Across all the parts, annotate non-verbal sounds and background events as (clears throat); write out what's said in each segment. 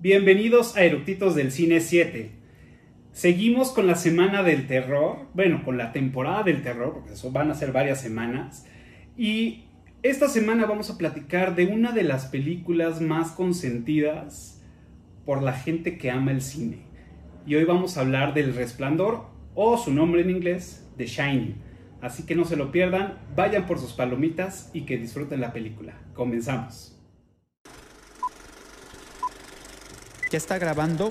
Bienvenidos a Eructitos del Cine 7. Seguimos con la semana del terror, bueno, con la temporada del terror, porque eso van a ser varias semanas. Y esta semana vamos a platicar de una de las películas más consentidas por la gente que ama el cine. Y hoy vamos a hablar del Resplandor, o su nombre en inglés, The Shining. Así que no se lo pierdan, vayan por sus palomitas y que disfruten la película. Comenzamos. ¿Ya está grabando?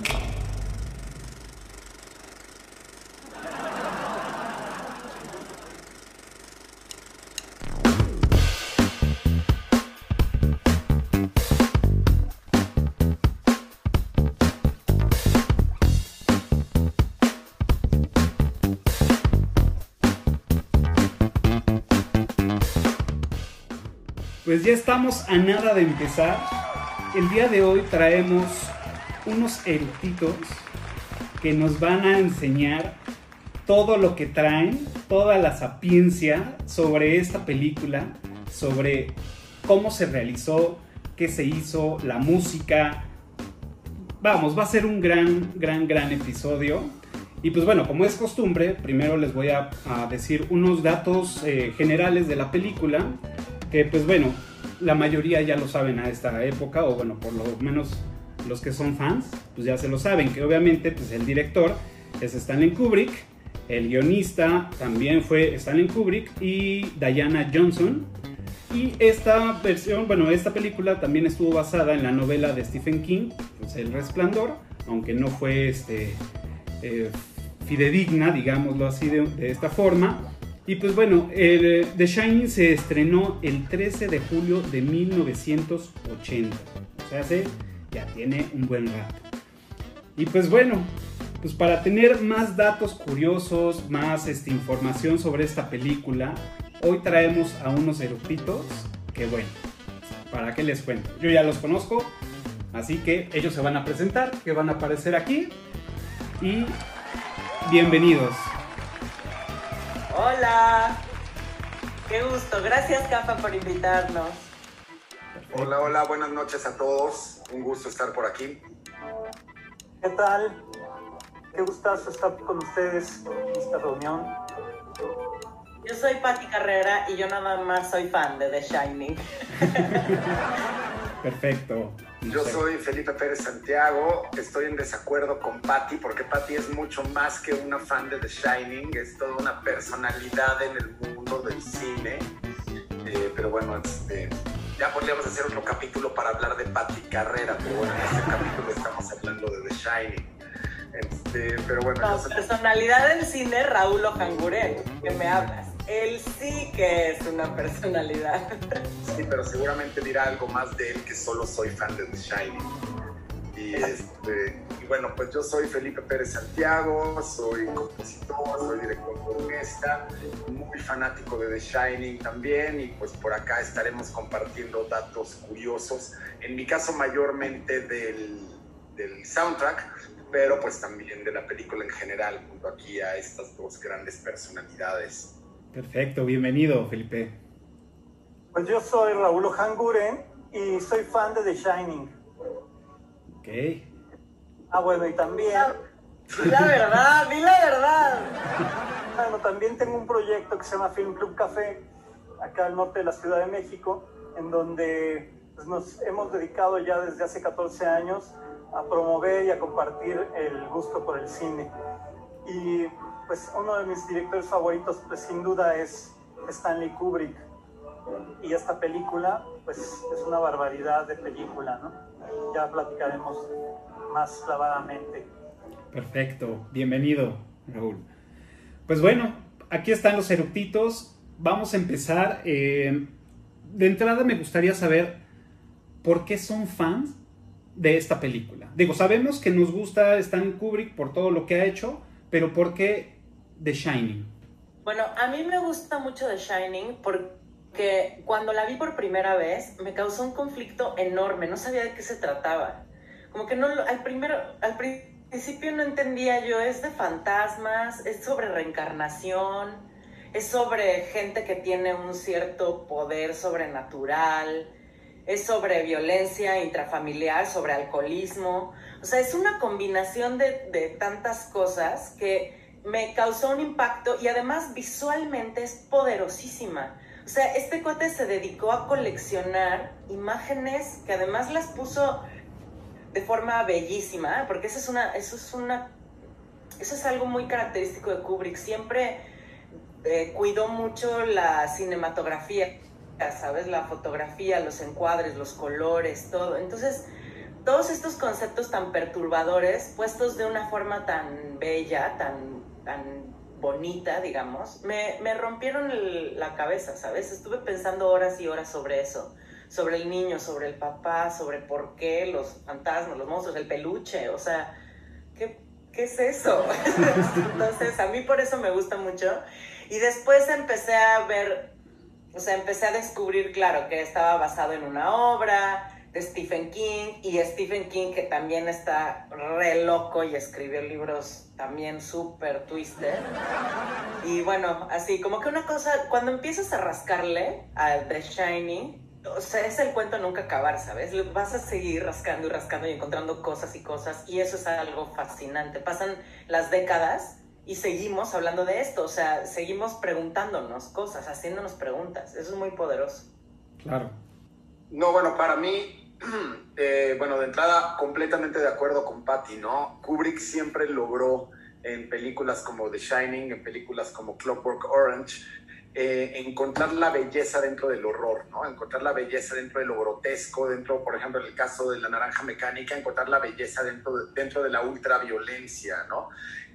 Pues ya estamos a nada de empezar. El día de hoy traemos unos eructitos que nos van a enseñar todo lo que traen, toda la sapiencia sobre esta película, sobre cómo se realizó, qué se hizo, la música. Vamos, va a ser un gran, gran, gran episodio. Y pues bueno, como es costumbre, primero les voy a, decir unos datos eh, generales de la película, que pues bueno, la mayoría ya lo saben a esta época, o bueno, por lo menos los que son fans, pues ya se lo saben, que obviamente pues el director es Stanley Kubrick, el guionista también fue Stanley Kubrick y Diana Johnson. Y esta versión, bueno, esta película también estuvo basada en la novela de Stephen King, pues El Resplandor, aunque no fue este, eh, fidedigna, digámoslo así, de, de, esta forma. Y pues bueno, The Shining se estrenó el 13 de julio de 1980. O sea, hace ya tiene un buen rato. Y pues bueno, pues para tener más datos curiosos, más este, información sobre esta película, hoy traemos a unos eructitos que bueno, ¿para qué les cuento? Yo ya los conozco, así que ellos se van a presentar, que van a aparecer aquí. Y bienvenidos. Hola, qué gusto, gracias Cafa por invitarnos. Hola, hola, buenas noches a todos. Un gusto estar por aquí. ¿Qué tal? Qué gustazo estar con ustedes en esta reunión. Yo soy Patti Carrera y yo nada más soy fan de The Shining. (laughs) Perfecto. No yo sé. soy Felipe Pérez Santiago. Estoy en desacuerdo con Patti porque Patti es mucho más que una fan de The Shining. Es toda una personalidad en el mundo del cine. Eh, pero bueno, este, ya podríamos hacer otro capítulo para hablar de Patti Carrera, pero bueno, en este capítulo estamos hablando de The Shining. Este, pero bueno, no, sé. personalidad del cine, Raúl Ojanguren, que me hablas. Él sí que es una personalidad. Sí, pero seguramente dirá algo más de él que solo soy fan de The Shining. Y, este, y bueno, pues yo soy Felipe Pérez Santiago, soy compositor, soy director de orquesta, muy fanático de The Shining también y pues por acá estaremos compartiendo datos curiosos, en mi caso mayormente del, del soundtrack, pero pues también de la película en general, junto aquí a estas dos grandes personalidades. Perfecto, bienvenido Felipe. Pues yo soy Raúl Ojanguren y soy fan de The Shining. Ok. Ah, bueno, y también... La verdad, di la verdad. Bueno, también tengo un proyecto que se llama Film Club Café, acá al norte de la Ciudad de México, en donde pues, nos hemos dedicado ya desde hace 14 años a promover y a compartir el gusto por el cine. Y pues uno de mis directores favoritos, pues sin duda es Stanley Kubrick. Y esta película, pues es una barbaridad de película, ¿no? Ya platicaremos más clavadamente. Perfecto, bienvenido, Raúl. Pues bueno, aquí están los eructitos. Vamos a empezar. Eh, de entrada me gustaría saber por qué son fans de esta película. Digo, sabemos que nos gusta Stanley Kubrick por todo lo que ha hecho, pero ¿por qué The Shining? Bueno, a mí me gusta mucho The Shining porque cuando la vi por primera vez me causó un conflicto enorme, no sabía de qué se trataba. Como que no, al, primero, al principio no entendía yo, es de fantasmas, es sobre reencarnación, es sobre gente que tiene un cierto poder sobrenatural. es sobre violencia intrafamiliar, sobre alcoholismo. O sea, es una combinación de, de tantas cosas que me causó un impacto y además visualmente es poderosísima. O sea, este cuate se dedicó a coleccionar imágenes que además las puso de forma bellísima, porque eso es una, eso es una, eso es algo muy característico de Kubrick. Siempre eh, cuidó mucho la cinematografía, sabes, la fotografía, los encuadres, los colores, todo. Entonces, todos estos conceptos tan perturbadores, puestos de una forma tan bella, tan, tan bonita, digamos, me, me rompieron la cabeza, ¿sabes? Estuve pensando horas y horas sobre eso, sobre el niño, sobre el papá, sobre por qué los fantasmas, los monstruos, el peluche, o sea, ¿qué, qué es eso? (laughs) Entonces, a mí por eso me gusta mucho. Y después empecé a ver, o sea, empecé a descubrir, claro, que estaba basado en una obra, de Stephen King y Stephen King que también está re loco y escribió libros también súper twister. Y bueno, así como que una cosa, cuando empiezas a rascarle a The Shining, o sea, es el cuento nunca acabar, ¿sabes? Vas a seguir rascando y rascando y encontrando cosas y cosas y eso es algo fascinante. Pasan las décadas y seguimos hablando de esto, o sea, seguimos preguntándonos cosas, haciéndonos preguntas. Eso es muy poderoso. Claro. No, bueno, para mí (clears throat) Eh, bueno, de entrada, completamente de acuerdo con Patty, ¿no? Kubrick siempre logró en películas como The Shining, en películas como Clockwork Orange, eh, encontrar la belleza dentro del horror, ¿no? Encontrar la belleza dentro de lo grotesco, dentro, por ejemplo, en el caso de la naranja mecánica, encontrar la belleza dentro de, dentro de la ultraviolencia, ¿no?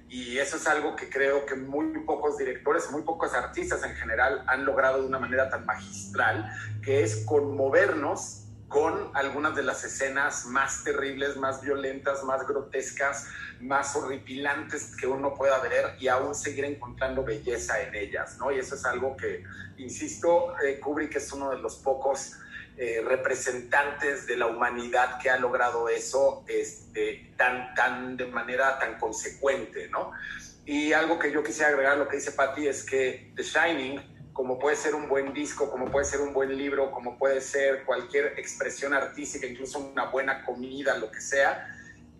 Y eso es algo que creo que muy pocos directores, muy pocos artistas en general han logrado de una manera tan magistral, que es conmovernos con algunas de las escenas más terribles, más violentas, más grotescas, más horripilantes que uno pueda ver y aún seguir encontrando belleza en ellas, ¿no? Y eso es algo que, insisto, eh, Kubrick es uno de los pocos eh, representantes de la humanidad que ha logrado eso este, tan, tan, de manera tan consecuente, ¿no? Y algo que yo quisiera agregar a lo que dice Patty es que The Shining como puede ser un buen disco, como puede ser un buen libro, como puede ser cualquier expresión artística, incluso una buena comida, lo que sea,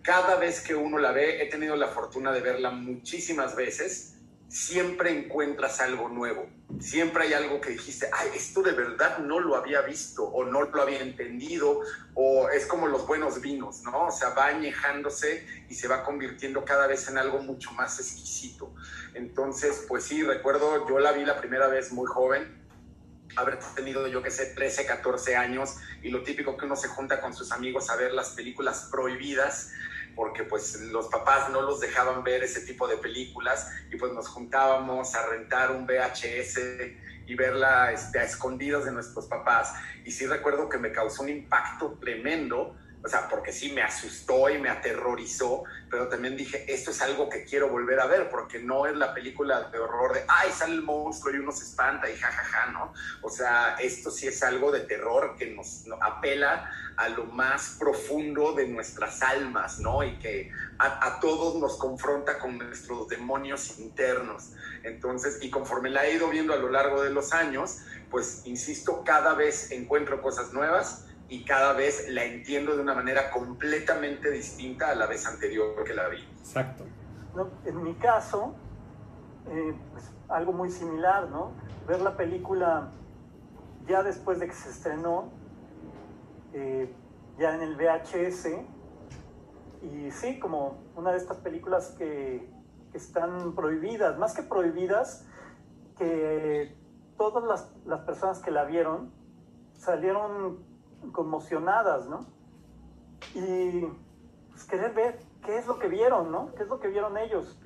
cada vez que uno la ve, he tenido la fortuna de verla muchísimas veces, siempre encuentras algo nuevo. Siempre hay algo que dijiste, ay, esto de verdad no lo había visto o no lo había entendido, o es como los buenos vinos, ¿no? O sea, va añejándose y se va convirtiendo cada vez en algo mucho más exquisito. Entonces, pues sí, recuerdo, yo la vi la primera vez muy joven, haber tenido, yo que sé, 13, 14 años, y lo típico que uno se junta con sus amigos a ver las películas prohibidas, porque pues los papás no los dejaban ver ese tipo de películas y pues nos juntábamos a rentar un VHS y verla este, a escondidas de nuestros papás. Y sí recuerdo que me causó un impacto tremendo o sea, porque sí me asustó y me aterrorizó, pero también dije, esto es algo que quiero volver a ver, porque no es la película de horror de, ay, sale el monstruo y uno se espanta y jajaja, ¿no? O sea, esto sí es algo de terror que nos, apela a lo más profundo de nuestras almas, ¿no? Y que a, a, todos nos confronta con nuestros demonios internos. Entonces, y conforme la he ido viendo a lo largo de los años, pues, insisto, cada vez encuentro cosas nuevas y cada vez la entiendo de una manera completamente distinta a la vez anterior que la vi. Exacto. en mi caso, eh, pues, algo muy similar, ¿no? Ver la película ya después de que se estrenó, eh, ya en el VHS, y sí, como una de estas películas que, que están prohibidas, más que prohibidas, que todas las, las personas que la vieron salieron conmocionadas, ¿no? Y pues, querer ver qué es lo que vieron, ¿no? ¿Qué es lo que vieron ellos?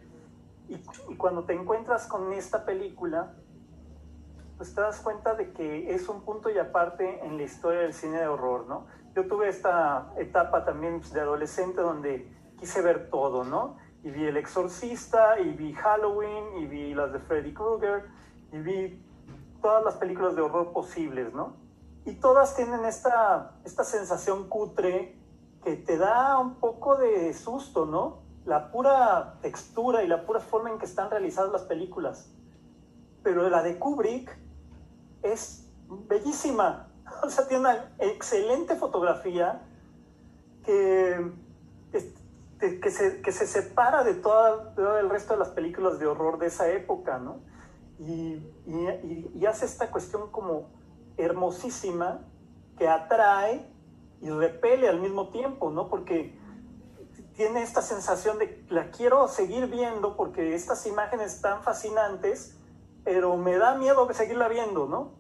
Y, cuando te encuentras con esta película, pues te das cuenta de que es un punto y aparte en la historia del cine de horror, ¿no? Yo tuve esta etapa también de adolescente donde quise ver todo, ¿no? Y vi El Exorcista, y vi Halloween, y vi las de Freddy Krueger, y vi todas las películas de horror posibles, ¿no? y todas tienen esta, esta sensación cutre que te da un poco de susto, ¿no? La pura textura y la pura forma en que están realizadas las películas. Pero la de Kubrick es bellísima. (laughs) O sea, tiene una excelente fotografía que, que, se, que se separa de todo, el resto de las películas de horror de esa época, ¿no? Y, y, y hace esta cuestión como hermosísima que atrae y repele al mismo tiempo, ¿no? Porque tiene esta sensación de la quiero seguir viendo porque estas imágenes están fascinantes, pero me da miedo seguirla viendo, ¿no?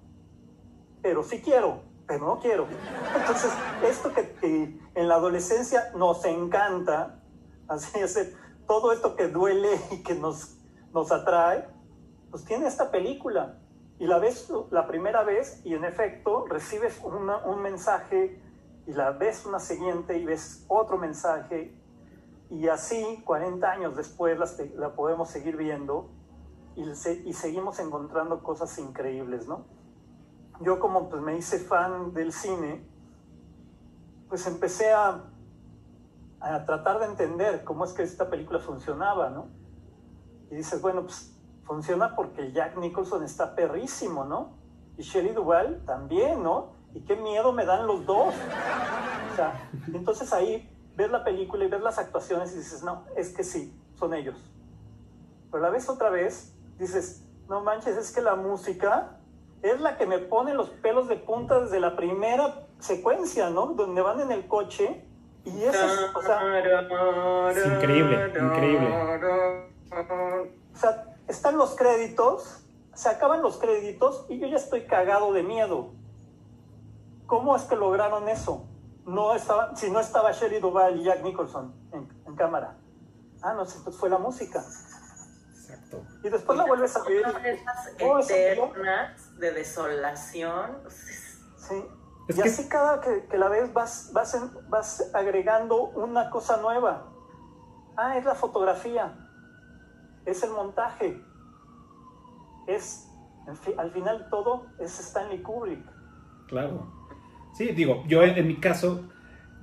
Pero sí quiero, pero no quiero. Entonces, esto que, en la adolescencia nos encanta, así es, todo esto que duele y que nos, nos atrae, pues tiene esta película. Y la ves la primera vez y en efecto recibes un mensaje y la ves una siguiente y ves otro mensaje y así 40 años después la, podemos seguir viendo y, y, seguimos encontrando cosas increíbles, ¿no? Yo como pues me hice fan del cine, pues empecé a, a tratar de entender cómo es que esta película funcionaba, ¿no? Y dices, bueno, pues funciona porque Jack Nicholson está perrísimo, ¿no? Y Shelley Duvall también, ¿no? Y qué miedo me dan los dos. O sea, entonces ahí ves la película y ves las actuaciones y dices, no, es que sí, son ellos. Pero la ves otra vez, dices, no manches, es que la música es la que me pone los pelos de punta desde la primera secuencia, ¿no? Donde van en el coche y eso es, o sea, es increíble, increíble. O sea, están los créditos, se acaban los créditos y yo ya estoy cagado de miedo. ¿Cómo es que lograron eso? No estaba, si no estaba Sherry Duval y Jack Nicholson en, cámara. Ah, no, entonces fue la música. Exacto. Y después la vuelves a ver. Oh, eternas de desolación. Sí. y así cada que, que, la ves vas, vas, vas agregando una cosa nueva. Ah, es la fotografía. Es el montaje. Es, al final todo es Stanley Kubrick. Claro. Sí, digo, yo en, mi caso,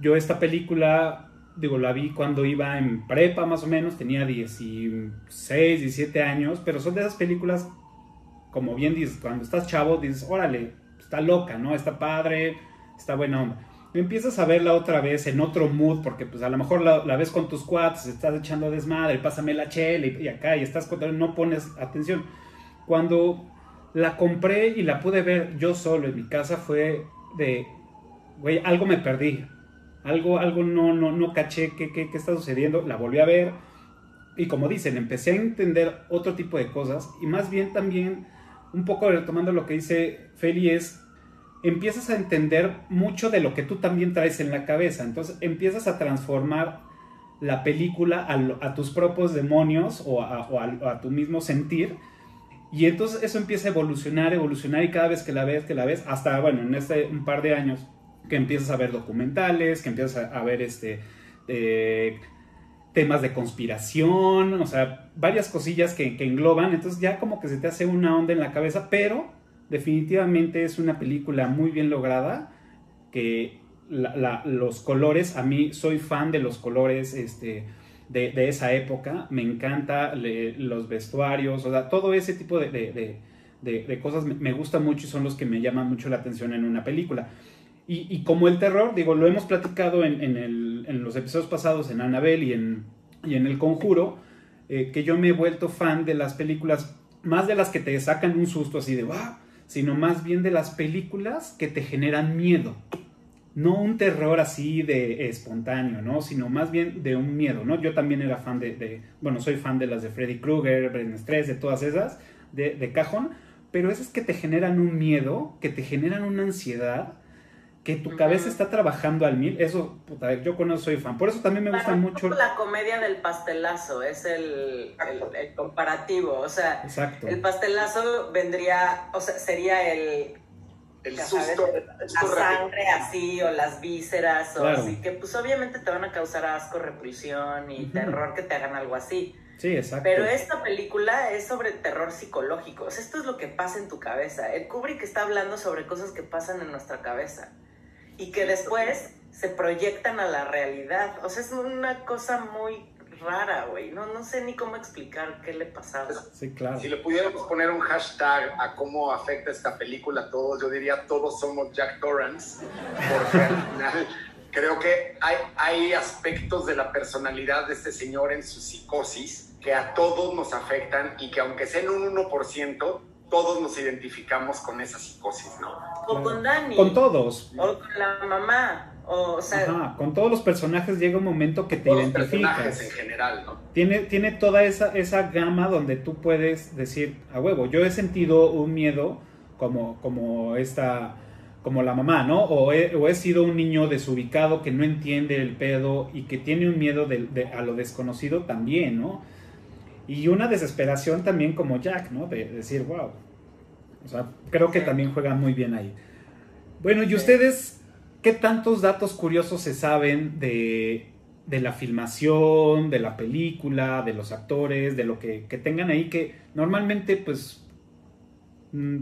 yo esta película, digo, la vi cuando iba en prepa más o menos, tenía 16, 17 años, pero son de esas películas, como bien dices, cuando estás chavo, dices, órale, está loca, ¿no? Está padre, está buena onda. Y empiezas a verla otra vez en otro mood, porque pues a lo mejor la, ves con tus cuates, estás echando desmadre, pásame la chela y, acá, y estás no pones atención. Cuando la compré y la pude ver yo solo en mi casa fue de güey, algo me perdí. Algo, algo no, no, no caché qué, qué, qué está sucediendo. La volví a ver. Y como dicen, empecé a entender otro tipo de cosas. Y más bien también, un poco retomando lo que dice Feli, es empiezas a entender mucho de lo que tú también traes en la cabeza. Entonces empiezas a transformar la película a, tus propios demonios o, a, a, tu mismo sentir. Y entonces eso empieza a evolucionar, evolucionar y cada vez que la ves, que la ves, hasta, bueno, en este un par de años que empiezas a ver documentales, que empiezas a, ver este, eh, temas de conspiración, o sea, varias cosillas que, engloban, entonces ya como que se te hace una onda en la cabeza, pero definitivamente es una película muy bien lograda, que los colores, a mí soy fan de los colores este, de, esa época, me encanta los vestuarios, o sea, todo ese tipo de, de cosas me, gusta mucho y son los que me llaman mucho la atención en una película. Y, como el terror, digo, lo hemos platicado en, los episodios pasados en Annabelle y en, y en El Conjuro, eh, que yo me he vuelto fan de las películas, más de las que te sacan un susto así de wow, sino más bien de las películas que te generan miedo. No un terror así de espontáneo, ¿no? Sino más bien de un miedo, ¿no? Yo también era fan de, bueno, soy fan de las de Freddy Krueger, Brendan Stress, de todas esas, de, de cajón, pero esas que te generan un miedo, que te generan una ansiedad, que tu cabeza está trabajando al mil, eso, puta, yo con eso soy fan. Por eso también me gusta mucho. La comedia del pastelazo es el, el, comparativo. O sea, el pastelazo vendría, o sea, sería el. El susto, la sangre así, o las vísceras, o así, que pues obviamente te van a causar asco, repulsión y terror que te hagan algo así. Sí, exacto. Pero esta película es sobre terror psicológico. O sea, esto es lo que pasa en tu cabeza. El Kubrick está hablando sobre cosas que pasan en nuestra cabeza y que después se proyectan a la realidad. O sea, es una cosa muy rara, güey. No, no sé ni cómo explicar qué le pasaba. Sí, claro. Si le pudiéramos poner un hashtag a cómo afecta esta película a todos, yo diría todos somos Jack Torrance, porque al final creo que hay, hay aspectos de la personalidad de este señor en su psicosis que a todos nos afectan y que aunque sea en un 1%, todos nos identificamos con esa psicosis, ¿no? O con Dani. Con todos. O con la mamá. O, o sea, Ajá, con todos los personajes llega un momento que te Todos los identificas. personajes en general, ¿no? Tiene, tiene toda esa, esa gama donde tú puedes decir, a huevo, yo he sentido un miedo como, como esta, como la mamá, ¿no? O he, o he sido un niño desubicado que no entiende el pedo y que tiene un miedo de- de- a lo desconocido también, ¿no? Y una desesperación también como Jack, ¿no? De decir, wow. O sea, creo que también juega muy bien ahí. Bueno, ¿y ustedes qué tantos datos curiosos se saben de, de la filmación, de la película, de los actores, de lo que, que tengan ahí que normalmente pues mm,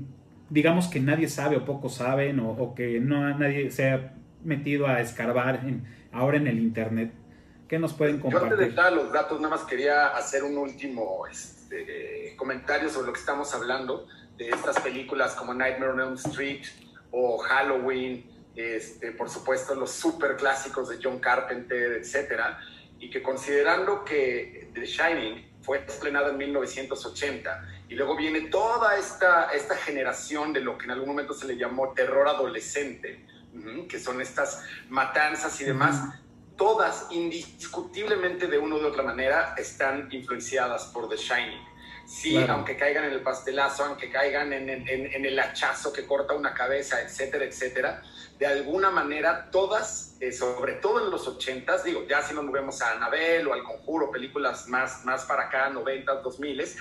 digamos que nadie sabe o pocos saben o, o que no nadie se ha metido a escarbar en- ahora en el internet? ¿Qué nos pueden Yo antes de compartir? a los datos, nada más quería hacer un último este, comentario sobre lo que estamos hablando de estas películas como Nightmare on Elm Street o Halloween, este, por supuesto los super clásicos de John Carpenter, etcétera, y que considerando que The Shining fue estrenada en 1980 y luego viene toda esta, esta generación de lo que en algún momento se le llamó terror adolescente, que son estas matanzas y demás, todas indiscutiblemente de una u otra manera están influenciadas por The Shining. Sí, Claro. aunque caigan en el pastelazo, aunque caigan en, en- en- en el hachazo que corta una cabeza, etcétera, etcétera, de alguna manera todas, eh, sobre todo en los ochentas, digo, ya si nos movemos a Anabel o al Conjuro, películas más, más para acá, noventas, dos miles,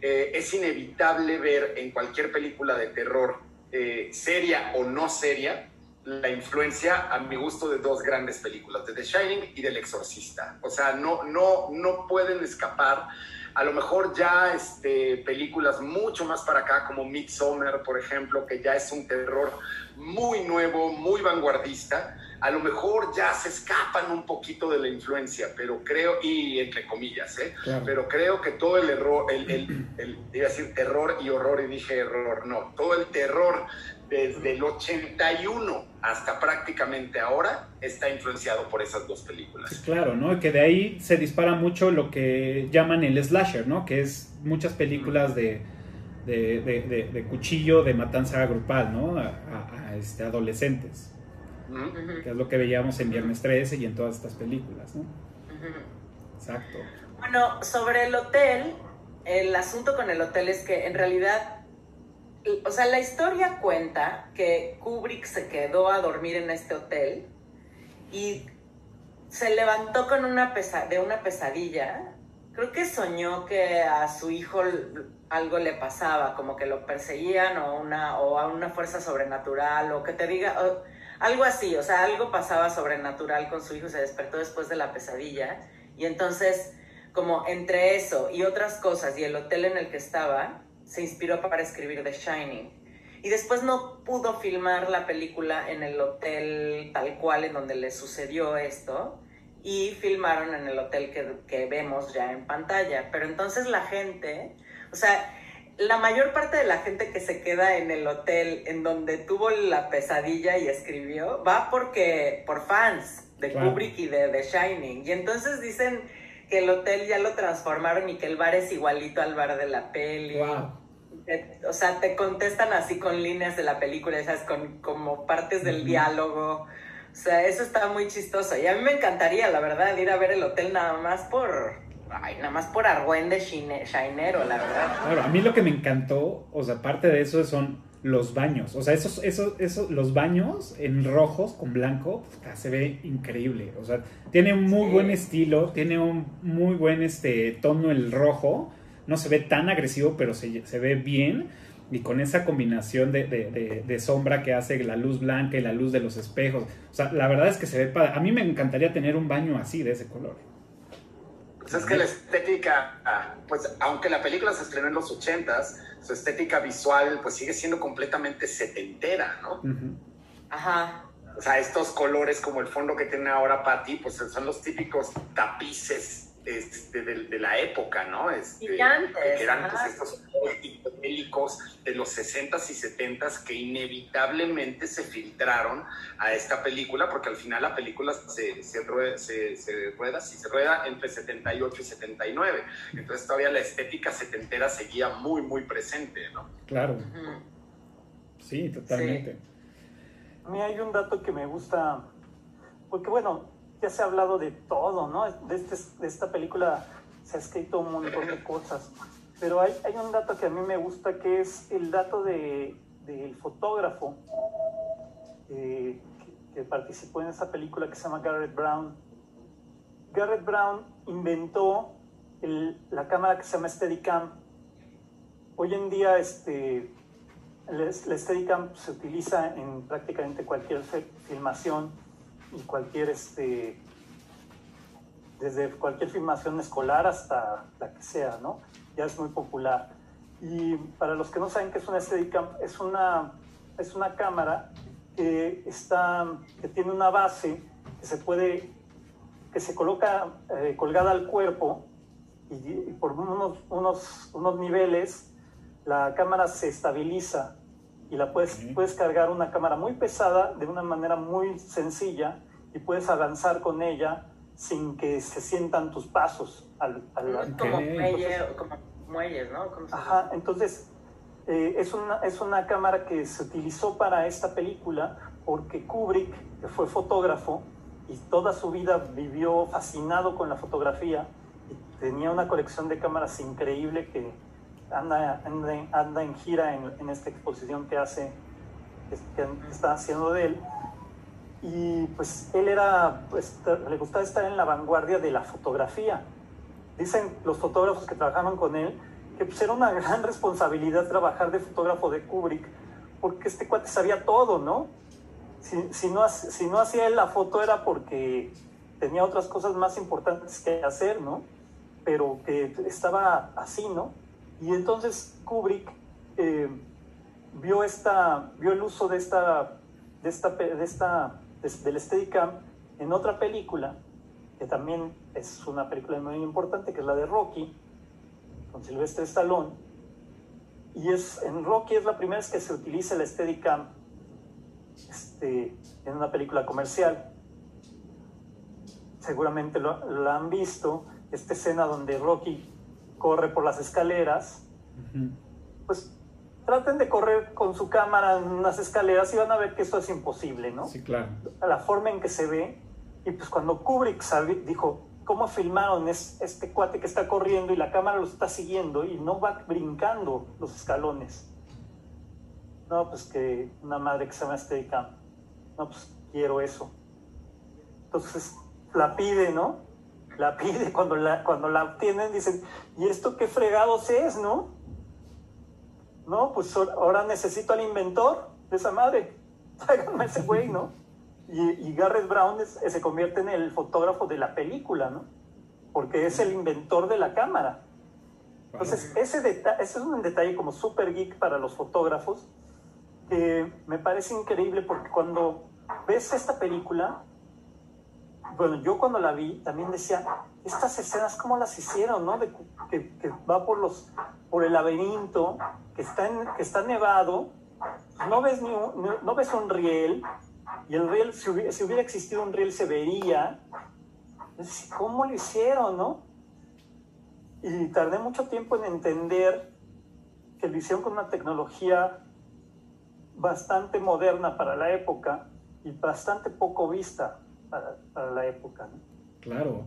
eh, es inevitable ver en cualquier película de terror, eh, seria o no seria, la influencia, a mi gusto, de dos grandes películas, de The Shining y del Exorcista. O sea, no, no, no pueden escapar. A lo mejor ya este, películas mucho más para acá, como Midsommar, por ejemplo, que ya es un terror muy nuevo, muy vanguardista, a lo mejor ya se escapan un poquito de la influencia, pero creo, y entre comillas, ¿eh? Claro. pero creo que todo el error, el, el, el- iba a decir terror y horror, y dije error, no, todo el terror desde el 81 hasta prácticamente ahora está influenciado por esas dos películas. Claro, ¿no? Y que de ahí se dispara mucho lo que llaman el slasher, ¿no? Que es muchas películas de, de, de- de- de cuchillo, de matanza grupal, ¿no? A, a- a, este, adolescentes, que es lo que veíamos en Viernes 13 y en todas estas películas, ¿no? Exacto. Bueno, sobre el hotel, el asunto con el hotel es que en realidad, o sea, la historia cuenta que Kubrick se quedó a dormir en este hotel y se levantó con una pesa de una pesadilla. Creo que soñó que a su hijo algo le pasaba, como que lo perseguían o, una, o a una fuerza sobrenatural o que te diga, algo así, o sea, algo pasaba sobrenatural con su hijo, se despertó después de la pesadilla y entonces como entre eso y otras cosas y el hotel en el que estaba, se inspiró para escribir The Shining. Y después no pudo filmar la película en el hotel tal cual en donde le sucedió esto y filmaron en el hotel que, que vemos ya en pantalla. Pero entonces la gente, o sea, la mayor parte de la gente que se queda en el hotel en donde tuvo la pesadilla y escribió, va porque por fans de Claro. Kubrick y de The Shining. Y entonces dicen que el hotel ya lo transformaron y que el bar es igualito al bar de la peli. Wow. O sea, te contestan así con líneas de la película, esas con como partes del diálogo. O sea, eso está muy chistoso. Y a mí me encantaría, la verdad, ir a ver el hotel nada más por. Ay, nada más por Argüen de Shine- Shinero, la verdad. Claro, a mí lo que me encantó, o sea, aparte de eso son los baños. O sea, esos, esos, esos, los baños en rojos con blanco, puta, se ve increíble. O sea, tiene un muy Sí. buen estilo, tiene un muy buen este tono el rojo. No se ve tan agresivo, pero se, se ve bien. Y con esa combinación de, de- de- de sombra que hace la luz blanca y la luz de los espejos. O sea, la verdad es que se ve padre. A mí me encantaría tener un baño así, de ese color. Pues es que la estética, pues aunque la película se estrenó en los ochentas, su estética visual pues sigue siendo completamente setentera, ¿no? Ajá. O sea, estos colores como el fondo que tiene ahora Patty, pues son los típicos tapices este, de, la época, ¿no? Este, que eran pues, estos bélicos de los 60s y 70s que inevitablemente se filtraron a esta película, porque al final la película se, se, rueda, se, rueda, se rueda entre 78 y 79. Entonces todavía la estética setentera seguía muy, muy presente, ¿no? Claro. Sí, totalmente. A mí hay un dato que me gusta, porque bueno, ya se ha hablado de todo, ¿no? De, este, de esta película se ha escrito un montón de cosas, pero hay, hay un dato que a mí me gusta que es el dato de, del fotógrafo eh, que, participó en esa película que se llama Garrett Brown. Garrett Brown inventó la cámara que se llama Steadicam. Hoy en día este, la Steadicam se utiliza en prácticamente cualquier filmación y cualquier, este, desde cualquier filmación escolar hasta la que sea, ¿no? Ya es muy popular. Y para los que no saben qué es una Steadicam, es una, es una cámara que, está, que tiene una base que se puede, que se coloca eh, colgada al cuerpo y, por unos, unos, unos niveles la cámara se estabiliza y la puedes, puedes cargar una cámara muy pesada de una manera muy sencilla y puedes avanzar con ella sin que se sientan tus pasos. Al, como, muelles, ¿no? ajá, entonces eh, es, una, es una cámara que se utilizó para esta película porque Kubrick, que fue fotógrafo y toda su vida vivió fascinado con la fotografía, y tenía una colección de cámaras increíble que anda, anda, en gira en, en, esta exposición que hace, que está haciendo de él. Y pues él era, pues le gustaba estar en la vanguardia de la fotografía. Dicen los fotógrafos que trabajaron con él que pues era una gran responsabilidad trabajar de fotógrafo de Kubrick, porque este cuate sabía todo, ¿no? Si, si, no, si no hacía él la foto era porque tenía otras cosas más importantes que hacer, ¿no? Pero que estaba así, ¿no? Y entonces Kubrick eh, vio, esta, vio el uso de esta, de esta, de esta, del Steadicam en otra película, que también es una película muy importante, que es la de Rocky, con Sylvester Stallone. Y es, en Rocky es la primera vez que se utiliza el Steadicam este, en una película comercial. Seguramente lo han visto, esta escena donde Rocky corre por las escaleras, pues traten de correr con su cámara en unas escaleras y van a ver que esto es imposible, ¿no? Sí, claro. La forma en que se ve. Y pues cuando Kubrick dijo, ¿cómo filmaron es, este cuate que está corriendo y la cámara lo está siguiendo y no va brincando los escalones? No, pues que una madre que se llama Steadicam. No, pues quiero eso. Entonces la pide, ¿no? La pide, cuando la, cuando la obtienen dicen, ¿y esto qué fregados es, no? No, pues ahora necesito al inventor de esa madre, (laughs) tráiganme ese güey, ¿no? Y, Garrett Brown se convierte en el fotógrafo de la película, ¿no? Porque es el inventor de la cámara. Entonces, ese, ese es un detalle como super geek para los fotógrafos que me parece increíble porque cuando ves esta película, bueno, yo cuando la vi también decía, estas escenas, ¿cómo las hicieron, no? que, va por, los, por el laberinto, que está, que está nevado, no ves, ni un, no, ves un riel, y el riel, si hubiera, existido un riel, se vería. ¿Cómo lo hicieron, no? Y tardé mucho tiempo en entender que lo hicieron con una tecnología bastante moderna para la época y bastante poco vista para, la época. ¿no? Claro.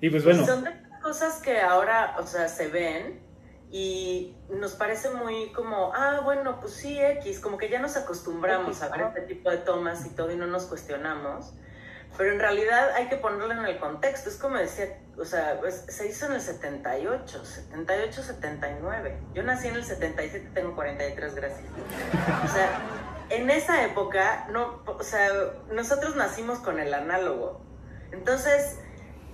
Y pues bueno. Son cosas que ahora, o sea, se ven y nos parece muy como, ah, bueno, pues sí, X, como que ya nos acostumbramos a ver este tipo de tomas y todo y no nos cuestionamos. Pero en realidad hay que ponerlo en el contexto. Es como decía, o sea, pues, se hizo en el 78, 78, 79. Yo nací en el 77, tengo 43, gracias. O sea, en esa época, no, o sea, nosotros nacimos con el análogo. Entonces,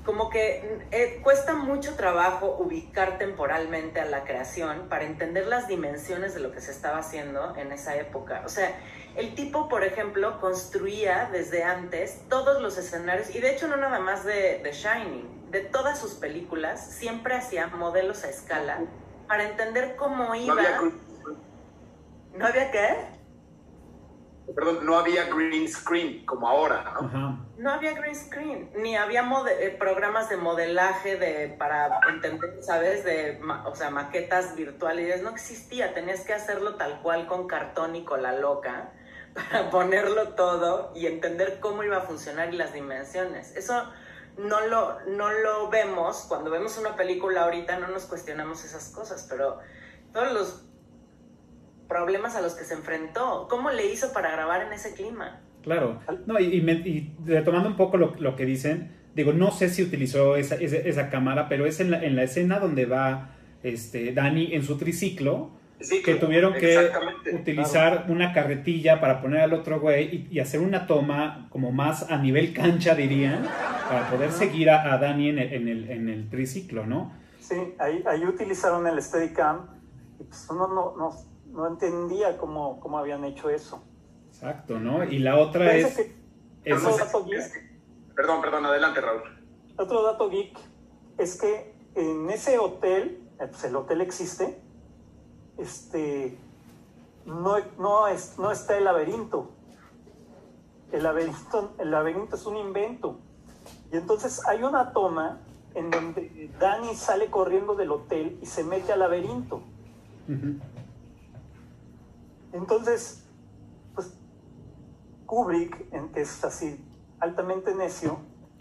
como que eh, cuesta mucho trabajo ubicar temporalmente a la creación para entender las dimensiones de lo que se estaba haciendo en esa época. O sea, el tipo, por ejemplo, construía desde antes todos los escenarios, y de hecho no nada más de, de Shining, de todas sus películas, siempre hacía modelos a escala para entender cómo No iba. había, ¿No había qué? Perdón, no había green screen como ahora, ¿no? Ajá. No había green screen, ni había mode- eh, programas de modelaje de, para entender, ¿sabes? De, ma- o sea, maquetas virtuales. No existía, tenías que hacerlo tal cual con cartón y con la loca (laughs) para ponerlo todo y entender cómo iba a funcionar y las dimensiones. Eso no lo, no lo vemos, cuando vemos una película ahorita no nos cuestionamos esas cosas, pero todos los problemas a los que se enfrentó, ¿cómo le hizo para grabar en ese clima? Claro. No, y, y me- y retomando un poco lo, lo que dicen, digo, no sé si utilizó esa, esa, esa cámara, pero es en la, en la escena donde va este, Dani en su triciclo, Sí, que tuvieron que exactamente. utilizar una carretilla para poner al otro güey y, y hacer una toma como más a nivel cancha, dirían, para poder seguir a, a Dani en el, en, el, en el triciclo, ¿no? Sí, ahí, ahí utilizaron el Steadicam y pues uno no, no, no entendía cómo, cómo habían hecho eso. Exacto, ¿no? Y la otra es... que es- otro, dato geek, Perdón, perdón, adelante, Raúl. otro dato geek es que en ese hotel, eh, pues el hotel existe, este, no, no, es, no está el laberinto. El laberinto, el laberinto es un invento. Y entonces hay una toma en donde Dani sale corriendo del hotel y se mete al laberinto. Entonces, pues Kubrick, que es así altamente necio,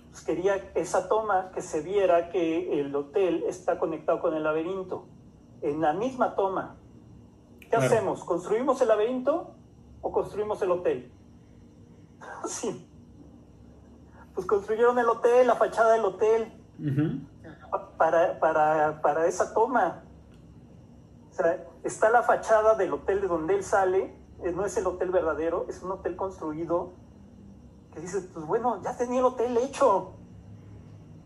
pues, quería esa toma que se viera que el hotel está conectado con el laberinto. En la misma toma. ¿Qué Claro. hacemos? ¿Construimos el laberinto o construimos el hotel? (laughs) sí. Pues construyeron el hotel, la fachada del hotel, para, para, para esa toma. O sea, está la fachada del hotel de donde él sale, eh, no es el hotel verdadero, es un hotel construido que dices, pues bueno, ya tenía el hotel hecho,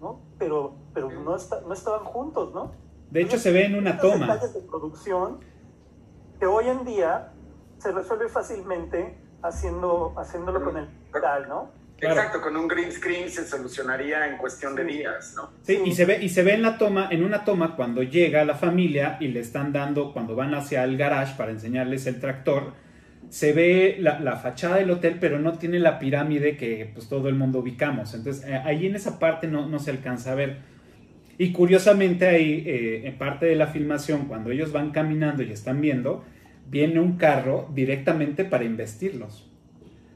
¿no? Pero, pero no, está- no estaban juntos, ¿no? De hecho, se ve en una toma. detalles de producción que hoy en día se resuelve fácilmente haciendo, haciéndolo con el digital, ¿no? Claro. Exacto, con un green screen se solucionaría en cuestión de días, ¿no? Sí, y se ve, y se ve en la toma, en una toma cuando llega la familia y le están dando, cuando van hacia el garage para enseñarles el tractor, se ve la, la fachada del hotel, pero no tiene la pirámide que pues todo el mundo ubicamos. Entonces, eh, ahí en esa parte no, no se alcanza a ver. Y curiosamente ahí, eh, en parte de la filmación, cuando ellos van caminando y están viendo, viene un carro directamente para investirlos.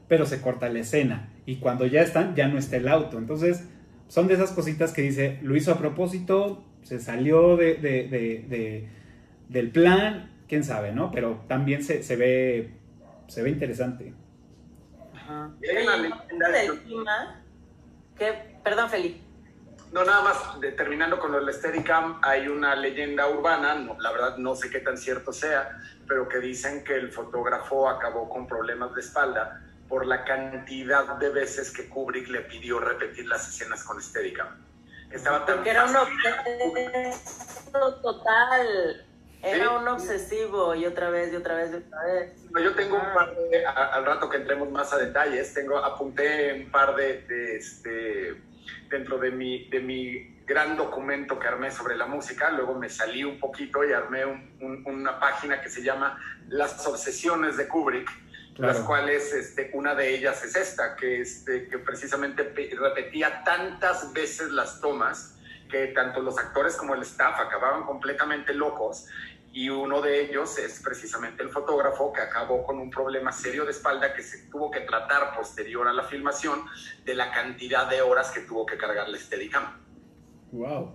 Pero se corta la escena. Y cuando ya están, ya no está el auto. Entonces, son de esas cositas que dice, lo hizo a propósito, se salió de, de- de- de- del plan, quién sabe, ¿no? Pero también se, se ve se ve interesante. Y hay una Oye, leyenda- del clima, que, perdón, Felipe. No, nada más, de- terminando con el Steadicam, hay una leyenda urbana, no, la verdad no sé qué tan cierto sea, pero que dicen que el fotógrafo acabó con problemas de espalda por la cantidad de veces que Kubrick le pidió repetir las escenas con Steadicam. Estaba tan Porque era un obsesivo total. Era Sí. un obsesivo y otra vez y otra vez y otra vez. Yo tengo un par de, a- al rato que entremos más a detalles, tengo, apunté un par de, de, este, dentro de mi, de mi gran documento que armé sobre la música, luego me salí un poquito y armé un- un- una página que se llama Las obsesiones de Kubrick, Claro. las cuales este, una de ellas es esta, que, este, que precisamente pe- repetía tantas veces las tomas que tanto los actores como el staff acababan completamente locos y uno de ellos es precisamente el fotógrafo que acabó con un problema serio de espalda que se tuvo que tratar posterior a la filmación de la cantidad de horas que tuvo que cargarle Steadicam. Wow.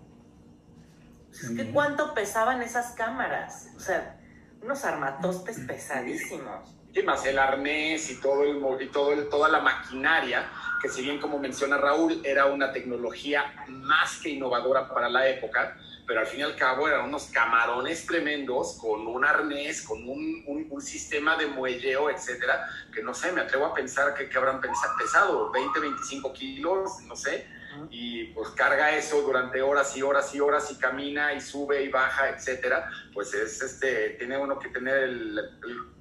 Es que cuánto pesaban esas cámaras. O sea, unos armatostes pesadísimos. Más el arnés y todo el y todo el, toda la maquinaria que si bien como menciona Raúl era una tecnología más que innovadora para la época pero al fin y al cabo eran unos camarones tremendos con un arnés, con un, un- sistema de muelleo, etcétera, que no sé, me atrevo a pensar que, que habrán pensa- pesado 20, 25 kilos, no sé, y pues carga eso durante horas y horas y horas y camina y sube y baja, etcétera, pues es este, tiene uno que tener el,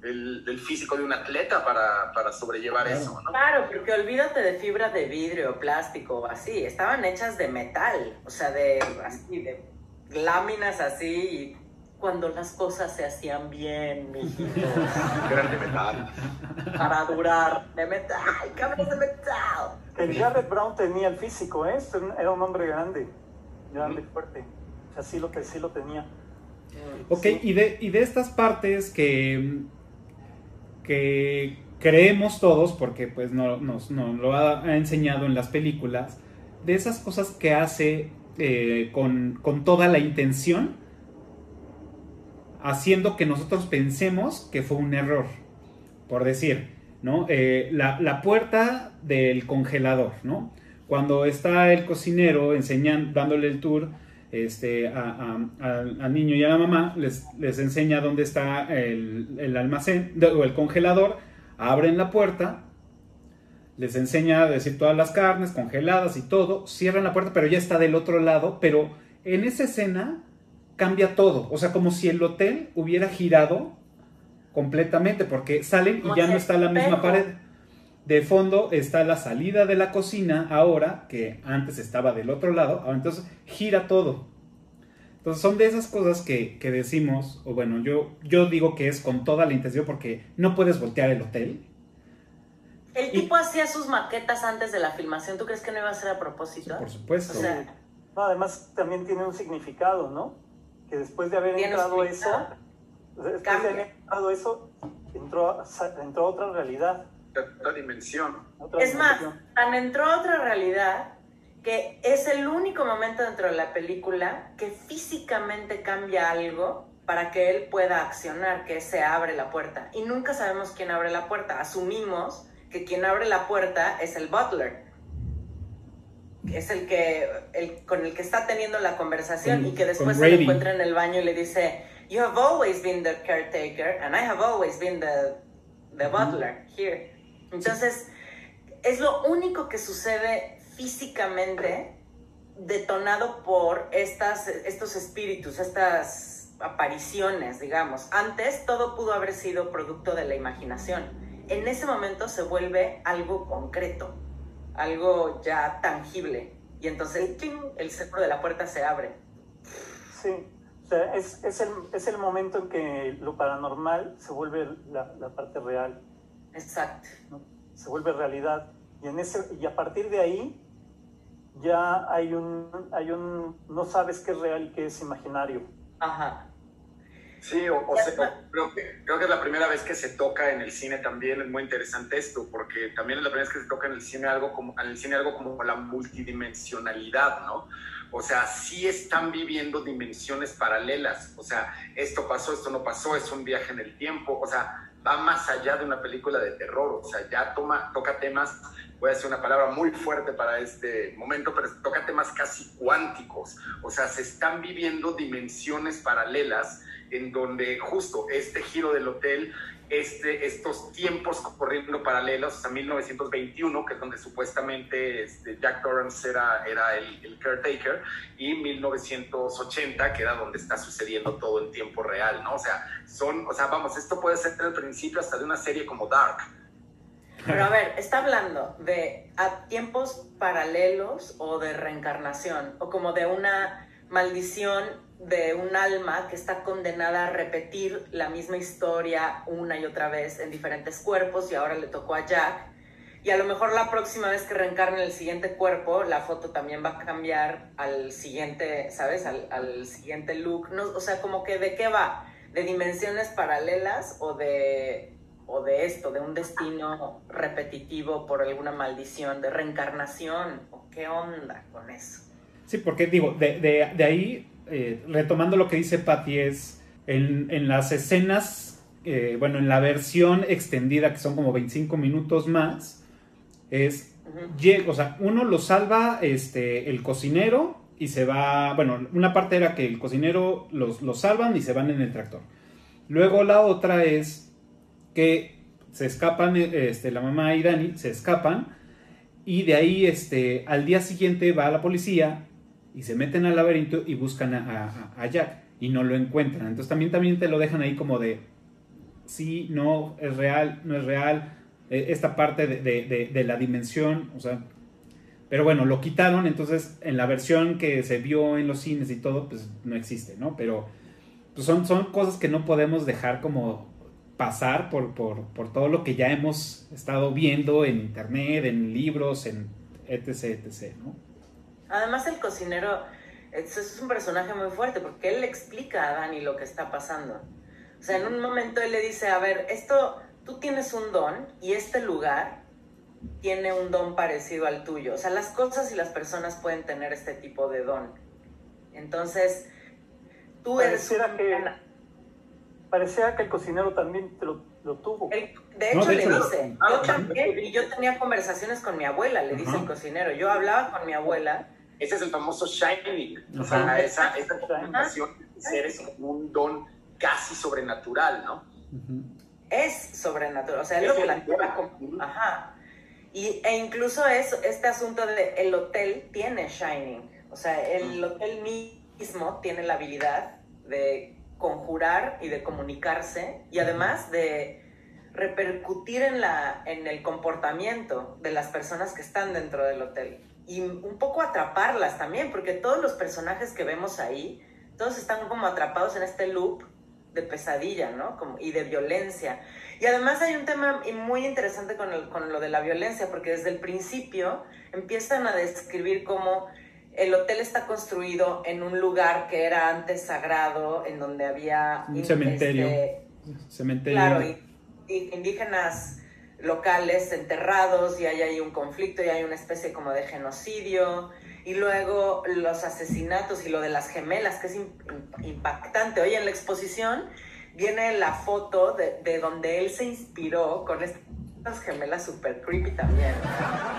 el, el físico de un atleta para, para sobrellevar eso, ¿no? Claro, porque olvídate de fibra de vidrio, plástico, así, estaban hechas de metal, o sea, de, así, de láminas así, y cuando las cosas se hacían bien, mijito. Eran de metal. Para durar, de metal, cabros de metal. El Jared Brown tenía el físico, ¿eh? Este Era un hombre grande, grande, fuerte. O sea, sí lo, que sí lo tenía. Ok, y de, y de estas partes que, que creemos todos, porque pues no, nos no lo ha, ha enseñado en las películas, de esas cosas que hace eh, con, con toda la intención, haciendo que nosotros pensemos que fue un error. Por decir, ¿no? Eh, la, la puerta del congelador, ¿no? Cuando está el cocinero enseñando, dándole el tour este, al, niño y a la mamá, les, les enseña dónde está el, el almacén o el congelador, abren la puerta, les enseña a decir todas las carnes congeladas y todo, cierran la puerta, pero ya está del otro lado, pero en esa escena cambia todo, o sea, como si el hotel hubiera girado completamente, porque salen y ya no está la misma pared. De fondo está la salida de la cocina ahora, que antes estaba del otro lado, ahora entonces gira todo. Entonces son de esas cosas que, que decimos, o bueno, yo, yo digo que es con toda la intención porque no puedes voltear el hotel. El Y- tipo hacía sus maquetas antes de la filmación, ¿tú crees que no iba a ser a propósito? Por supuesto. O sea, No, además también tiene un significado, ¿no? Que después de haber entrado eso, (laughs) después de haber entrado eso, entró, entró a otra realidad. Otra dimensión. otra Es más, tan entró a otra realidad que es el único momento dentro de la película que físicamente cambia algo para que él pueda accionar, que se abre la puerta. Y nunca sabemos quién abre la puerta. Asumimos que quien abre la puerta es el butler. Es el que el, con el que está teniendo la conversación Con- y que después se encuentra en el baño y le dice, You have always been the caretaker and I have always been the, the butler here. Entonces, es lo único que sucede físicamente detonado por estas, estos espíritus, estas apariciones, digamos. Antes todo pudo haber sido producto de la imaginación. En ese momento se vuelve algo concreto, algo ya tangible. Y entonces ¡ting! el centro de la puerta se abre. Sí, o sea, es, es, el, es el momento en que lo paranormal se vuelve la, la parte real, Exacto. ¿no? se vuelve realidad. Y, en ese, y a partir de ahí ya hay un, hay un, no sabes qué es real y qué es imaginario. Ajá. Sí, o, o sea, creo, que, creo que es la primera vez que se toca en el cine también, es muy interesante esto, porque también es la primera vez que se toca en el cine algo como, en el cine algo como la multidimensionalidad, ¿no? O sea, sí están viviendo dimensiones paralelas, o sea, esto pasó, esto no pasó, es un viaje en el tiempo, o sea, va más allá de una película de terror, o sea, ya toma, toca temas, voy a decir una palabra muy fuerte para este momento, pero toca temas casi cuánticos, o sea, se están viviendo dimensiones paralelas en donde justo este giro del hotel, este, estos tiempos corriendo paralelos, hasta 1921, que es donde supuestamente este, Jack Torrance era, era el, el caretaker, y 1980, que era donde está sucediendo todo en tiempo real, ¿no? O sea, son, o sea, vamos, esto puede ser el principio hasta de una serie como Dark. Pero a ver, está hablando de a tiempos paralelos o de reencarnación, o como de una maldición de un alma que está condenada a repetir la misma historia una y otra vez en diferentes cuerpos y ahora le tocó a Jack. Y a lo mejor la próxima vez que reencarne en el siguiente cuerpo, la foto también va a cambiar al siguiente, ¿sabes? Al, al siguiente look. No, o sea, como que de qué va? ¿De dimensiones paralelas o de o de esto, de un destino repetitivo por alguna maldición, de reencarnación, o qué onda con eso. Sí, porque digo, de, de- de ahí, eh, retomando lo que dice Patty, es en, en las escenas, eh, bueno, en la versión extendida, que son como 25 minutos más, es, o sea, uno lo salva este, el cocinero y se va, bueno, una parte era que el cocinero los, los salvan y se van en el tractor. Luego la otra es que se escapan, este, la mamá y Dani se escapan Y de ahí, este, al día siguiente va la policía y se meten al laberinto y buscan a, Jack y no lo encuentran. Entonces también, también te lo dejan ahí como de, sí, no, es real, no es real, eh, esta parte de, de, de, la dimensión, o sea, pero bueno, lo quitaron, entonces en la versión que se vio en los cines y todo, pues no existe, ¿no? Pero pues son, son cosas que no podemos dejar como pasar por, por, por, todo lo que ya hemos estado viendo en internet, en libros, en etc, etc, ¿no? Además el cocinero es un personaje muy fuerte porque él le explica a Dani lo que está pasando. O sea, en un momento él le dice, a ver, esto, tú tienes un don y este lugar tiene un don parecido al tuyo. O sea, las cosas y las personas pueden tener este tipo de don. Entonces, tú eres... Que, parecía que el cocinero también lo, lo tuvo. de hecho, le dice, yo también, y yo tenía conversaciones con mi abuela, le dice el cocinero. Yo hablaba con mi abuela. Ese es el famoso shining. O sea, esa, esa combinación de seres como un don casi sobrenatural, ¿no? Es sobrenatural, o sea, es, lo que la como... Ajá. Y, e incluso es este asunto de el hotel tiene Shining. O sea, el hotel mismo tiene la habilidad de conjurar y de comunicarse y además de repercutir en, la, en el comportamiento de las personas que están dentro del hotel. Y un poco atraparlas también, porque todos los personajes que vemos ahí, todos están como atrapados en este loop de pesadilla, ¿no? Como, y de violencia. Y además hay un tema muy interesante con, el, con lo de la violencia, porque desde el principio empiezan a describir cómo el hotel está construido en un lugar que era antes sagrado, en donde había... Un cementerio. Este, cementerio. Claro, y, indígenas locales enterrados y hay ahí un conflicto y hay una especie como de genocidio y luego los asesinatos y lo de las gemelas, que es impactante. Oye, en la exposición viene la foto de, de donde él se inspiró con estas gemelas super creepy también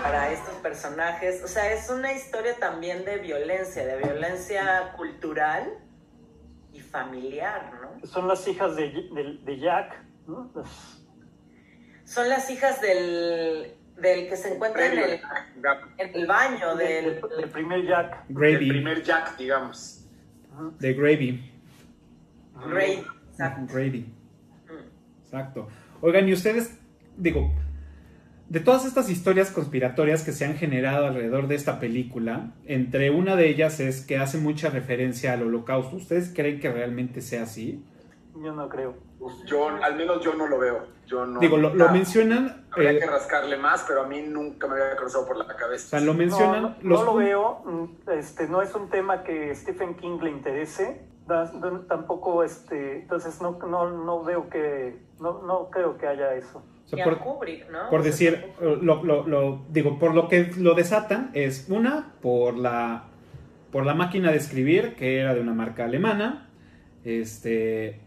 para estos personajes. O sea, es una historia también de violencia, de violencia cultural y familiar, ¿no? Son las hijas de, de Jack, ¿no? Son las hijas del del que se encuentra en el, en el baño del, del, primer Jack. Gravy. El primer Jack, digamos. De Gravy. Gravy, exacto. Gravy. Mm. Exacto. Oigan, y ustedes, digo, de todas estas historias conspiratorias que se han generado alrededor de esta película, entre una de ellas es que hace mucha referencia al holocausto. ¿Ustedes creen que realmente sea así? Yo no creo. Yo, al menos yo no lo veo. Yo no, Digo, lo, lo mencionan. Habría eh, que rascarle más, pero a mí nunca me había cruzado por la cabeza. O sea, lo mencionan. No, no, no lo veo. Mm, este, no es un tema que Stephen King le interese. Tampoco, este, entonces no, no, no veo que, no, no creo que haya eso. O sea, por, Kubrick, ¿no? por decir, lo, lo, lo, digo, por lo que lo desatan es una, por la, por la máquina de escribir, que era de una marca alemana, este,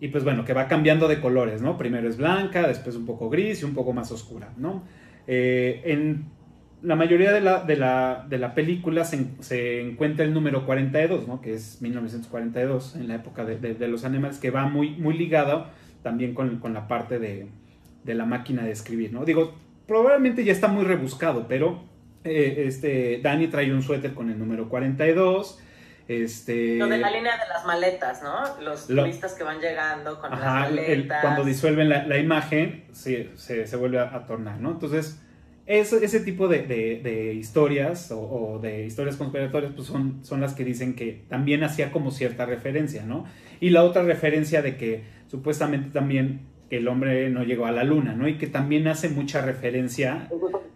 y pues bueno, que va cambiando de colores, ¿no? Primero es blanca, después un poco gris y un poco más oscura, ¿no? Eh, en la mayoría de la, de la, de la película se, encuentra el número 42, ¿no? Que es 1942, en la época de, de, los animales, que va muy, muy ligado también con, con la parte de, de, la máquina de escribir, ¿no? Digo, probablemente ya está muy rebuscado, pero eh, este, Dani trae un suéter con el número 42, este... Lo de la línea de las maletas, ¿no? Los turistas que van llegando con las maletas. cuando disuelven la, la imagen, se, se, se, vuelve a, a, tornar, ¿no? Entonces, eso, ese tipo de, de, de historias o, o, de historias conspiratorias, pues son, son las que dicen que también hacía como cierta referencia, ¿no? Y la otra referencia de que supuestamente también que el hombre no llegó a la luna, ¿no? Y que también hace mucha referencia.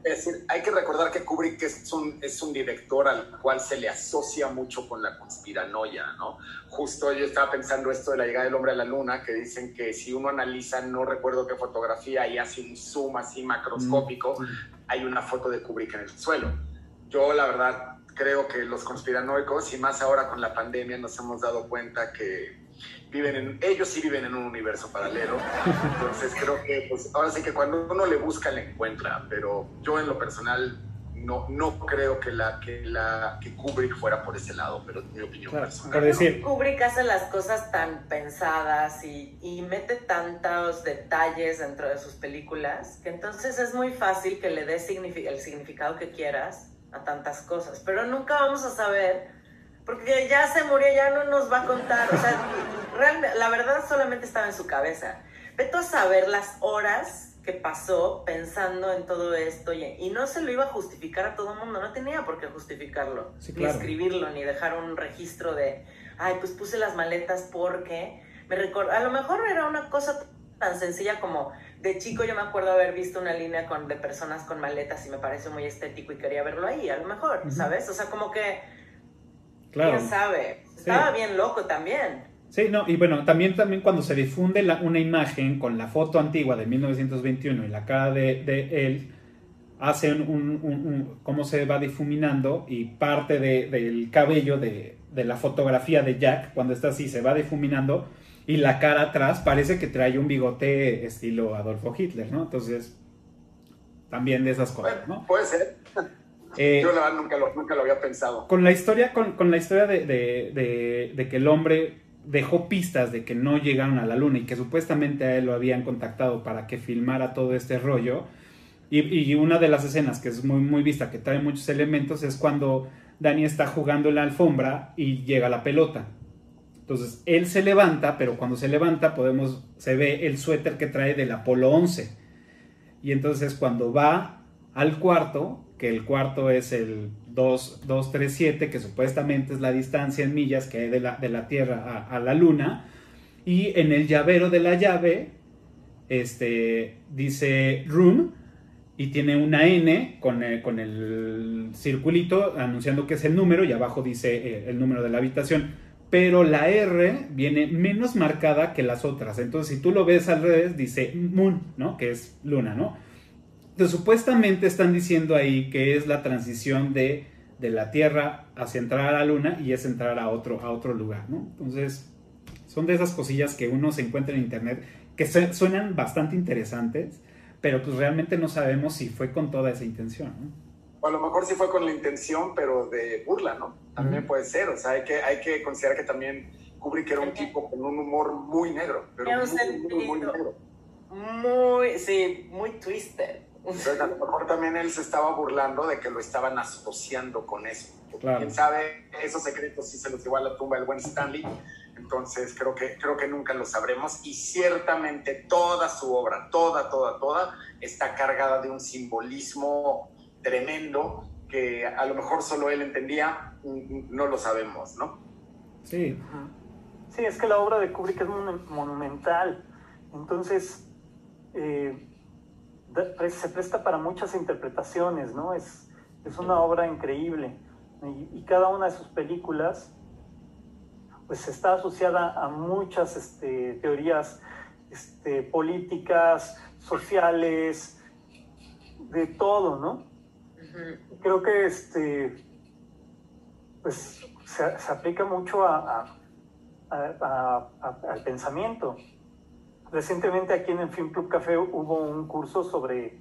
Es decir, hay que recordar que Kubrick es un, es un director al cual se le asocia mucho con la conspiranoia, ¿no? Justo yo estaba pensando esto de la llegada del hombre a la luna, que dicen que si uno analiza, no recuerdo qué fotografía, y hace un zoom así macroscópico, mm. hay una foto de Kubrick en el suelo. Yo, la verdad, creo que los conspiranoicos, y más ahora con la pandemia, nos hemos dado cuenta que viven en, ellos sí viven en un universo paralelo. Entonces creo que, pues, ahora sí que cuando uno le busca, le encuentra, pero yo en lo personal no, no creo que, la, que, la, que Kubrick fuera por ese lado, pero es mi opinión Claro, personal. por decir, Kubrick hace las cosas tan pensadas y, y mete tantos detalles dentro de sus películas que entonces es muy fácil que le des signifi- el significado que quieras a tantas cosas. Pero nunca vamos a saber porque ya se murió, ya no nos va a contar. O sea, (laughs) realmente, la verdad solamente estaba en su cabeza. Vete a saber las horas que pasó pensando en todo esto y, y no se lo iba a justificar a todo el mundo, no tenía por qué justificarlo, Sí, ni escribirlo, ni dejar un registro de, ay, pues puse las maletas porque me recuerdo, a lo mejor era una cosa tan sencilla como de chico yo me acuerdo haber visto una línea con, de personas con maletas y me pareció muy estético y quería verlo ahí, a lo mejor. ¿sabes? O sea, como que, claro. quién sabe, estaba bien loco también. Sí, no, y bueno, también, también cuando se difunde la- una imagen con la foto antigua de 1921 y la cara de, de él, hacen un, un- un- cómo se va difuminando y parte de- del cabello de, de la fotografía de Jack, cuando está así, se va difuminando y la cara atrás parece que trae un bigote estilo Adolfo Hitler, ¿no? Entonces, también de esas cosas, ¿no? puede ser. Eh, (laughs) Yo la verdad nunca lo, nunca lo había pensado. con la historia, con, con la historia de, de- de- de que el hombre dejó pistas de que no llegaron a la luna y que supuestamente a él lo habían contactado para que filmara todo este rollo. Y, y una de las escenas que es muy, muy vista, que trae muchos elementos, es cuando Dani está jugando en la alfombra y llega la pelota. Entonces él se levanta, pero cuando se levanta podemos, se ve el suéter que trae del Apolo 11. Y entonces cuando va al cuarto, que el cuarto es el 2, 237, que supuestamente es la distancia en millas que hay de la, de la Tierra a, a la Luna, y en el llavero de la llave este, dice room y tiene una N con el, con el circulito anunciando que es el número y abajo dice eh, el número de la habitación. Pero la R viene menos marcada que las otras. Entonces, si tú lo ves al revés, dice moon, ¿no? Que es luna, ¿no? Entonces, supuestamente están diciendo ahí que es la transición de, de la Tierra hacia entrar a la Luna y es entrar a otro, a otro lugar, ¿no? Entonces, son de esas cosillas que uno se encuentra en Internet que su- suenan bastante interesantes, pero pues realmente no sabemos si fue con toda esa intención, ¿no? O a lo mejor sí fue con la intención, pero de burla, ¿no? También puede ser. O sea, hay que, hay que considerar que también Kubrick era un tipo con un humor muy negro, pero muy, muy, negro. Muy, sí, muy twisted. Entonces, a lo mejor también él se estaba burlando de que lo estaban asociando con eso. Claro. Quién sabe, esos secretos sí se los llevó a la tumba el buen Stanley. Entonces, creo que, creo que nunca lo sabremos. Y ciertamente toda su obra, toda, toda, toda, está cargada de un simbolismo tremendo que a lo mejor solo él entendía, no lo sabemos, ¿no? Sí, Sí, es que la obra de Kubrick es mon- monumental. Entonces, eh, pre- se presta para muchas interpretaciones, ¿no? Es, es una obra increíble. Y, y cada una de sus películas, pues está asociada a muchas este, teorías este, políticas, sociales, de todo, ¿no? Creo que este pues se, se aplica mucho a, al pensamiento. Recientemente aquí en el Film Club Café hubo un curso sobre,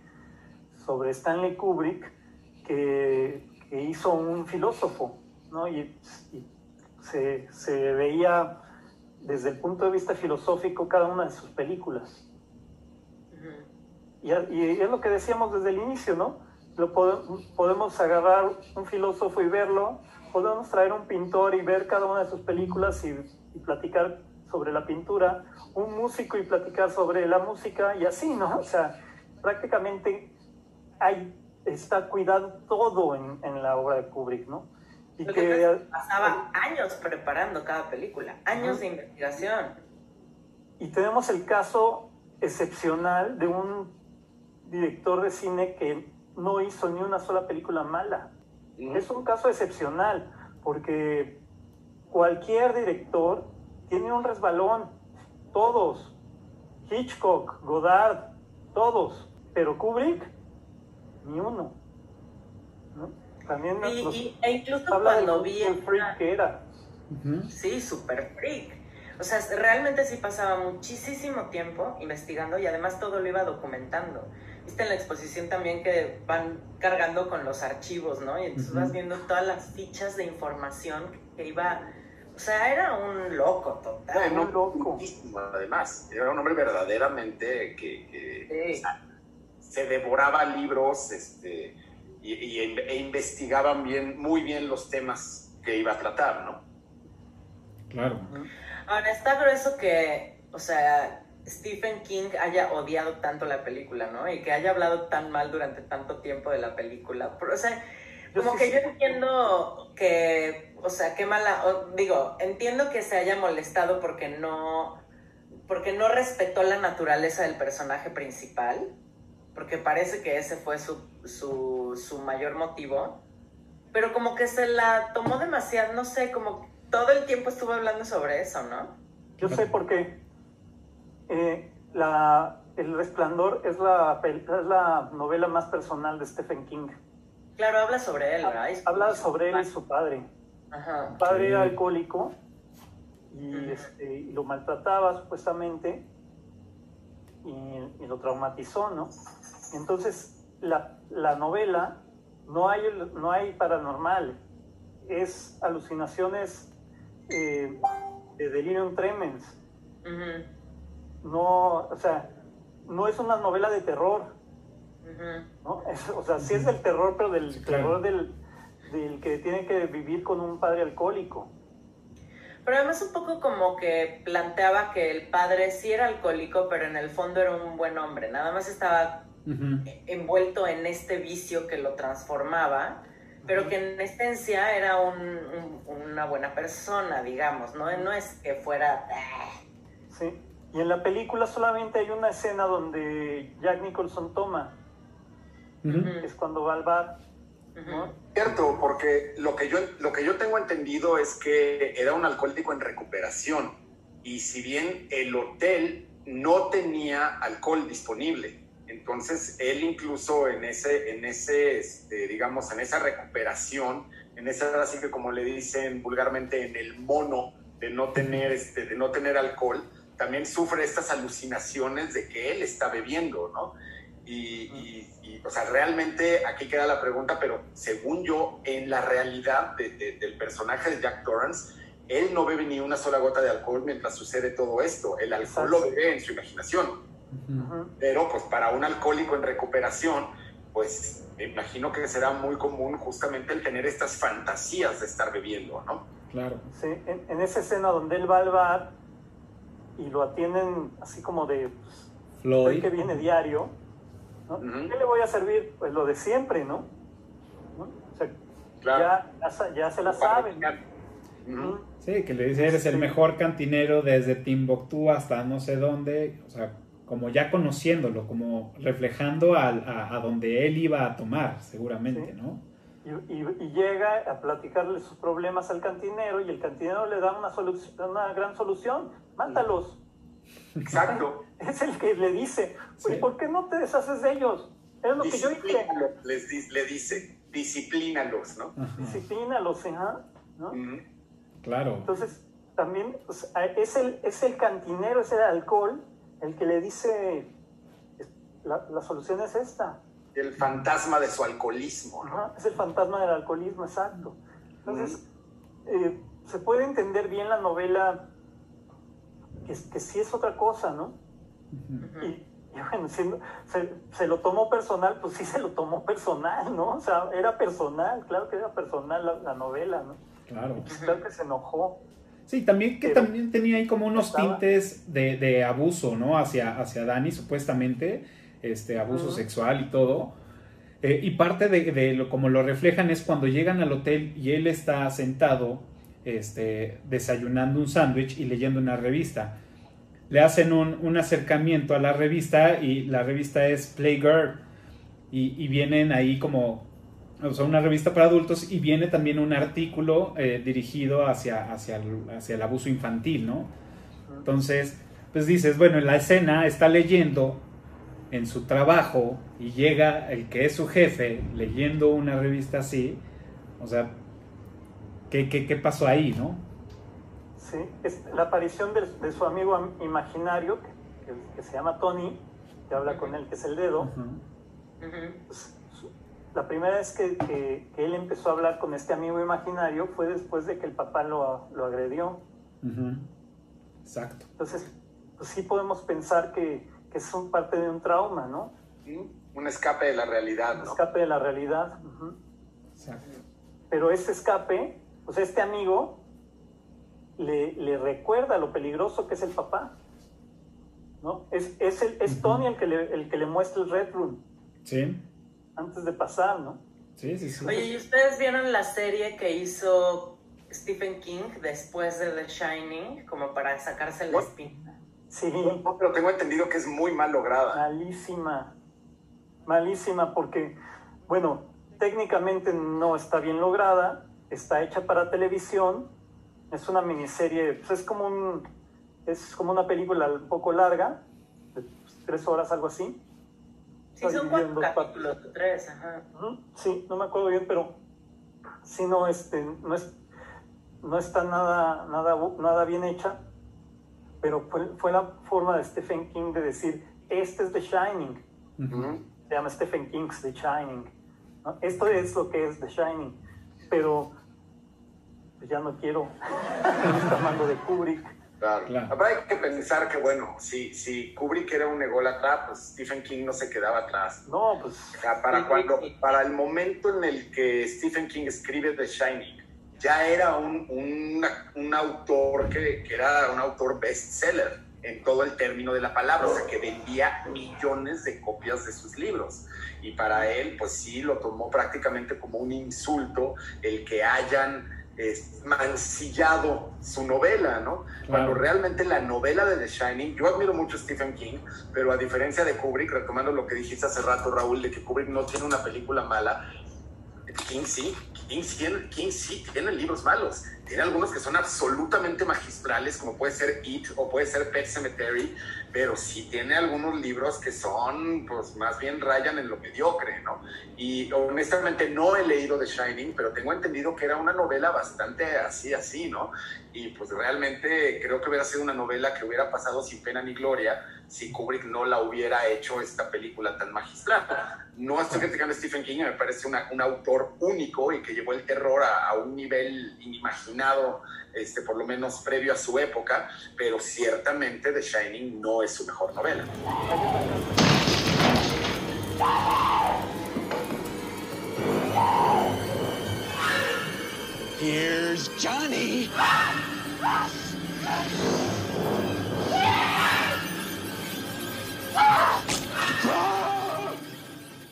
sobre Stanley Kubrick que, que hizo un filósofo, ¿no? Y, y se, se veía desde el punto de vista filosófico cada una de sus películas. Y es lo que decíamos desde el inicio, ¿no? Lo pode- podemos agarrar un filósofo y verlo, podemos traer un pintor y ver cada una de sus películas y, y platicar sobre la pintura, un músico y platicar sobre la música y así, ¿no? O sea, prácticamente hay, está cuidado todo en, en la obra de Kubrick, ¿no? Y Lo que pasaba años preparando cada película, años de investigación. Y tenemos el caso excepcional de un director de cine que no hizo ni una sola película mala. Es un caso excepcional porque cualquier director tiene un resbalón, todos, Hitchcock, Godard, todos, pero Kubrick, ni uno. ¿no? También Y, nos y- e incluso cuando vi freak una- que era. Sí, super freak. O sea, realmente sí pasaba muchísimo tiempo investigando y además todo lo iba documentando. Viste en la exposición también que van cargando con los archivos, ¿no? Y entonces vas viendo todas las fichas de información que iba... O sea, era un loco total. un loco. Además, era un hombre verdaderamente que, se devoraba libros este, y, e investigaban bien, muy bien los temas que iba a tratar, ¿no? Claro. Ahora, está grueso que, o sea, Stephen King haya odiado tanto la película, ¿no? Y que haya hablado tan mal durante tanto tiempo de la película. Pero, o sea, como que yo entiendo que, o sea, qué mala, digo, entiendo que se haya molestado porque no, porque no respetó la naturaleza del personaje principal, porque parece que ese fue su, su, su mayor motivo, pero como que se la tomó demasiado, no sé, como todo el tiempo estuvo hablando sobre eso, ¿no? Yo sé por qué. Eh, la, el Resplandor es la, es la novela más personal de Stephen King. Claro, habla sobre él, ¿verdad? Habla sobre él y su padre. Su padre era alcohólico este, y, lo maltrataba supuestamente y, lo traumatizó, ¿no? Entonces, la, la, novela no hay, no hay paranormal, es alucinaciones eh, de delirium tremens no, o sea, no es una novela de terror. ¿no? o sea, sí es del terror, pero del terror del, que tiene que vivir con un padre alcohólico. Pero además un poco como que planteaba que el padre sí era alcohólico, pero en el fondo era un buen hombre. Nada más estaba envuelto en este vicio que lo transformaba, pero que en esencia era una buena persona, digamos, ¿no? No es que fuera... Sí. Y en la película solamente hay una escena donde Jack Nicholson toma. Es cuando va al bar. Cierto, porque lo que, yo, lo que yo tengo entendido es que era un alcohólico en recuperación. Y si bien el hotel no tenía alcohol disponible, entonces él incluso en ese, en ese este, digamos, en esa recuperación, en esa, así que como le dicen vulgarmente, en el mono de no tener, este, de no tener alcohol, también sufre estas alucinaciones de que él está bebiendo, ¿no? Y, o sea, realmente aquí queda la pregunta, pero según yo, en la realidad del personaje de Jack Torrance, él no bebe ni una sola gota de alcohol mientras sucede todo esto. El alcohol lo bebe en su imaginación. Pero pues para un alcohólico en recuperación, pues me imagino que será muy común justamente el tener estas fantasías de estar bebiendo, ¿no? Claro. Sí, en, en esa escena donde él va al bar y lo atienden así como de pues, que viene diario. ¿no? ¿Qué le voy a servir? Pues lo de siempre, ¿no? O sea, ya, ya, se la saben. Sí, que le dice, eres el mejor cantinero desde Timbuktu hasta no sé dónde, o sea, como ya conociéndolo, como reflejando a, a, donde él iba a tomar, seguramente, ¿no? Y, y, llega a platicarle sus problemas al cantinero y el cantinero le da una, solución, una gran solución mátalos. Exacto. (laughs) Es el que le dice, ¿por qué no te deshaces de ellos? Es lo que yo hice. Les, le dice, disciplínalos, ¿no? Disciplínalos, ¿eh? ¿no? Claro. Entonces, también es, el, es el cantinero, es el alcohol, el que le dice, la, solución es esta. El fantasma de su alcoholismo, ¿no? es el fantasma del alcoholismo, exacto. Entonces, eh, se puede entender bien la novela que, sí es otra cosa, ¿no? y, bueno, se, se, lo tomó personal, pues sí se lo tomó personal, ¿no? O sea, era personal, claro que era personal la, novela, ¿no? Claro. Pues claro que se enojó. Sí, también que también tenía ahí como unos tintes de, de, abuso, ¿no? Hacia, hacia Dani, supuestamente, este, abuso sexual y todo. Eh, y parte de, de, lo, como lo reflejan es cuando llegan al hotel y él está sentado este, desayunando un sándwich y leyendo una revista. Le hacen un, acercamiento a la revista y la revista es Playgirl y, vienen ahí como, o sea, una revista para adultos y viene también un artículo eh, dirigido hacia, hacia, el, hacia el abuso infantil, ¿no? Entonces, pues dices, bueno, en la escena está leyendo en su trabajo y llega el que es su jefe leyendo una revista así, o sea, ¿Qué, pasó ahí, no? Sí, es la aparición de, su amigo imaginario, que, se llama Tony, que habla con él, que es el dedo. La primera vez que, que- que él empezó a hablar con este amigo imaginario fue después de que el papá lo, lo agredió. Exacto. Entonces, pues sí podemos pensar que, que son parte de un trauma, ¿no? Un escape de la realidad, Un ¿no? escape de la realidad. Exacto. Pero ese escape, pues este amigo le, le recuerda lo peligroso que es el papá. ¿no? Es, es, el, es. Tony el que, le, el que le muestra el Red Room Sí, antes de pasar, ¿no? sí, sí. sí. Oye, ¿y ustedes vieron la serie que hizo Stephen King después de The Shining, como para sacarse la espina? Sí, No, pero tengo entendido que es muy mal lograda. malísima, malísima porque, bueno, técnicamente no está bien lograda, está hecha para televisión, es una miniserie, pues es como un, es como una película un poco larga, de tres horas, algo así. Sí, Está son cuatro capítulos, tres, ajá. Sí, no me acuerdo bien, pero sí no, este, no, es, no está nada, nada, nada bien hecha, pero fue, fue la forma de Stephen King de decir, este es The Shining, Ujú. Ujú. se llama Stephen King's The Shining. ¿no? Esto es lo que es The Shining, pero pues ya no quiero (laughs) estar hablando de Kubrick. Claro. Claro. Habrá hay que pensar que, bueno, si, si Kubrick era un ególatra, pues Stephen King no se quedaba atrás. No, pues O sea, para, cuando, para el momento en el que Stephen King escribe The Shining, ya era un, un, un autor que, que era un autor bestseller en todo el término de la palabra, o sea, que vendía millones de copias de sus libros. Y para él, pues sí, lo tomó prácticamente como un insulto el que hayan mancillado su novela, ¿no? Cuando realmente la novela de The Shining, yo admiro mucho a Stephen King, pero a diferencia de Kubrick, retomando lo que dijiste hace rato, Raúl, de que Kubrick no tiene una película mala, King sí, King sí, tiene- King sí tiene libros malos. Tiene algunos que son absolutamente magistrales, como puede ser It o puede ser Pet Cemetery, pero sí tiene algunos libros que son, pues más bien rayan en lo mediocre, ¿no? Y honestamente no he leído The Shining, pero tengo entendido que era una novela bastante así, así, ¿no? Y pues realmente creo que hubiera sido una novela que hubiera pasado sin pena ni gloria si Kubrick no la hubiera hecho esta película tan magistral. No estoy criticando a Stephen King, me parece una- un autor único y que llevó el terror a, a un nivel inimaginado, este, por lo menos previo a su época, pero ciertamente The Shining no es su mejor novela. Here's Johnny.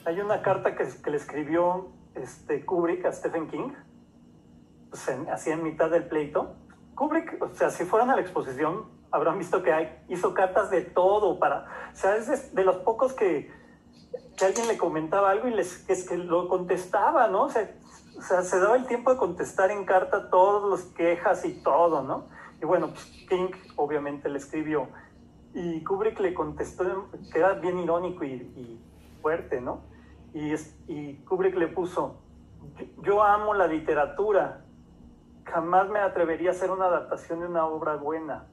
Hay una carta que, le escribió este, Kubrick a Stephen King, pues en- así en mitad del pleito. Kubrick, o sea, si fueran a la exposición, habrán visto que hay, hizo cartas de todo para, o sea, es de, los pocos que, que alguien le comentaba algo y les, es que lo contestaba, ¿no? O sea, o sea, se daba el tiempo de contestar en carta todas las quejas y todo, ¿no? Y bueno, pues, King obviamente le escribió y Kubrick le contestó, que era bien irónico y, y fuerte, ¿no? Y, es- y Kubrick le puso, "Yo- amo la literatura, jamás me atrevería a hacer una adaptación de una obra buena.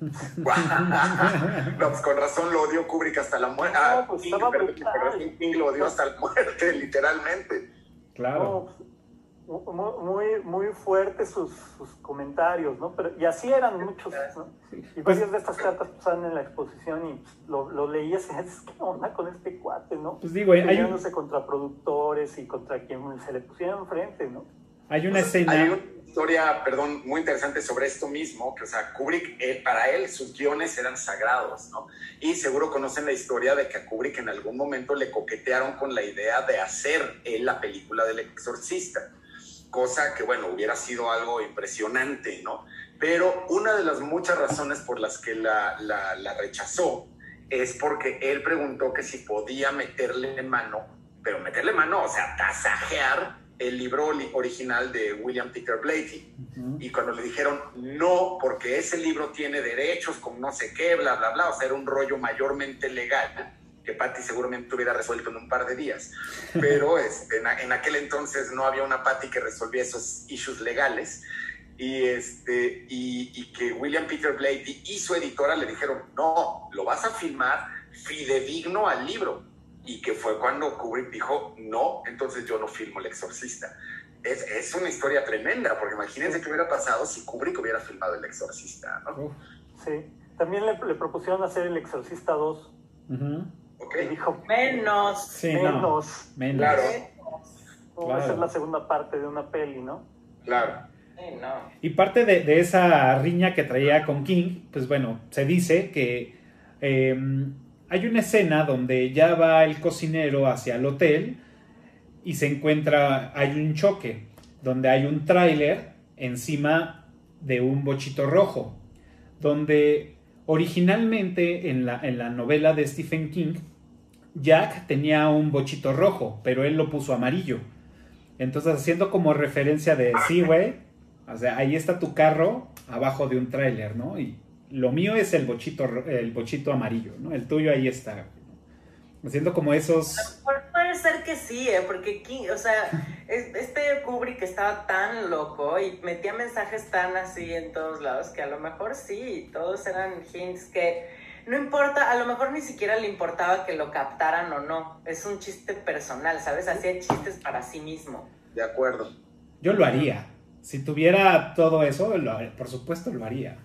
(laughs) no, pues con razón lo odió Kubrick hasta la muerte. Ah, No, pues King, perdón, King lo odió hasta la muerte, (laughs) literalmente. Claro. No, pues, muy, muy fuertes sus, sus comentarios, ¿no? Pero, y así eran muchos, ¿no? Y Pues- varias de estas cartas pues, están en la exposición y pues, lo, lo leías y dices, ¿qué onda con este cuate, no? Pues digo, hay un- Peleándose contra productores y contra quien se le pusiera enfrente, ¿no? Hay una escena. Hay una historia, perdón, muy interesante sobre esto mismo, que o sea, Kubrick, eh, para él sus guiones eran sagrados, ¿no? Y seguro conocen la historia de que a Kubrick en algún momento le coquetearon con la idea de hacer él la película del exorcista, cosa que, bueno, hubiera sido algo impresionante, ¿no? Pero una de las muchas razones por las que la, la, la rechazó es porque él preguntó que si podía meterle mano, pero meterle mano, o sea, tasajear el libro li- original de William Peter Blatty. Ujú. Y cuando le dijeron no, porque ese libro tiene derechos con no sé qué, bla, bla, bla, o sea, era un rollo mayormente legal que Patty seguramente hubiera resuelto en un par de días. (laughs) Pero este, en, en aquel entonces no había una Patty que resolvía esos issues legales. Y, este, y, y que William Peter Blatty y su editora le dijeron, no, lo vas a filmar, fidedigno al libro. Y que fue cuando Kubrick dijo, no, entonces yo no filmo El Exorcista. Es, es una historia tremenda, porque imagínense qué hubiera pasado si Kubrick hubiera filmado El Exorcista, ¿no? Sí. También le, le propusieron hacer El Exorcista 2. Ujú. ¿Ok? Y dijo, Menos. Sí, menos. no. Menos. Claro. ¿Cómo va a ser Claro. la segunda parte de una peli, no? Claro. Sí, no. Y parte de, de esa riña que traía con King, pues bueno, se dice que eh, hay una escena donde ya va el cocinero hacia el hotel y se encuentra, hay un choque, donde hay un tráiler encima de un bochito rojo, donde originalmente en la, en la novela de Stephen King, Jack tenía un bochito rojo, pero él lo puso amarillo. Entonces, haciendo como referencia de, sí, güey, o sea, ahí está tu carro abajo de un tráiler, ¿no? Y lo mío es el bochito, ro- el bochito amarillo, ¿no? El tuyo ahí está. Haciendo como esos... Pu- Puede ser que sí, ¿eh? porque King, o sea, (laughs) es- este Kubrick estaba tan loco y metía mensajes tan así en todos lados que a lo mejor sí, todos eran hints que no importa, a lo mejor ni siquiera le importaba que lo captaran o no. Es un chiste personal, ¿sabes? Hacía chistes para sí mismo. De acuerdo. Yo lo haría. Si tuviera todo eso, lo- por supuesto lo haría.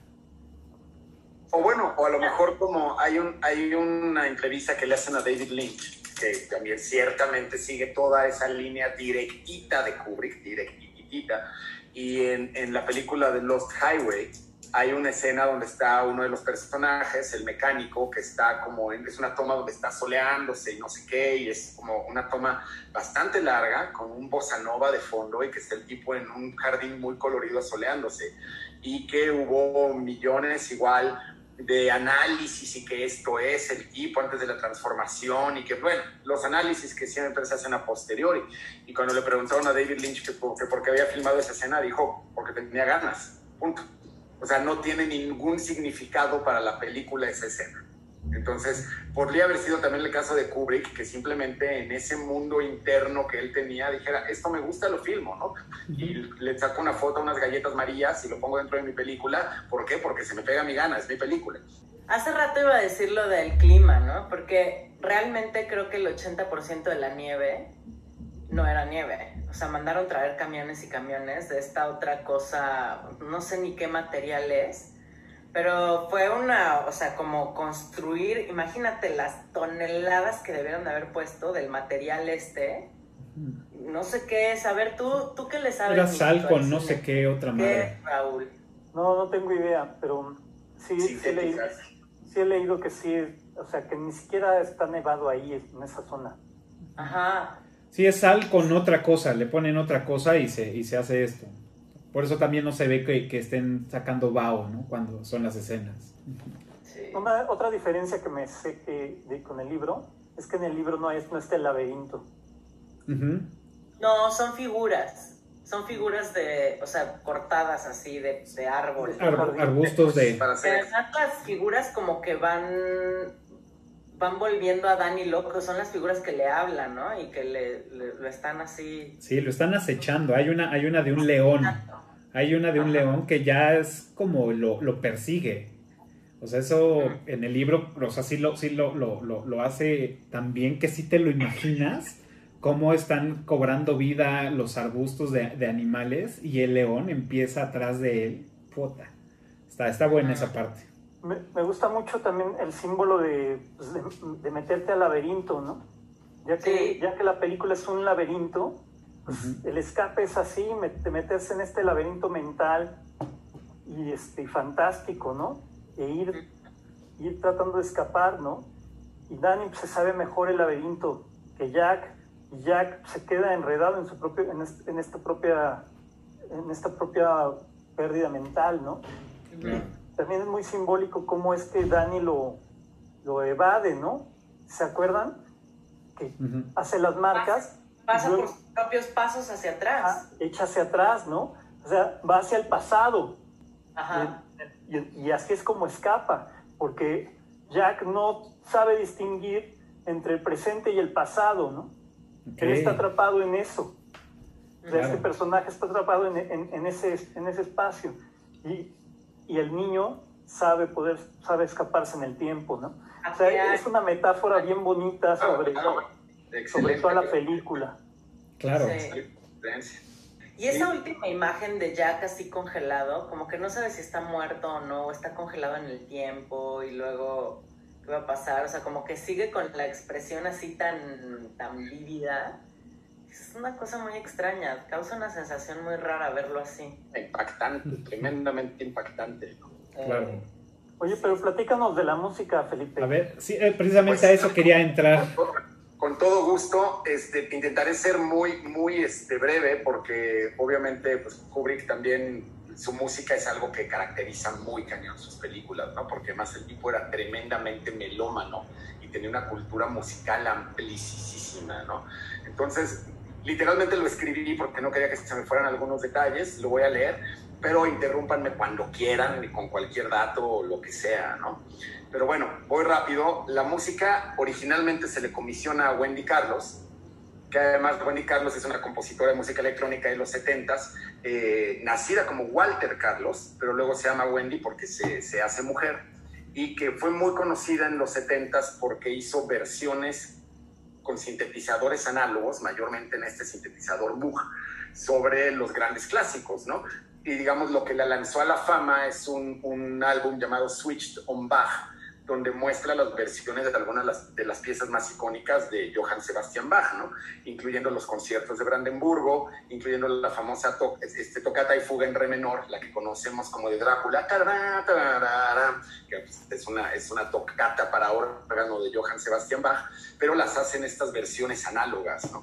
O bueno, o a lo mejor como hay, un, hay una entrevista que le hacen a David Lynch, que también ciertamente sigue toda esa línea directita de Kubrick, directitita, y en, en la película de Lost Highway hay una escena donde está uno de los personajes, el mecánico, que está como, en, es una toma donde está soleándose y no sé qué, y es como una toma bastante larga, con un bossa nova de fondo, y que está el tipo en un jardín muy colorido soleándose, y que hubo millones igual de análisis y que esto es el tipo antes de la transformación y que, bueno, los análisis que siempre se hacen a posteriori. Y cuando le preguntaron a David Lynch que que por qué había filmado esa escena, dijo, porque tenía ganas, punto. O sea, no tiene ningún significado para la película esa escena. Entonces, podría haber sido también el caso de Kubrick, que simplemente en ese mundo interno que él tenía dijera, esto me gusta, lo filmo, ¿no? Y le saco una foto a unas galletas marías y lo pongo dentro de mi película. ¿Por qué? Porque se me pega mi gana, es mi película. Hace rato iba a decir lo del clima, ¿no? Porque realmente creo que el 80% de la nieve no era nieve. O sea, mandaron traer camiones y camiones de esta otra cosa, no sé ni qué material es, pero fue una, o sea, como construir, imagínate las toneladas que debieron de haber puesto del material este. No sé qué es, a ver, tú, tú qué le sabes. Era sal al con no sé qué otra ¿Qué, madre. Raúl? No, no tengo idea, pero sí, sí, he leído, sí he leído que sí, o sea, que ni siquiera está nevado ahí en esa zona. Ajá. Sí, es sal con otra cosa, le ponen otra cosa y se, y se hace esto. Por eso también no se ve que, que estén sacando vaho, ¿no? Cuando son las escenas. Sí. Una, otra diferencia que me sé que de, con el libro es que en el libro no, es, no está el laberinto. Ujú. No, son figuras. Son figuras de, o sea, cortadas así de, de árbol. Ar- arbustos de... Para Pero hacer las figuras como que van van volviendo a Dani loco, son las figuras que le hablan, ¿no? Y que le, le- lo están así. Sí, lo están acechando. Hay una, hay una de un león. Hay una de un Ajá. león que ya es como lo, lo persigue. O sea, eso en el libro, o sea, sí lo, sí lo, lo, lo, lo hace tan bien que sí te lo imaginas cómo están cobrando vida los arbustos de, de animales y el león empieza atrás de él. Puta. Está, está buena esa parte. Me, me gusta mucho también el símbolo de, pues, de, de meterte al laberinto, ¿no? Ya que, Sí. ya que la película es un laberinto, pues, el escape es así, meterse en este laberinto mental y este, fantástico, ¿no? E ir, ir tratando de escapar, ¿no? Y Danny pues, se sabe mejor el laberinto que Jack, y Jack se queda enredado en, su propio, en, est- en esta propia, en esta propia pérdida mental, ¿no? también es muy simbólico cómo es que Dani lo, lo evade, ¿no? ¿Se acuerdan? Que hace las marcas, Pasa por sus propios pasos hacia ah, atrás. echa hacia atrás, ¿no? O sea, va hacia el pasado. Ajá. Y, y- y así es como escapa, porque Jack no sabe distinguir entre el presente y el pasado, ¿no? Ok. Él está atrapado en eso. Sea, Claro. Este personaje está atrapado en, en- en ese, en ese espacio. Y, y el niño sabe poder, sabe escaparse en el tiempo, ¿no? O sea, es una metáfora bien bonita sobre, sobre toda la película. Claro. Y esa última imagen de Jack así congelado, como que no sabe si está muerto o no, o está congelado en el tiempo y luego qué va a pasar, o sea, como que sigue con la expresión así tan, tan vívida. Es una cosa muy extraña, causa una sensación muy rara verlo así. Impactante, tremendamente impactante. Claro. Oye, pero platícanos de la música, Felipe. A ver, sí, eh, precisamente a eso quería entrar. Con todo gusto, este, intentaré ser muy, muy este, breve porque obviamente pues, Kubrick también, su música es algo que caracteriza muy cañón sus películas, ¿no? Porque más el tipo era tremendamente melómano y tenía una cultura musical amplísima, ¿no? Entonces, literalmente lo escribí porque no quería que se me fueran algunos detalles, lo voy a leer, pero interrúmpanme cuando quieran con cualquier dato o lo que sea, ¿no? Pero bueno, voy rápido. La música originalmente se le comisiona a Wendy Carlos, que además Wendy Carlos es una compositora de música electrónica de los 70s, eh, nacida como Walter Carlos, pero luego se llama Wendy porque se, se hace mujer, y que fue muy conocida en los 70s porque hizo versiones con sintetizadores análogos, mayormente en este sintetizador Moog, sobre los grandes clásicos, ¿no? Y digamos lo que la lanzó a la fama es un, un álbum llamado Switched on Bach, donde muestra las versiones de algunas de las, piezas más icónicas de Johann Sebastian Bach, ¿no? incluyendo los conciertos de Brandenburgo, incluyendo la famosa este, tocata y fuga en re menor, la que conocemos como de Drácula, que pues, es, una, es una tocata para órgano de Johann Sebastian Bach, pero las hacen estas versiones análogas. ¿no?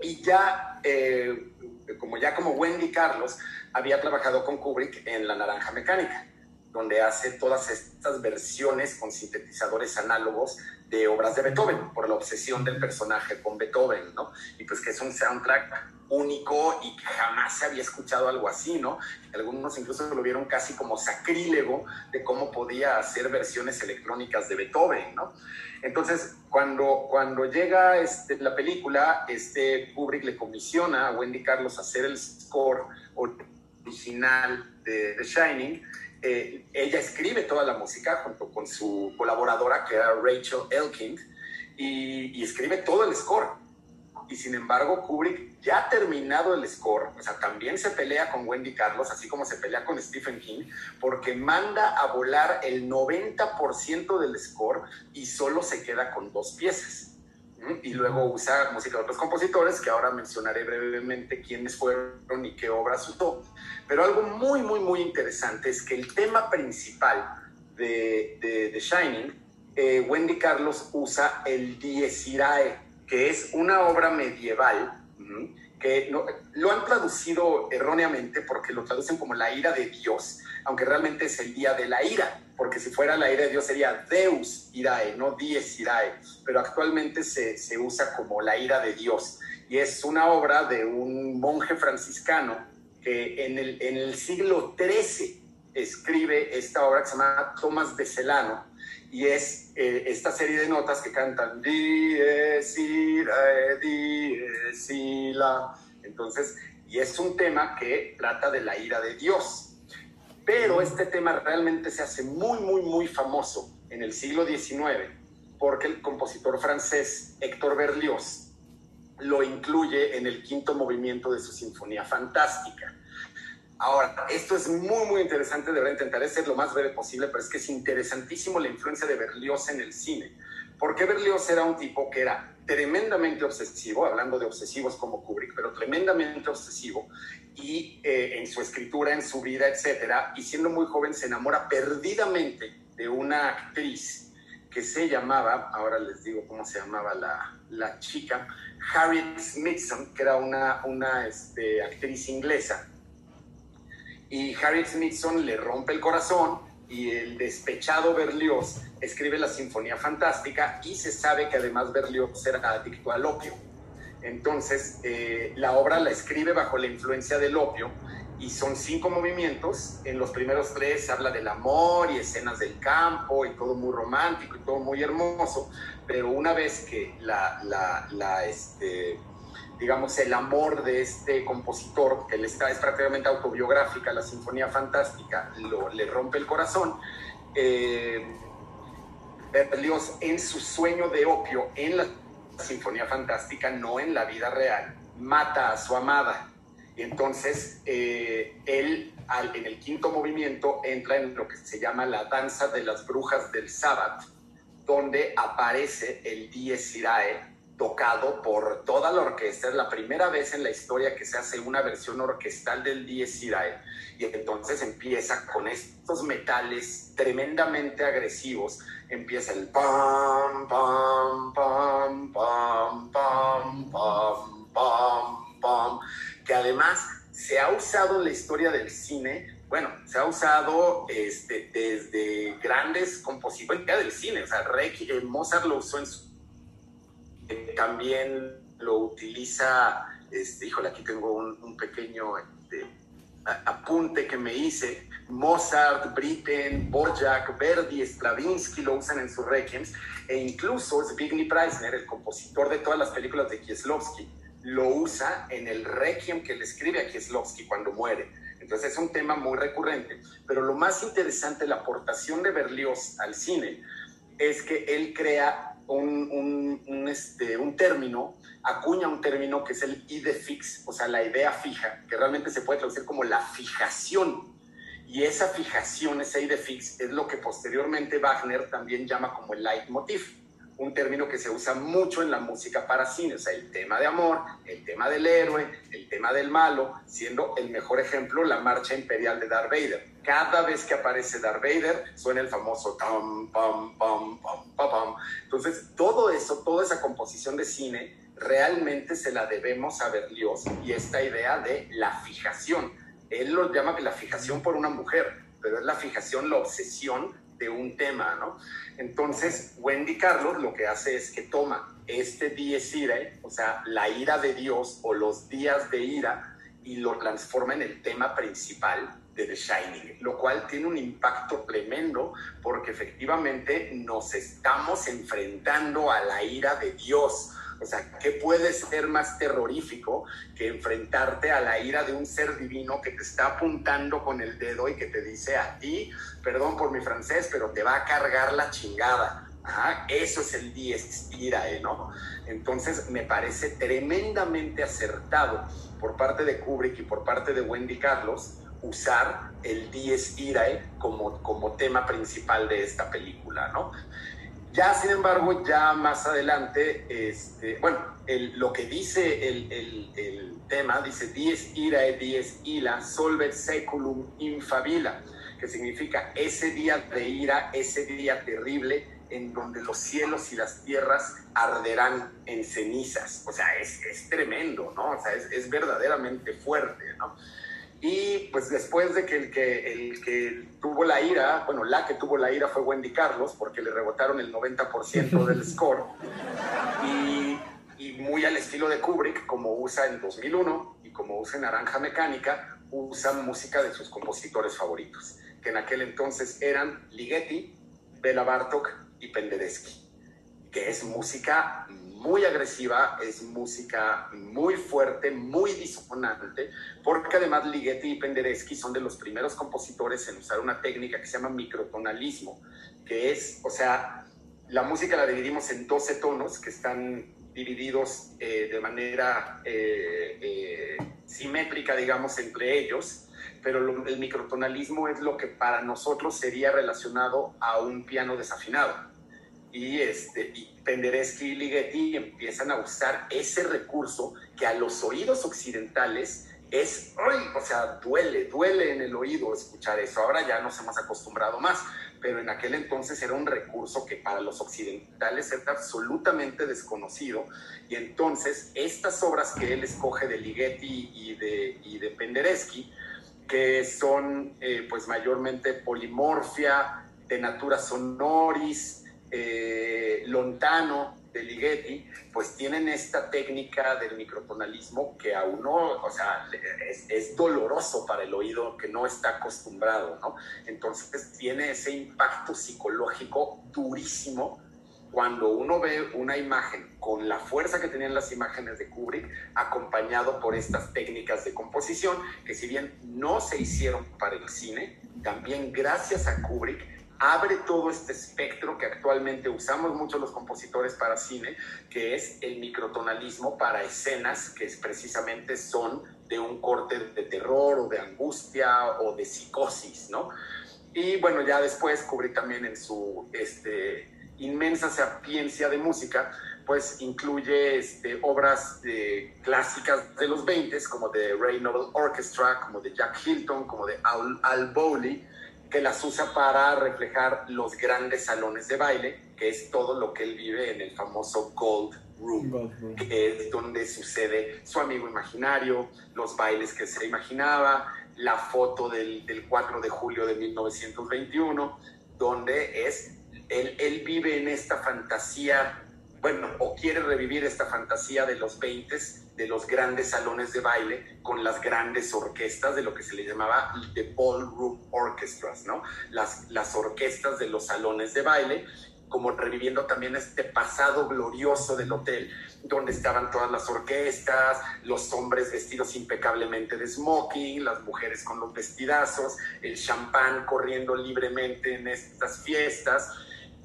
Y ya, eh, como ya como Wendy Carlos, había trabajado con Kubrick en La Naranja Mecánica donde hace todas estas versiones con sintetizadores análogos de obras de Beethoven, por la obsesión del personaje con Beethoven, ¿no? Y pues que es un soundtrack único y que jamás se había escuchado algo así, ¿no? Algunos incluso lo vieron casi como sacrílego de cómo podía hacer versiones electrónicas de Beethoven, ¿no? Entonces, cuando, cuando llega este, la película, este Kubrick le comisiona a Wendy Carlos hacer el score original de The Shining, eh, ella escribe toda la música junto con su colaboradora, que era Rachel Elking, y, escribe todo el score. Y sin embargo, Kubrick, ya ha terminado el score, o sea, también se pelea con Wendy Carlos, así como se pelea con Stephen King, porque manda a volar el 90% del score y solo se queda con dos piezas. Y luego usa música de otros compositores, que ahora mencionaré brevemente quiénes fueron y qué obras usó. Pero algo muy, muy, muy interesante es que el tema principal de, The Shining, eh, Wendy Carlos usa el Dies Irae, que es una obra medieval que lo han traducido erróneamente porque lo traducen como la ira de Dios, aunque realmente es el día de la ira, porque si fuera la ira de Dios sería Deus irae, no Dies irae, pero actualmente se, se usa como la ira de Dios. Y es una obra de un monje franciscano que en el, siglo XIII escribe esta obra que se llama Tomás de Celano, y es eh, esta serie de notas que cantan Dies irae, Dies ila. Entonces, y es un tema que trata de la ira de Dios pero este tema realmente se hace muy, muy, muy famoso en el siglo XIX porque el compositor francés Héctor Berlioz lo incluye en el quinto movimiento de su Sinfonía Fantástica. Ahora, esto es muy, muy interesante, de intentar ser lo más breve posible, pero es que es interesantísimo la influencia de Berlioz en el cine, porque Berlioz era un tipo que era tremendamente obsesivo, hablando de obsesivos como Kubrick, pero tremendamente obsesivo, y eh, en su escritura, en su vida, etcétera, y siendo muy joven se enamora perdidamente de una actriz que se llamaba, ahora les digo cómo se llamaba la, la chica, Harriet Smithson, que era una, una este, actriz inglesa. Y Harriet Smithson le rompe el corazón y el despechado Berlioz escribe la Sinfonía Fantástica y se sabe que además Berlioz era adicto al opio. Entonces, eh, la obra la escribe bajo la influencia del opio y son cinco movimientos. En los primeros tres se habla del amor y escenas del campo y todo muy romántico y todo muy hermoso, pero una vez que la, la, este, digamos, el amor de este compositor, que está, es prácticamente autobiográfica, la Sinfonía Fantástica, lo, le rompe el corazón, eh, en su sueño de opio en la Sinfonía Fantástica, no en la vida real, mata a su amada. Y entonces eh, él en el quinto movimiento entra en lo que se llama la danza de las brujas del sábado, donde aparece el Dies Irae tocado por toda la orquesta. Es la primera vez en la historia que se hace una versión orquestal del Dies Irae. Y entonces empieza con estos metales tremendamente agresivos. Empieza el pam, pam, pam, pam, pam, pam, pam, pam, que además se ha usado en la historia del cine bueno, se ha usado este, desde grandes compositores del cine, o sea, eh, Mozart lo usó en su también lo utiliza, este, híjole, aquí tengo un, pequeño este, apunte que me hice. Mozart, Britten, Borjak, Verdi, Stravinsky lo usan en sus requiems e incluso Zbigniew Preisner, el compositor de todas las películas de Kieslowski, lo usa en el requiem que le escribe a Kieslowski cuando muere. Entonces es un tema muy recurrente. Pero lo más interesante, la aportación de Berlioz al cine, es que él crea un, este, un término, acuña un término que es el ide fix, o sea, la idea fija, que realmente se puede traducir como la fijación. Y esa fijación, ese ide fix, es lo que posteriormente Wagner también llama como el leitmotiv un término que se usa mucho en la música para cine, o sea, el tema de amor, el tema del héroe, el tema del malo, siendo el mejor ejemplo la marcha imperial de Darth Vader. Cada vez que aparece Darth Vader suena el famoso tam, pam, pam, pam, pam. Entonces, todo eso, toda esa composición de cine, realmente se la debemos a Berlioz y esta idea de la fijación. Él lo llama la fijación por una mujer, pero es la fijación, la obsesión de un tema, ¿no? Entonces, Wendy Carlos lo que hace es que toma este dies irae, o sea, la ira de Dios o los días de ira, y lo transforma en el tema principal de The Shining, lo cual tiene un impacto tremendo porque efectivamente nos estamos enfrentando a la ira de Dios o sea, ¿qué puede ser más terrorífico que enfrentarte a la ira de un ser divino que te está apuntando con el dedo y que te dice a ti, perdón por mi francés, pero te va a cargar la chingada? eso es el dies irae, ¿no? Entonces me parece tremendamente acertado por parte de Kubrick y por parte de Wendy Carlos usar el dies irae como, como tema principal de esta película, ¿no? Ya, sin embargo, ya más adelante, este, bueno, lo que dice el, tema, dice dies irae, dies ila, solvet seculum infabila, que significa ese día de ira, ese día terrible en donde los cielos y las tierras arderán en cenizas. O sea, es, es tremendo, ¿no? O sea, es, es verdaderamente fuerte, ¿no? Y pues después de que el, que el que tuvo la ira, bueno, la que tuvo la ira fue Wendy Carlos, porque le rebotaron el 90% del (laughs) score. Y, y, muy al estilo de Kubrick, como usa en 2001 y como usa en Naranja Mecánica, usa música de sus compositores favoritos, que en aquel entonces eran Ligeti, Bela Bartok y Penderecki, que es música muy agresiva, es música muy fuerte, muy disonante, porque además Ligeti y Penderecki son de los primeros compositores en usar una técnica que se llama microtonalismo, que es, o sea, la música la dividimos en 12 tonos que están divididos eh, de manera eh, eh, simétrica, digamos, entre ellos, pero el microtonalismo es lo que para nosotros sería relacionado a un piano desafinado y, este, y Penderecki y Ligeti empiezan a usar ese recurso que a los oídos occidentales es, o sea, duele, duele en el oído escuchar eso. Ahora ya nos hemos acostumbrado más, pero en aquel entonces era un recurso que para los occidentales era absolutamente desconocido. Y entonces estas obras que él escoge de Ligeti y de, y de Penderecki, que son eh, pues mayormente polimorfia, de natura sonoris, eh, Lontano, de Ligeti, pues tienen esta técnica del microtonalismo que a uno, o sea, es, doloroso para el oído que no está acostumbrado, ¿no? Entonces tiene ese impacto psicológico durísimo cuando uno ve una imagen con la fuerza que tenían las imágenes de Kubrick, acompañado por estas técnicas de composición, que si bien no se hicieron para el cine, también gracias a Kubrick abre todo este espectro que actualmente usamos mucho los compositores para cine, que es el microtonalismo para escenas que es, precisamente son de un corte de terror o de angustia o de psicosis, ¿no? Y bueno, ya después cubrí también en su este, inmensa sapiencia de música, pues incluye este, obras clásicas de los 20 como de Ray Noble Orchestra, como de Jack Hilton, como de Al, Al Bowley, que las usa para reflejar los grandes salones de baile, que es todo lo que él vive en el famoso Gold Room, que es donde sucede su amigo imaginario, los bailes que se imaginaba, la foto del, del 4 de julio de 1921, donde es, él, él vive en esta fantasía bueno, o quiere revivir esta fantasía de los 20 de los grandes salones de baile con las grandes orquestas de lo que se le llamaba the ballroom orchestras, ¿no? Las, las orquestas de los salones de baile, como reviviendo también este pasado glorioso del hotel, donde estaban todas las orquestas, los hombres vestidos impecablemente de smoking, las mujeres con los vestidazos, el champán corriendo libremente en estas fiestas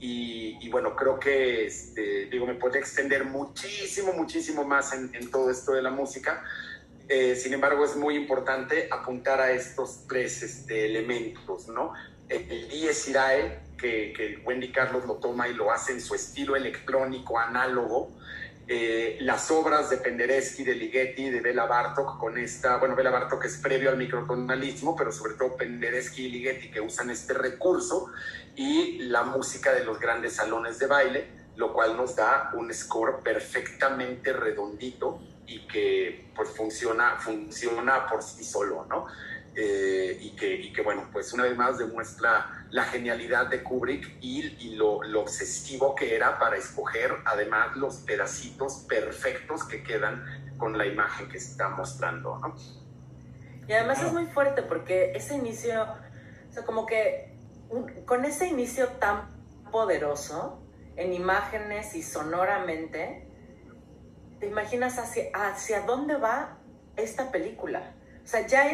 y, bueno, creo que, este, digo, me puede extender muchísimo, muchísimo más en, todo esto de la música. Eh, sin embargo, es muy importante apuntar a estos tres este, elementos, ¿no? El, Dies Irae, que, que, Wendy Carlos lo toma y lo hace en su estilo electrónico, análogo. Eh, las obras de Penderecki, de Ligeti, de Bela Bartok, con esta, bueno, Bela Bartok es previo al microtonalismo, pero sobre todo Penderecki y Ligeti que usan este recurso y la música de los grandes salones de baile, lo cual nos da un score perfectamente redondito y que pues funciona, funciona por sí solo, ¿no? Eh, y, que, y, que, bueno, pues una vez más demuestra la genialidad de Kubrick y, y lo, lo, obsesivo que era para escoger además los pedacitos perfectos que quedan con la imagen que está mostrando, ¿no? Y además es muy fuerte porque ese inicio, o sea, como que con ese inicio tan poderoso en imágenes y sonoramente, ¿te imaginas hacia, hacia dónde va esta película? O sea, ya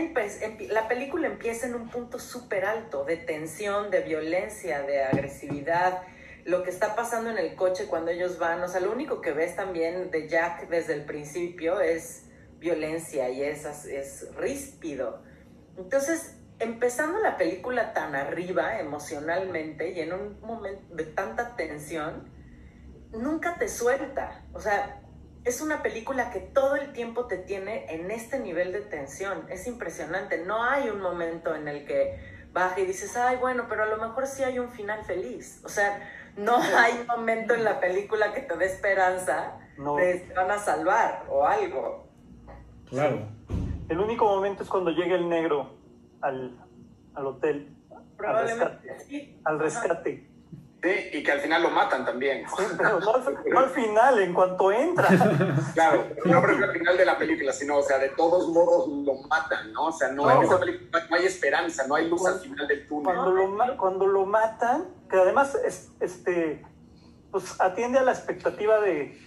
la película empieza en un punto súper alto de tensión, de violencia, de agresividad, lo que está pasando en el coche cuando ellos van, o sea, lo único que ves también de Jack desde el principio es violencia y es, es ríspido. Entonces, empezando la película tan arriba emocionalmente y en un momento de tanta tensión, nunca te suelta. O sea, es una película que todo el tiempo te tiene en este nivel de tensión. Es impresionante. No hay un momento en el que baja y dices, ay, bueno, pero a lo mejor sí hay un final feliz. O sea, no hay un momento en la película que te dé esperanza de que van a salvar o algo. Claro. El único momento es cuando llega el negro al, al hotel, al rescate. Al rescate. Sí, y que al final lo matan también. Sí, pero no, al final, en cuanto entra. (laughs) Claro, no creo que al final de la película, sino, o sea, de todos modos lo matan, ¿no? O sea, no, en esa película no hay esperanza, no hay luz al final del túnel. Cuando lo, cuando lo matan, que además este, pues atiende a la expectativa de,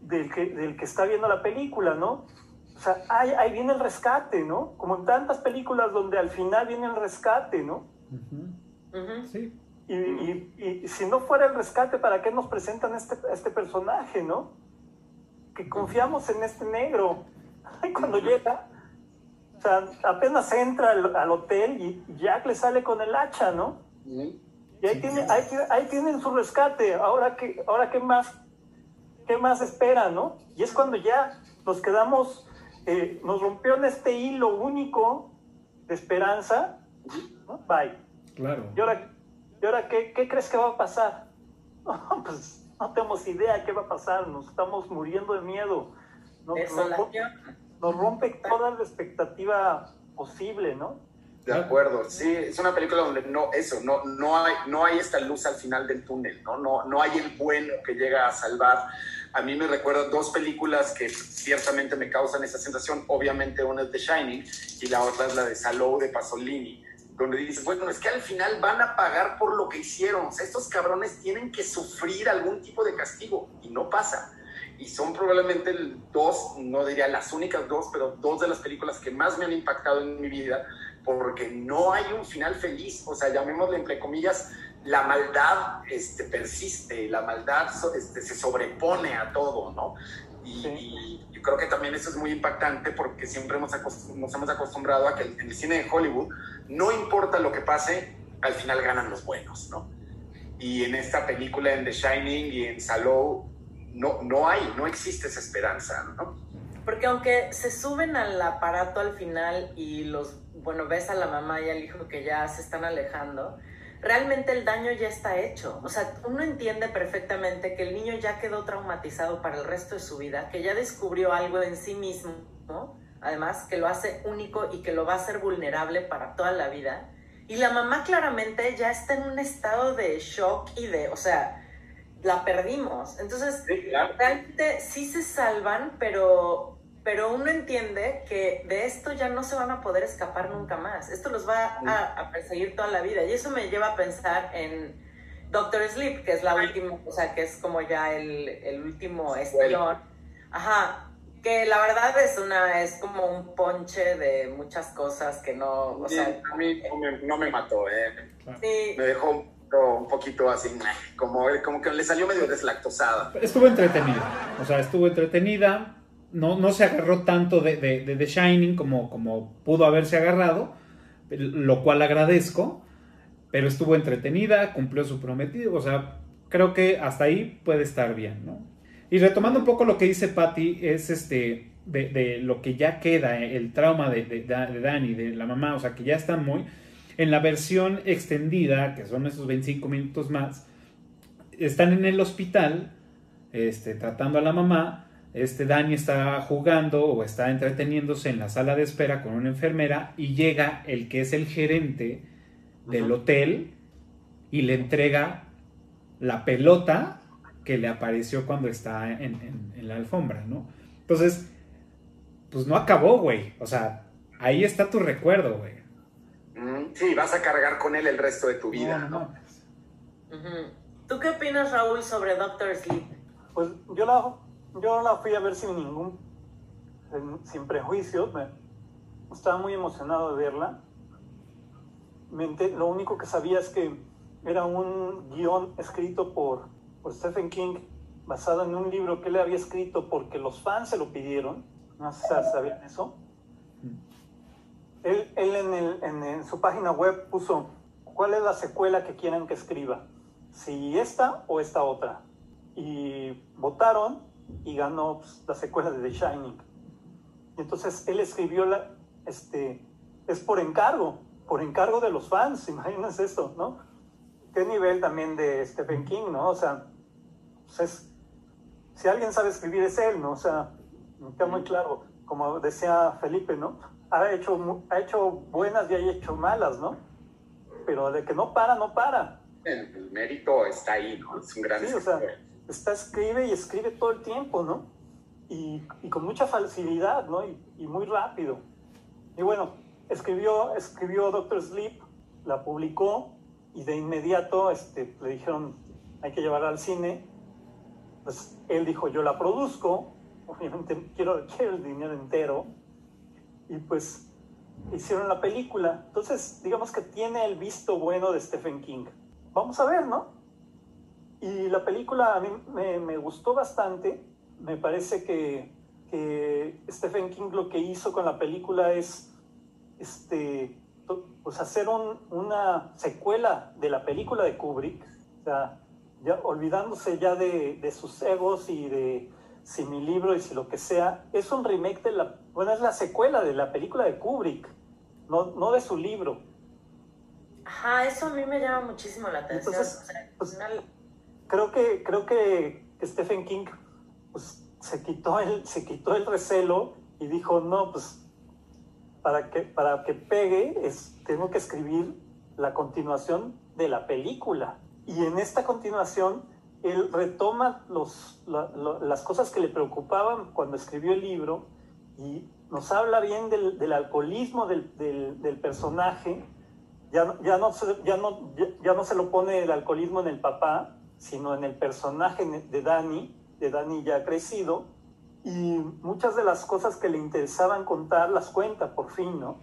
del, que, del que está viendo la película, ¿no? O sea, ahí, viene el rescate, ¿no? Como en tantas películas donde al final viene el rescate, ¿no? Sí. Y, si no fuera el rescate, ¿para qué nos presentan este, este personaje, no? Que confiamos en este negro. (laughs) Y cuando llega, o sea, apenas entra al, hotel y Jack le sale con el hacha, ¿no? Y ahí, tiene, ahí, tienen su rescate. Ahora, qué, ahora qué más, qué más espera, no? Y es cuando ya nos quedamos eh, nos rompió en este hilo único de esperanza. Bye. Claro. ¿Y ahora, y ahora ¿qué, qué, crees que va a pasar? (laughs) pues no tenemos idea qué va a pasar. Nos estamos muriendo de miedo. ¿no? Nos, rompe toda la expectativa posible, ¿no? De acuerdo, sí, es una película donde no, eso, no, no, hay, no hay esta luz al final del túnel, ¿no? No, no hay el bueno que llega a salvar a mí me recuerda dos películas que ciertamente me causan esa sensación. Obviamente una es The Shining y la otra es la de Salou de Pasolini, donde dices, bueno, es que al final van a pagar por lo que hicieron. O sea, estos cabrones tienen que sufrir algún tipo de castigo y no pasa. Y son probablemente dos, no diría las únicas dos, pero dos de las películas que más me han impactado en mi vida porque no hay un final feliz, o sea, llamémosle entre comillas, la maldad este, persiste, la maldad este, se sobrepone a todo, ¿no? Y, yo creo que también eso es muy impactante porque siempre hemos nos hemos acostumbrado a que en el cine de Hollywood no importa lo que pase, al final ganan los buenos, ¿no? Y en esta película, en The Shining y en Salou, no, no hay, no existe esa esperanza, ¿no? Porque aunque se suben al aparato al final y los, bueno, ves a la mamá y al hijo que ya se están alejando, realmente el daño ya está hecho. O sea, uno entiende perfectamente que el niño ya quedó traumatizado para el resto de su vida, que ya descubrió algo en sí mismo, ¿no? Además, que lo hace único y que lo va a hacer vulnerable para toda la vida. Y la mamá claramente ya está en un estado de shock y de, o sea, la perdimos. Entonces, realmente sí se salvan, pero, pero uno entiende que de esto ya no se van a poder escapar nunca más. Esto los va a, perseguir toda la vida. Y eso me lleva a pensar en Doctor Sleep, que es la última, o sea, que es como ya el, el último espión. Ajá, que la verdad es una es como un ponche de muchas cosas que no o sea, a mí no me, mató eh sí. me dejó un poquito así como como que le salió medio deslactosada estuvo entretenida o sea estuvo entretenida no, no se agarró tanto de, de, Shining como, como pudo haberse agarrado lo cual agradezco pero estuvo entretenida cumplió su prometido o sea creo que hasta ahí puede estar bien no y retomando un poco lo que dice Patty, es este, de, lo que ya queda, el trauma de, de, de, Dani, de la mamá, o sea, que ya está muy... En la versión extendida, que son esos 25 minutos más, están en el hospital, este, tratando a la mamá, este Dani está jugando o está entreteniéndose en la sala de espera con una enfermera y llega el que es el gerente del hotel y le entrega la pelota que le apareció cuando está en, la alfombra, ¿no? Entonces, pues no acabó, güey. O sea, ahí está tu recuerdo, güey. Mm, sí, vas a cargar con él el resto de tu vida, ¿no? ¿Tú qué opinas, Raúl, sobre Doctor Sleep? Pues yo la, yo la fui a ver sin ningún, sin, prejuicios. Estaba muy emocionado de verla. lo único que sabía es que era un guion escrito por por Stephen King, basado en un libro que él había escrito porque los fans se lo pidieron. No sé si sabían eso. Él, en, su página web puso, ¿cuál es la secuela que quieren que escriba? Si esta o esta otra. Y votaron y ganó pues, la secuela de The Shining. Y entonces él escribió, la, este, es por encargo, por encargo de los fans, (laughs) imagínense esto, ¿no? Qué nivel también de Stephen King, ¿no? O sea, pues si alguien sabe escribir es él, ¿no? O sea, está muy claro, como decía Felipe, ¿no? Ha hecho, ha hecho buenas y ha hecho malas, ¿no? Pero de que no para, no para. El, mérito está ahí, ¿no? Es un gran Sí, o sea, está, escribe y escribe todo el tiempo, ¿no? Y, y con mucha facilidad, ¿no? Y, y, muy rápido. Y bueno, escribió, escribió Doctor Sleep, la publicó y de inmediato este, le dijeron, hay que llevarla al cine pues él dijo, yo la produzco, obviamente quiero, (laughs) quiero el dinero entero, y pues hicieron la película. Entonces, digamos que tiene el visto bueno de Stephen King. Vamos a ver, ¿no? Y la película a mí me, gustó bastante. Me parece que, que, Stephen King lo que hizo con la película es este, pues hacer una secuela de la película de Kubrick. O sea, olvidándose ya de, de, sus egos y de si mi libro y si lo que sea, es un remake de la, bueno, es la secuela de la película de Kubrick, no, no de su libro. Ajá, eso a mí me llama muchísimo la atención. Pues, creo que, creo que Stephen King pues, se, quitó el, se quitó el recelo y dijo, no, pues para que, para que pegue es, tengo que escribir la continuación de la película. Y en esta continuación, él retoma los, las cosas que le preocupaban cuando escribió el libro y nos habla bien del, alcoholismo del, personaje. Ya, ya, no ya, no, ya, no se lo pone el alcoholismo en el papá, sino en el personaje de Dani, de Dani ya crecido. Y muchas de las cosas que le interesaban contar las cuenta por fin, ¿no?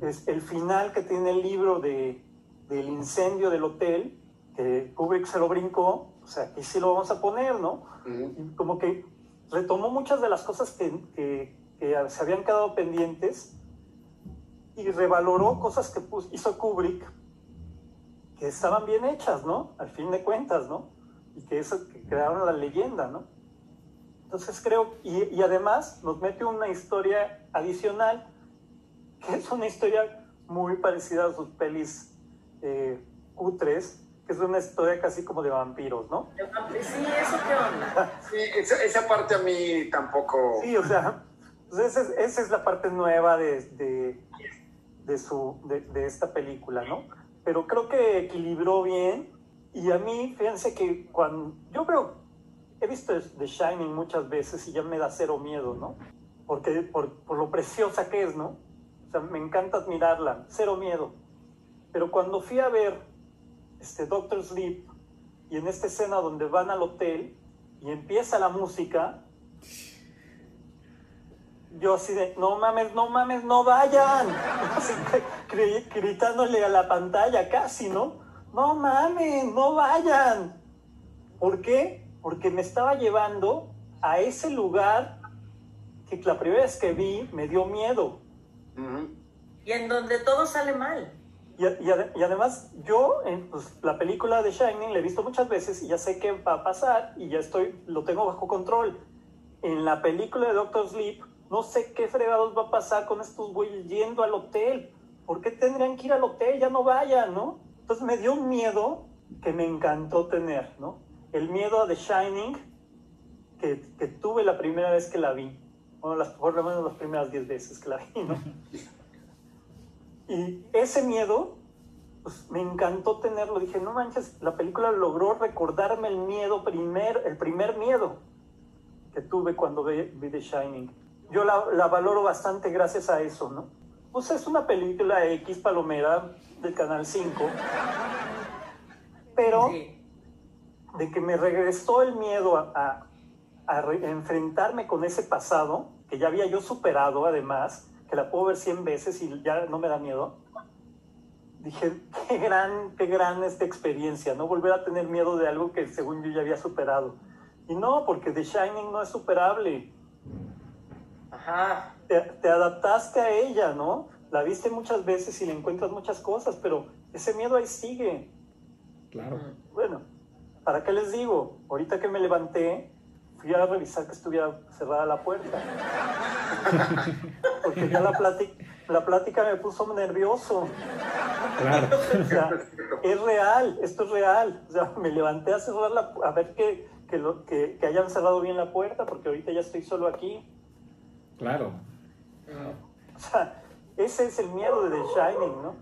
Es el final que tiene el libro de, del incendio del hotel, que Kubrick se lo brincó, o sea, aquí sí lo vamos a poner, ¿no? Y como que retomó muchas de las cosas que, que, que se habían quedado pendientes y revaloró cosas que hizo Kubrick que estaban bien hechas, ¿no? Al fin de cuentas, ¿no? Y que eso que crearon la leyenda, ¿no? Entonces creo, y, y además nos mete una historia adicional, que es una historia muy parecida a sus pelis eh, cutres, que es una historia casi como de vampiros, ¿no? Sí, eso qué onda. (laughs) Sí, esa, esa parte a mí tampoco... Sí, o sea, pues esa, es, esa es la parte nueva de, de, de su, de, de, esta película, ¿no? Pero creo que equilibró bien y a mí, fíjense que cuando yo veo, he visto The Shining muchas veces y ya me da cero miedo, ¿no? Porque por, por lo preciosa que es, ¿no? O sea, me encanta admirarla, cero miedo. Pero cuando fui a ver este Doctor Sleep y en esta escena donde van al hotel y empieza la música, yo así de, no mames, no mames, no vayan. (laughs) Así, gritándole a la pantalla casi, ¿no? No mames, no vayan. ¿Por qué? Porque me estaba llevando a ese lugar que la primera vez que vi me dio miedo. Uh -huh. Y en donde todo sale mal. Y, y, y además yo, en, pues, la película de Shining la he visto muchas veces y ya sé qué va a pasar y ya estoy, lo tengo bajo control. En la película de Doctor Sleep no sé qué fregados va a pasar con estos güeyes yendo al hotel. ¿Por qué tendrían que ir al hotel? Ya no vayan, ¿no? Entonces me dio un miedo que me encantó tener, ¿no? El miedo a The Shining que, que tuve la primera vez que la vi. Bueno, las, por lo menos las primeras 10 veces que la vi, ¿no? (laughs) Y ese miedo, pues me encantó tenerlo. Dije, no manches, la película logró recordarme el miedo primer, el primer miedo que tuve cuando vi, vi The Shining yo la, la, valoro bastante gracias a eso, ¿no? Pues es una película X Palomera del Canal 5, pero de que me regresó el miedo a, a, a re, enfrentarme con ese pasado, que ya había yo superado además, que la puedo ver 100 veces y ya no me da miedo. Dije, qué gran, qué gran esta experiencia, ¿no? Volver a tener miedo de algo que según yo ya había superado. Y no, porque The Shining no es superable Ajá. Te, te, adaptaste a ella, ¿no? La viste muchas veces y le encuentras muchas cosas, pero ese miedo ahí sigue. Claro. Bueno, ¿para qué les digo? Ahorita que me levanté, fui a revisar que estuviera cerrada la puerta. Porque ya la plática, la plática me puso nervioso. Claro. O sea, es real, esto es real. O sea, me levanté a cerrarla, a ver que, que, lo, que, que hayan cerrado bien la puerta, porque ahorita ya estoy solo aquí. Claro. O sea, ese es el miedo de The Shining, ¿no?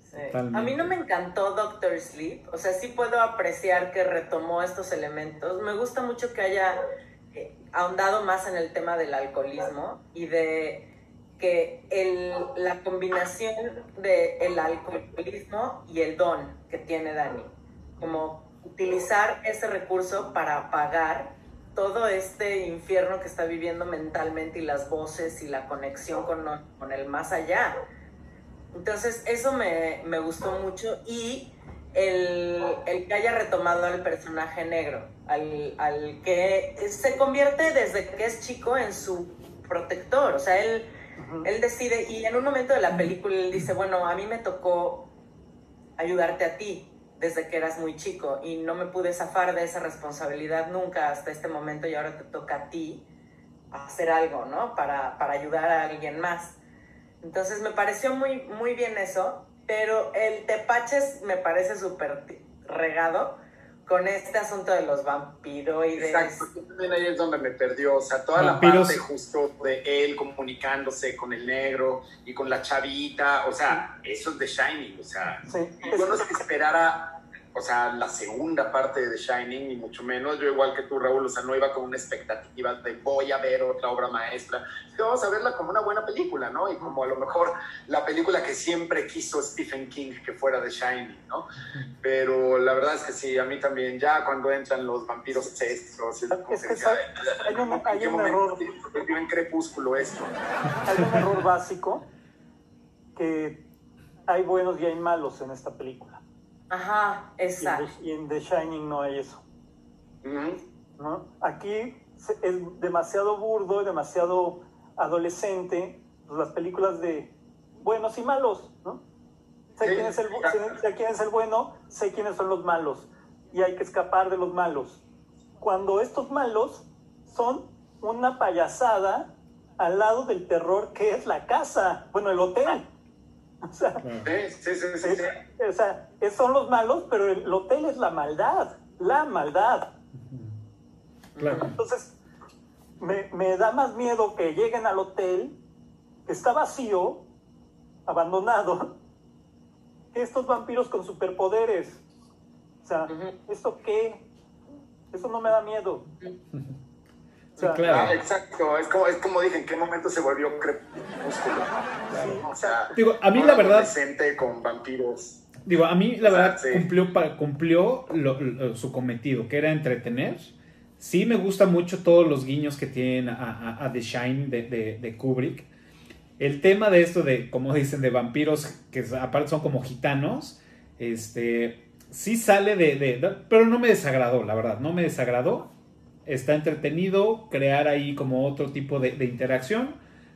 Sí. A mí no me encantó Doctor Sleep, o sea, sí puedo apreciar que retomó estos elementos. Me gusta mucho que haya eh, ahondado más en el tema del alcoholismo y de que el, la combinación del el alcoholismo y el don que tiene Dani, como utilizar ese recurso para apagar todo este infierno que está viviendo mentalmente y las voces y la conexión con, con el más allá. Entonces, eso me, me gustó mucho y el, el, que haya retomado al personaje negro, al, al, que se convierte desde que es chico en su protector, o sea, él, uh -huh. él decide, y en un momento de la película él dice, bueno, a mí me tocó ayudarte a ti, desde que eras muy chico y no me pude zafar de esa responsabilidad nunca hasta este momento y ahora te toca a ti hacer algo, ¿no? Para, para ayudar a alguien más. Entonces me pareció muy, muy bien eso, pero el tepaches me parece súper regado con este asunto de los vampiroides. Exacto, también ahí es donde me perdió, o sea, toda Vampiros. la parte justo de él comunicándose con el negro y con la chavita, o sea, eso es de Shining, o sea, sí. yo no que esperara, o sea, la segunda parte de The Shining, ni mucho menos, yo igual que tú, Raúl, o sea, no iba con una expectativa de voy a ver otra obra maestra, que vamos a verla como una buena película, ¿no? Y como a lo mejor la película que siempre quiso Stephen King que fuera The Shining, ¿no? Pero la verdad es que sí, a mí también, ya cuando entran los vampiros cestros, es, que sabe, hay un, (laughs) hay un error. en crepúsculo esto. Hay un error básico, que hay buenos y hay malos en esta película. Ajá, exacto. Y en The Shining no hay eso. ¿no? Aquí es demasiado burdo, demasiado adolescente, pues, las películas de buenos y malos, ¿no? Sé, Sí. quién es el, sé- sé quién es el bueno, sé quiénes son los malos, y hay que escapar de los malos. Cuando estos malos son una payasada al lado del terror que es la casa, bueno, el hotel. (laughs) O sea, Sí, sí, sí, sí, es- sí. o sea, son los malos, pero el hotel es la maldad, la maldad. Claro. Entonces, me, me da más miedo que lleguen al hotel, que está vacío, abandonado, que estos vampiros con superpoderes. O sea. ¿esto qué? Eso no me da miedo. O sea, Sí, claro. Ah, exacto, es como, es como dije, ¿en qué momento se volvió crepúsculo? O sea, Digo, a mí la verdad- con vampiros. Digo, a mí la verdad Sí. cumplió, cumplió lo- lo- su cometido, que era entretener. Sí me gusta mucho todos los guiños que tienen a, a- a The Shine de, de- de Kubrick. El tema de esto de, como dicen, de vampiros que aparte son como gitanos, este, sí sale de, de- de- Pero no me desagradó, la verdad, no me desagradó. Está entretenido, crear ahí como otro tipo de, de interacción.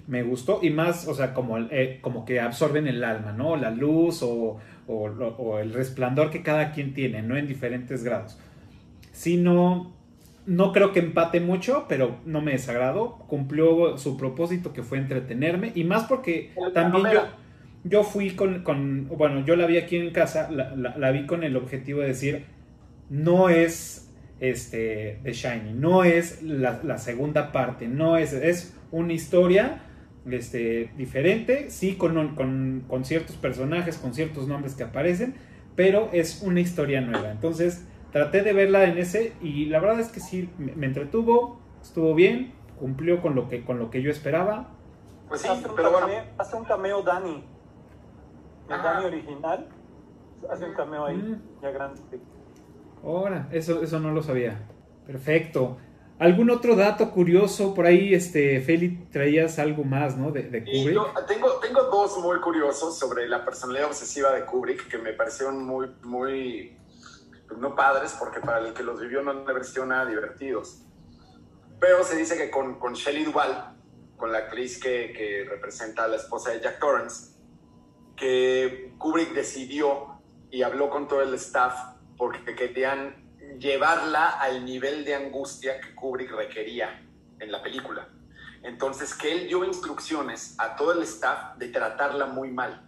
Me gustó y más, o sea, como, eh, como que absorben el alma, ¿no? La luz o, o el resplandor que cada quien tiene, ¿no? En diferentes grados. Si no, no creo que empate mucho, pero no me desagradó. Cumplió su propósito que fue entretenerme y más porque El también yo, yo fui con, con- bueno, yo la vi aquí en casa, la, la- la vi con el objetivo de decir, no es este The Shining, no es la, la segunda parte, no es, es una historia este, diferente, sí, con, un- con, con ciertos personajes, con ciertos nombres que aparecen, pero es una historia nueva. Entonces, traté de verla en ese y la verdad es que sí, me, me entretuvo, estuvo bien, cumplió con lo que, con lo que yo esperaba. Pues sí, hace, un pero bueno, cameo, hace un cameo Dani. El. Dani original. Hace un cameo ahí, Mm. ya grande. Ahora, eso, eso no lo sabía. Perfecto. ¿Algún otro dato curioso por ahí, este, Feli, traías algo más, ¿no? De, de Y Kubrick. yo tengo, tengo dos muy curiosos sobre la personalidad obsesiva de Kubrick que me parecieron muy, muy, pues no padres, porque para el que los vivió no han haber sido nada divertidos. Pero se dice que con, con Shelley Duvall, con la actriz que, que representa a la esposa de Jack Torrance, que Kubrick decidió y habló con todo el staff porque querían llevarla al nivel de angustia que Kubrick requería en la película. Entonces, que él dio instrucciones a todo el staff de tratarla muy mal,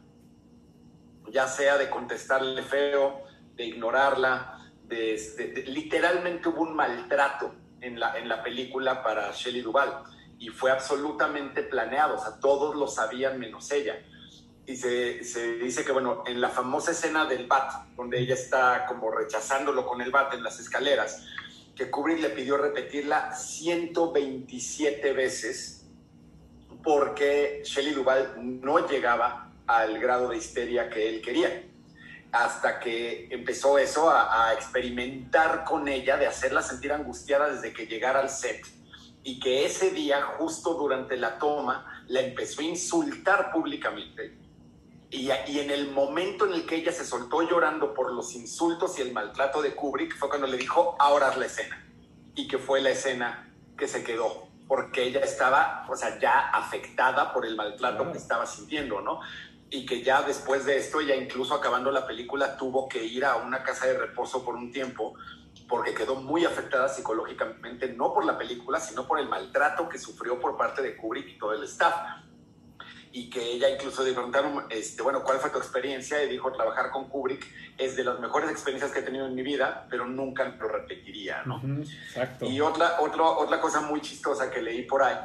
ya sea de contestarle feo, de ignorarla, de, de- literalmente hubo un maltrato en la, en la película para Shelley Duvall y fue absolutamente planeado, o sea, todos lo sabían menos ella. Y se, se dice que, bueno, en la famosa escena del bat, donde ella está como rechazándolo con el bat en las escaleras, que Kubrick le pidió repetirla 127 veces porque Shelley Duvall no llegaba al grado de histeria que él quería. Hasta que empezó eso a, a experimentar con ella, de hacerla sentir angustiada desde que llegara al set. Y que ese día, justo durante la toma, la empezó a insultar públicamente. Y, y en el momento en el que ella se soltó llorando por los insultos y el maltrato de Kubrick, fue cuando le dijo, ahora es la escena. Y que fue la escena que se quedó, porque ella estaba, o sea, ya afectada por el maltrato Claro. que estaba sintiendo, ¿no? Y que ya después de esto, ella incluso acabando la película, tuvo que ir a una casa de reposo por un tiempo, porque quedó muy afectada psicológicamente, no por la película, sino por el maltrato que sufrió por parte de Kubrick y todo el staff y que ella incluso le preguntaron, este, bueno, ¿cuál fue tu experiencia? Y dijo, trabajar con Kubrick es de las mejores experiencias que he tenido en mi vida, pero nunca lo repetiría, ¿no? Ujú, exacto. Y otra, otro- otra cosa muy chistosa que leí por ahí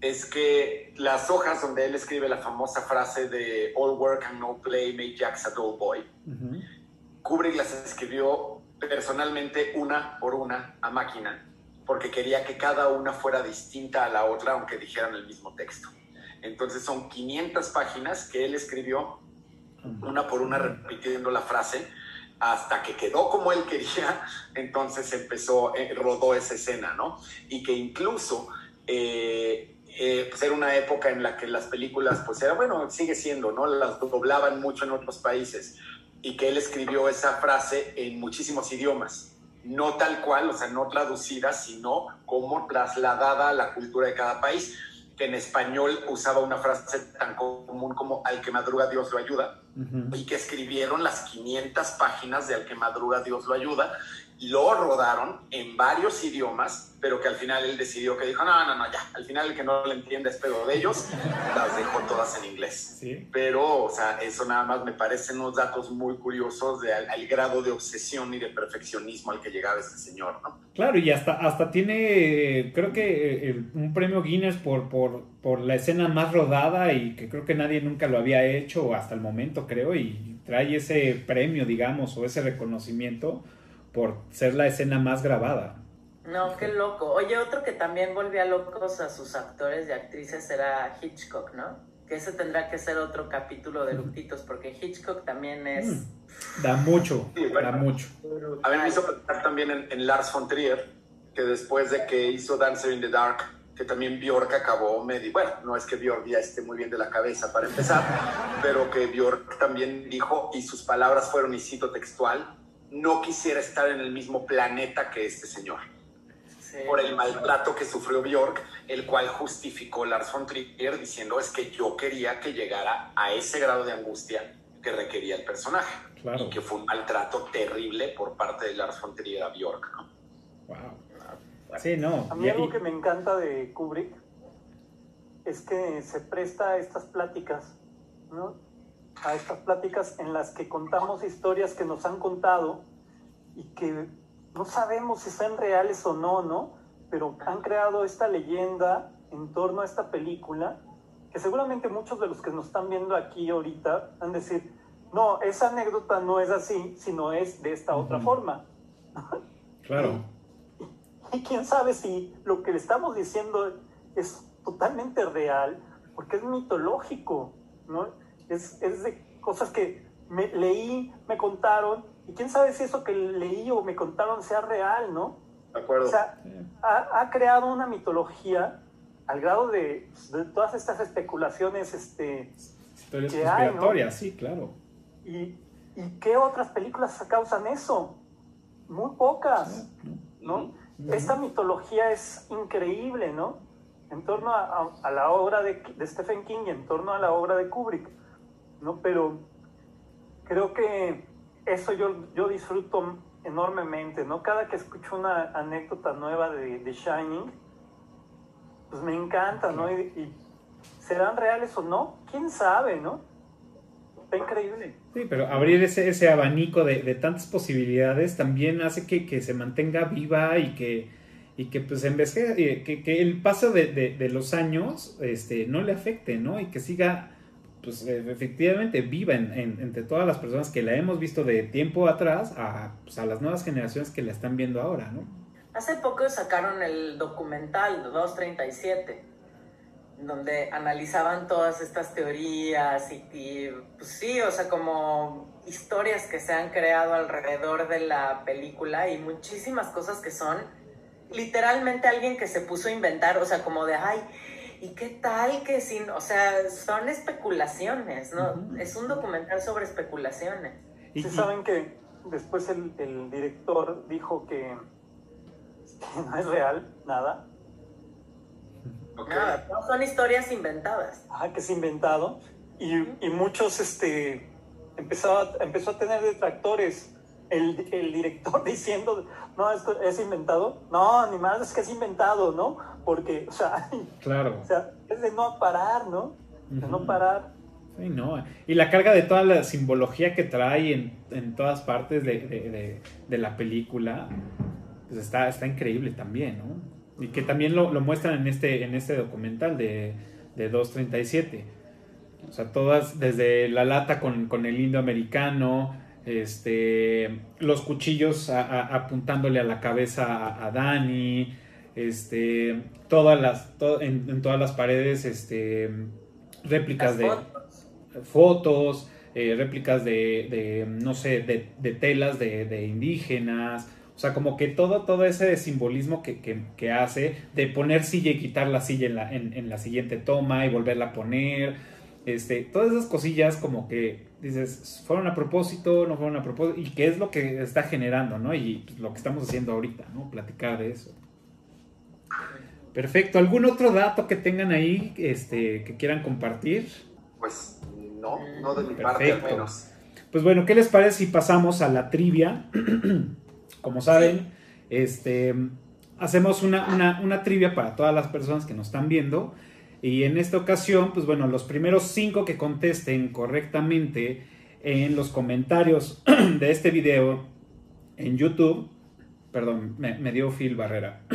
es que las hojas donde él escribe la famosa frase de All work and no play make Jack a dull boy, Ujú. Kubrick las escribió personalmente una por una a máquina, porque quería que cada una fuera distinta a la otra, aunque dijeran el mismo texto. Entonces son 500 páginas que él escribió una por una repitiendo la frase hasta que quedó como él quería, entonces empezó, eh, rodó esa escena, ¿no? Y que incluso eh, eh, pues era una época en la que las películas, pues era, bueno, sigue siendo, ¿no? Las doblaban mucho en otros países. Y que él escribió esa frase en muchísimos idiomas, no tal cual, o sea, no traducida, sino como trasladada a la cultura de cada país, que en español usaba una frase tan común como al que madruga Dios lo ayuda, y que escribieron las 500 páginas de al que madruga Dios lo ayuda, lo rodaron en varios idiomas, pero que al final él decidió que dijo, no, no, no, ya, al final el que no lo entiende es pedo de ellos, las dejó todas en inglés. Pero, o sea, eso nada más me parecen unos datos muy curiosos de, al, grado de obsesión y de perfeccionismo al que llegaba este señor, ¿no? Claro, y hasta, hasta tiene, creo que eh, un premio Guinness por, por, por la escena más rodada y que creo que nadie nunca lo había hecho hasta el momento, creo, y trae ese premio, digamos, o ese reconocimiento por ser la escena más grabada. No, qué loco. Oye, otro que también volvía locos a sus actores y actrices era Hitchcock, ¿no? Que ese tendrá que ser otro capítulo de Luctitos, porque Hitchcock también es... Mm. Da mucho, da mucho. A mí me hizo pensar también en, Lars von Trier, que después de que hizo Dancer in the Dark, que también Bjork acabó medio, bueno, no es que Bjork ya esté muy bien de la cabeza para empezar, pero que Bjork también dijo, y sus palabras fueron, y cito textual, no quisiera estar en el mismo planeta que este señor. Por el maltrato que sufrió Bjork, el cual justificó Lars von Trier diciendo es que yo quería que llegara a ese grado de angustia que requería el personaje. Y que fue un maltrato terrible por parte de Lars von Trier a Bjork. ¿no? Wow. Sí, no. A mí algo que me encanta de Kubrick es que se presta a estas pláticas, ¿no? A estas pláticas en las que contamos historias que nos han contado y que no sabemos si son reales o no, ¿no? Pero han creado esta leyenda en torno a esta película que seguramente muchos de los que nos están viendo aquí ahorita van a decir, no, esa anécdota no es así, sino es de esta otra forma. Claro. Y, y, quién sabe si lo que le estamos diciendo es totalmente real, porque es mitológico, ¿no? Es, de cosas que me, leí, me contaron, y quién sabe si eso que leí o me contaron sea real, ¿no? De acuerdo. O sea, ha, creado una mitología al grado de, todas estas especulaciones este, Historias conspiratorias, sí, claro. ¿Y, ¿Y qué otras películas causan eso? Muy pocas, ¿no? Esta mitología es increíble, ¿no? En torno a, la obra de, de, Stephen King y en torno a la obra de Kubrick. ¿No? Pero creo que eso yo, yo disfruto enormemente, ¿no? Cada que escucho una anécdota nueva de, de Shining, pues me encanta, ¿no? Y, serán reales o no, quién sabe, ¿no? Está increíble. Sí, pero abrir ese, ese abanico de, de, tantas posibilidades también hace que, que, se mantenga viva y que, y que pues en vez que, que, el paso de, de, los años este, no le afecte, ¿no? Y que siga pues efectivamente viva entre todas las personas que la hemos visto de tiempo atrás pues, a, las nuevas generaciones que la están viendo ahora, ¿no? Hace poco sacaron el documental 237, donde analizaban todas estas teorías y, pues sí, o sea, como historias que se han creado alrededor de la película y muchísimas cosas que son literalmente alguien que se puso a inventar, o sea, como de, ay, ¿Y qué tal que sin, o sea, son especulaciones, ¿no? Es un documental sobre especulaciones. ¿Y saben que después el, director dijo que, no es real nada? Nada, no son historias inventadas. Ah, que es inventado. Y, y muchos, este, empezó a, empezó a tener detractores. El, el director (laughs) diciendo, no, esto es inventado. No, ni más es que es inventado, ¿no? porque, o sea, (laughs) claro. o sea, es de no parar, ¿no? De no parar. Sí, no. Y la carga de toda la simbología que trae en, en todas partes de, de, de, la película, pues está, está increíble también, ¿no? Y que también lo, lo muestran en este, en este documental de, de 237. O sea, todas, desde la lata con, con el indio americano, este, los cuchillos apuntándole a la cabeza a, a Dani, este, todas las, en, todas las paredes, este, réplicas de fotos, eh, réplicas de, no sé, de, telas de, indígenas, O sea, como que todo, todo ese simbolismo que, que, que hace de poner silla y quitar la silla en la, en, en la siguiente toma y volverla a poner. Este, todas esas cosillas como que dices, fueron a propósito, no fueron a propósito, y qué es lo que está generando, ¿no? Y pues, lo que estamos haciendo ahorita, ¿no? Platicar de eso. Perfecto. ¿Algún otro dato que tengan ahí este, que quieran compartir? Pues no, no de mi parte al Perfecto. menos. Pues bueno, ¿qué les parece si pasamos a la trivia? (clears throat) Como saben, este, hacemos una, una- una trivia para todas las personas que nos están viendo. Y en esta ocasión, pues bueno, los primeros cinco que contesten correctamente en los comentarios (clears throat) de este video en YouTube, perdón, me, dio Phil Barrera. (clears throat)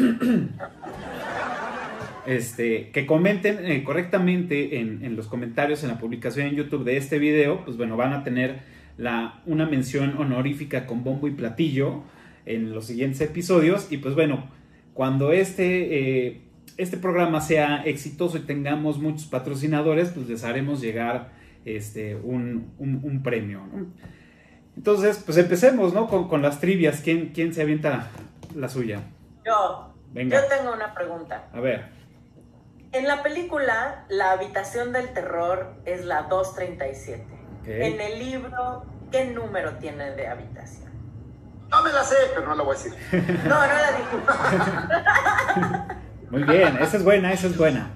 Este, que comenten eh, correctamente en, en los comentarios en la publicación en YouTube de este video, pues bueno, van a tener la, una mención honorífica con bombo y platillo en los siguientes episodios. Y pues bueno, cuando este, eh, este programa sea exitoso y tengamos muchos patrocinadores, pues les haremos llegar este, un, un- un premio. ¿no? Entonces, pues empecemos, ¿no? Con, con las trivias. ¿Quién, ¿Quién se avienta la suya? Yo, Venga. yo tengo una pregunta. A ver. En la película, la habitación del terror es la 237. ok. En el libro, ¿qué número tiene de habitación? No me la sé, pero no la voy a decir. (laughs) No, no la digo. (laughs) Muy bien, esa es buena, esa es buena.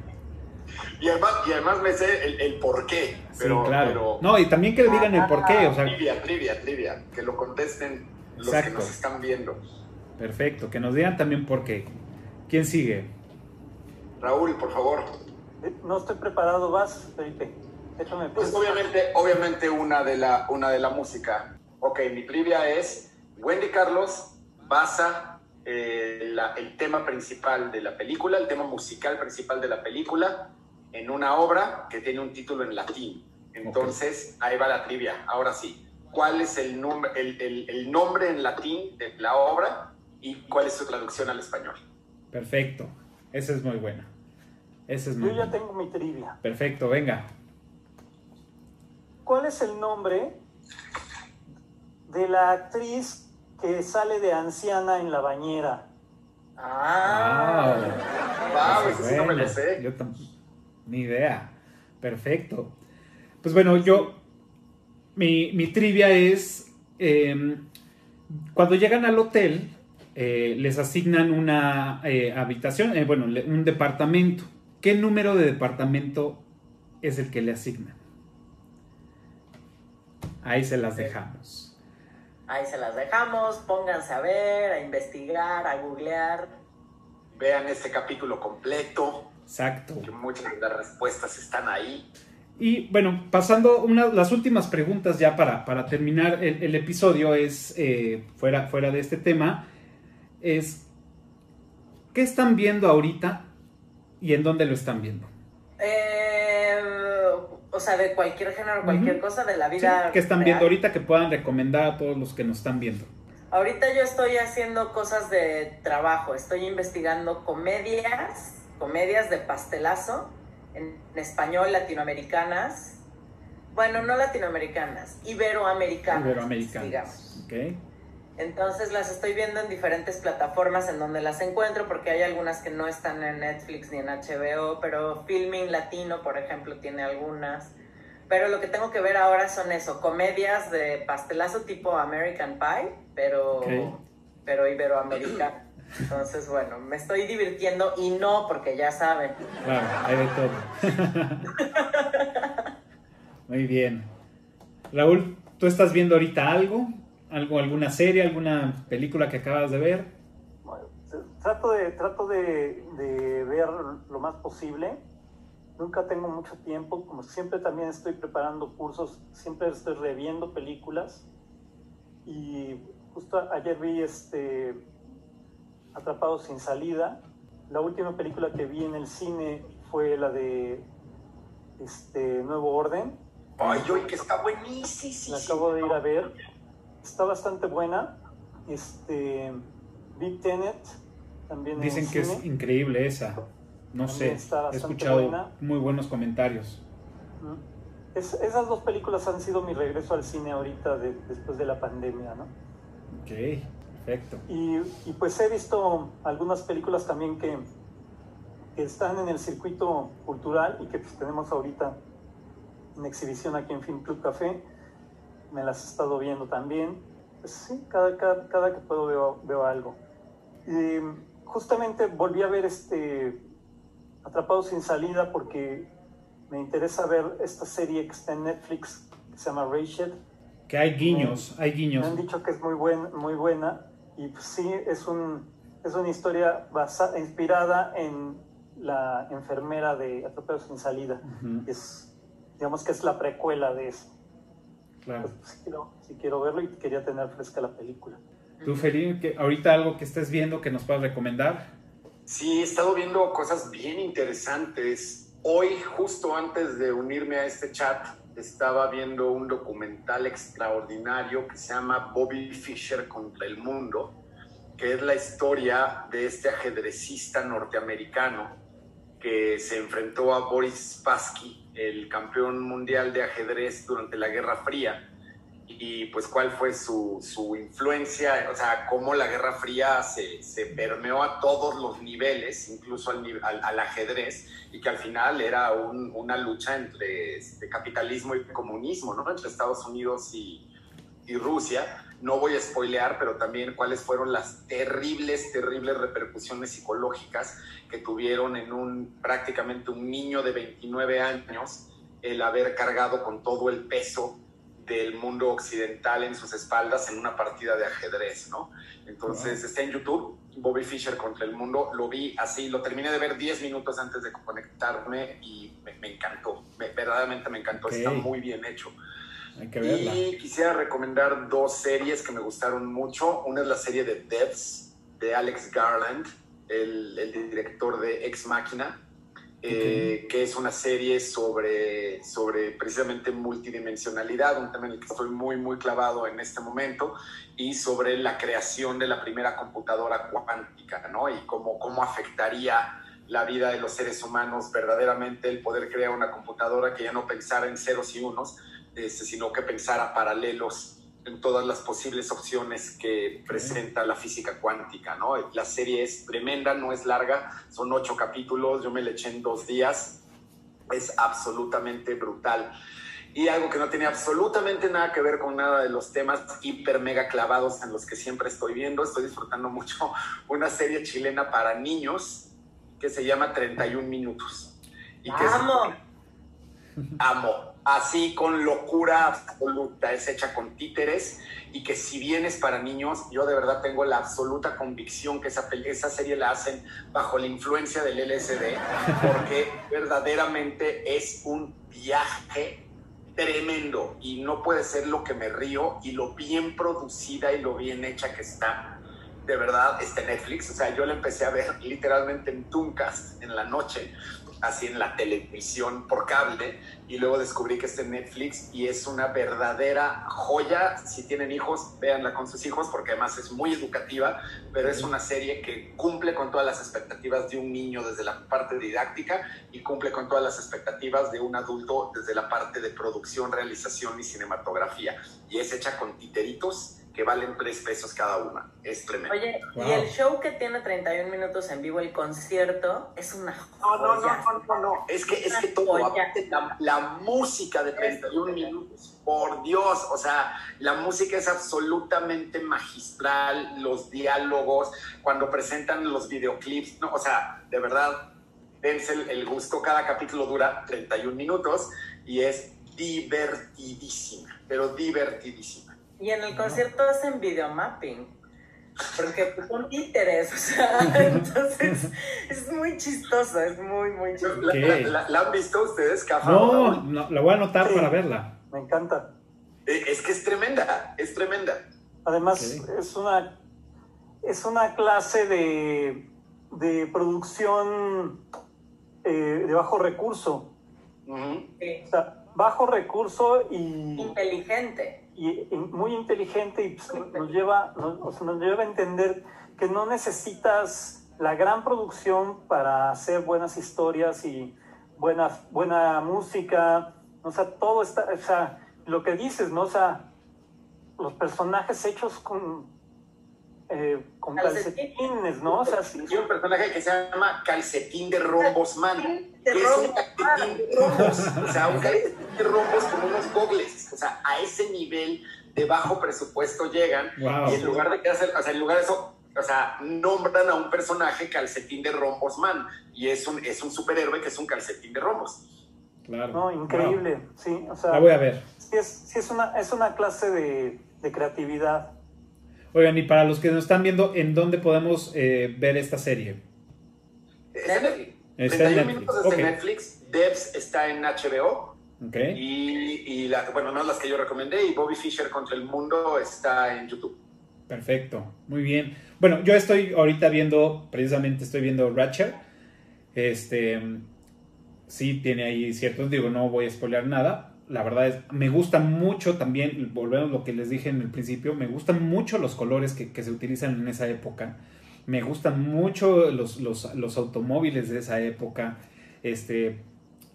Y además, y además me sé el, el por qué. Pero, sí, claro. pero- No, y también que le digan el por qué, o sea, Trivia, trivia, trivia. Que lo contesten los que nos están viendo. perfecto, que nos digan también por qué. ¿Quién sigue? Raúl, por favor. Eh, No estoy preparado, vas, Felipe. Déjame Pues obviamente, obviamente una de la, una de la música. Ok, mi trivia es, Wendy Carlos basa eh, la- el tema principal de la película, el tema musical principal de la película, en una obra que tiene un título en latín. Entonces, ahí va la trivia. Ahora sí, ¿cuál es el, el, el- el nombre en latín de la obra y cuál es su traducción al español? Perfecto, esa es muy buena. Esa es muy Yo ya buena. tengo mi trivia. Perfecto, venga. ¿Cuál es el nombre de la actriz que sale de anciana en la bañera? Ah. Wow, eso sí no me lo sé. Yo Ni idea. Perfecto. Pues bueno, yo. Mi, mi trivia es. eh, cuando llegan al hotel, eh, les asignan una eh, habitación, eh, bueno, un departamento. ¿Qué número de departamento es el que le asignan? Ahí se las dejamos. Ahí se las dejamos, pónganse a ver, a investigar, a googlear. Vean este capítulo completo, Exacto. que muchas de las respuestas están ahí. Y bueno, pasando una, las últimas preguntas ya para, para terminar el, el episodio es, eh, fuera, fuera de este tema, es, ¿qué están viendo ahorita y en dónde lo están viendo? Eh, o sea, de cualquier género, cualquier cosa de la Sí, vida. ¿Qué están real. viendo ahorita que puedan recomendar a todos los que nos están viendo? Ahorita yo estoy haciendo cosas de trabajo, estoy investigando comedias, comedias de pastelazo, en, en español latinoamericanas, bueno, no latinoamericanas, iberoamericanas. Iberoamericanas. digamos. ¿ok? Entonces las estoy viendo en diferentes plataformas en donde las encuentro, porque hay algunas que no están en Netflix ni en HBO, pero Filming Latino, por ejemplo, tiene algunas. Pero lo que tengo que ver ahora son eso, comedias de pastelazo tipo American Pie, pero, Ok. pero iberoamericana. Entonces, bueno, me estoy divirtiendo y no porque ya saben. Claro, hay de todo. (laughs) Muy bien. Raúl, ¿tú estás viendo ahorita algo? ¿Algo, alguna serie, alguna película que acabas de ver? Bueno, Trato de, trato de, de ver lo más posible. Nunca tengo mucho tiempo. Como siempre también estoy preparando cursos, siempre estoy reviendo películas. Y justo ayer vi este Atrapado sin salida. La última película que vi en el cine fue la de este Nuevo Orden. Ay, hoy que está buenísimo. La acabo de ir a ver. Está bastante buena. Este vi Tenet también en Dicen que es increíble esa. No sé, También he escuchado buena. muy buenos comentarios. Es- esas dos películas han sido mi regreso al cine ahorita de- después de la pandemia, ¿no? Ok, Perfecto. Y, y pues he visto algunas películas también que, que están en el circuito cultural y que pues tenemos ahorita en exhibición aquí en Film Club Café. Me las he estado viendo también. Pues sí, cada, cada, cada que puedo veo, veo algo. Y justamente volví a ver este Atrapado sin salida porque me interesa ver esta serie que está en Netflix que se llama Rachel. Que hay guiños, hay guiños. Me han dicho que es muy, buen, muy buena y pues sí, es, un, es una historia basada, inspirada en la enfermera de Atrapados sin salida. Ujú. Es, digamos que es la precuela de eso. Claro. Pues, (laughs) sí, quiero, sí quiero verlo y quería tener fresca la película. Tú, Felipe, que ahorita algo que estés viendo que nos puedas recomendar. Sí, he estado viendo cosas bien interesantes. Hoy, justo antes de unirme a este chat, estaba viendo un documental extraordinario que se llama Bobby Fischer contra el mundo, que es la historia de este ajedrecista norteamericano que se enfrentó a Boris Spassky, el campeón mundial de ajedrez durante la Guerra Fría, y pues cuál fue su, su influencia, o sea, cómo la Guerra Fría se, se permeó a todos los niveles, incluso al, al, ajedrez, y que al final era un- una lucha entre este, capitalismo y comunismo, ¿no? Entre Estados Unidos y Rusia. No voy a spoilear, pero también cuáles fueron las terribles, terribles repercusiones psicológicas que tuvieron en un prácticamente un niño de 29 años el haber cargado con todo el peso del mundo occidental en sus espaldas en una partida de ajedrez, ¿no? Entonces está en YouTube, Bobby Fischer contra el mundo, lo vi así, lo terminé de ver 10 minutos antes de conectarme y me, me encantó, me- verdaderamente me encantó, está muy bien hecho. Hay que verla. Y quisiera recomendar dos series que me gustaron mucho. Una es la serie de Devs de Alex Garland, el, el director de Ex Máquina, eh, que es una serie sobre, sobre precisamente multidimensionalidad, un tema en el que estoy muy, muy clavado en este momento, y sobre la creación de la primera computadora cuántica, ¿no? Y cómo, cómo afectaría la vida de los seres humanos verdaderamente el poder crear una computadora que ya no pensara en ceros y unos, este, sino que pensara paralelos en todas las posibles opciones que presenta la física cuántica, ¿no? La serie es tremenda, no es larga, son ocho capítulos, yo me la eché en dos días, es absolutamente brutal. Y algo que no tiene absolutamente nada que ver con nada de los temas hiper mega clavados en los que siempre estoy viendo, estoy disfrutando mucho (laughs) una serie chilena para niños que se llama 31 minutos. Y que es- Amo. Así con locura absoluta, es hecha con títeres y que si bien es para niños, yo de verdad tengo la absoluta convicción que esa, esa serie la hacen bajo la influencia del LSD, porque verdaderamente es un viaje tremendo y no puede ser lo que me río y lo bien producida y lo bien hecha que está. De verdad, está en Netflix. O sea, yo la empecé a ver literalmente en Tooncast en la noche, así en la televisión por cable, y luego descubrí que está en Netflix y es una verdadera joya. Si tienen hijos, véanla con sus hijos, porque además es muy educativa, pero es una serie que cumple con todas las expectativas de un niño desde la parte didáctica y cumple con todas las expectativas de un adulto desde la parte de producción, realización y cinematografía. Y es hecha con titeritos que valen tres pesos cada una. Es tremendo. Oye, Wow. y el show que tiene 31 minutos en vivo, el concierto, es una No, no, no, joya. no, no, no. Es que, es que todo, Joya. la música de 31 minutos, por Dios, o sea, la música es absolutamente magistral, los diálogos, cuando presentan los videoclips, no, o sea, de verdad, dense el, el gusto, cada capítulo dura 31 minutos y es divertidísima, pero divertidísima. Y en el concierto hacen videomapping. Porque son títeres, o sea, (laughs) (laughs) entonces es muy chistoso, es muy, muy chistoso. ¿La, la- la- la han visto ustedes, Cafa? No, no, la voy a anotar Sí. para verla. Me encanta. Eh, Es que es tremenda, es tremenda. Además, es, una, es una clase de, de producción eh, de bajo recurso. Sí. O sea, bajo recurso y, Inteligente. Y- muy inteligente y pues, nos, lleva, nos, nos lleva a entender que no necesitas la gran producción para hacer buenas historias y buena, buena música. O sea, todo está, o sea, lo que dices, ¿no? O sea, los personajes hechos con eh, con calcetines, ¿no? O sea, sí. Hay un personaje que se llama Calcetín de Rombos Man. Que es un calcetín de rombos. O sea, un calcetín de rombos con unos gogles. O sea, a ese nivel de bajo presupuesto llegan. Y en lugar de que hacer, o sea, en lugar de eso, o sea, nombran a un personaje calcetín de rombos man. Y es un, es un superhéroe que es un calcetín de rombos. Claro. No, increíble, sí. O sea, la voy a ver. Sí, es, sí es, una, es una clase de, de creatividad. Oigan, y para los que nos están viendo, ¿en dónde podemos eh, ver esta serie? Está en Netflix. Está en Netflix. Netflix. Devs está en HBO. Okay. Y, y la, bueno, no las que yo recomendé. Y Bobby Fischer contra el mundo está en YouTube. Perfecto, muy bien. Bueno, yo estoy ahorita viendo, precisamente estoy viendo Ratchet. Este, sí tiene ahí ciertos, digo, no voy a spoilear nada. La verdad es, me gusta mucho también, volvemos a lo que les dije en el principio, me gustan mucho los colores que, se utilizan en esa época. Me gustan mucho los, los, los automóviles de esa época. Este,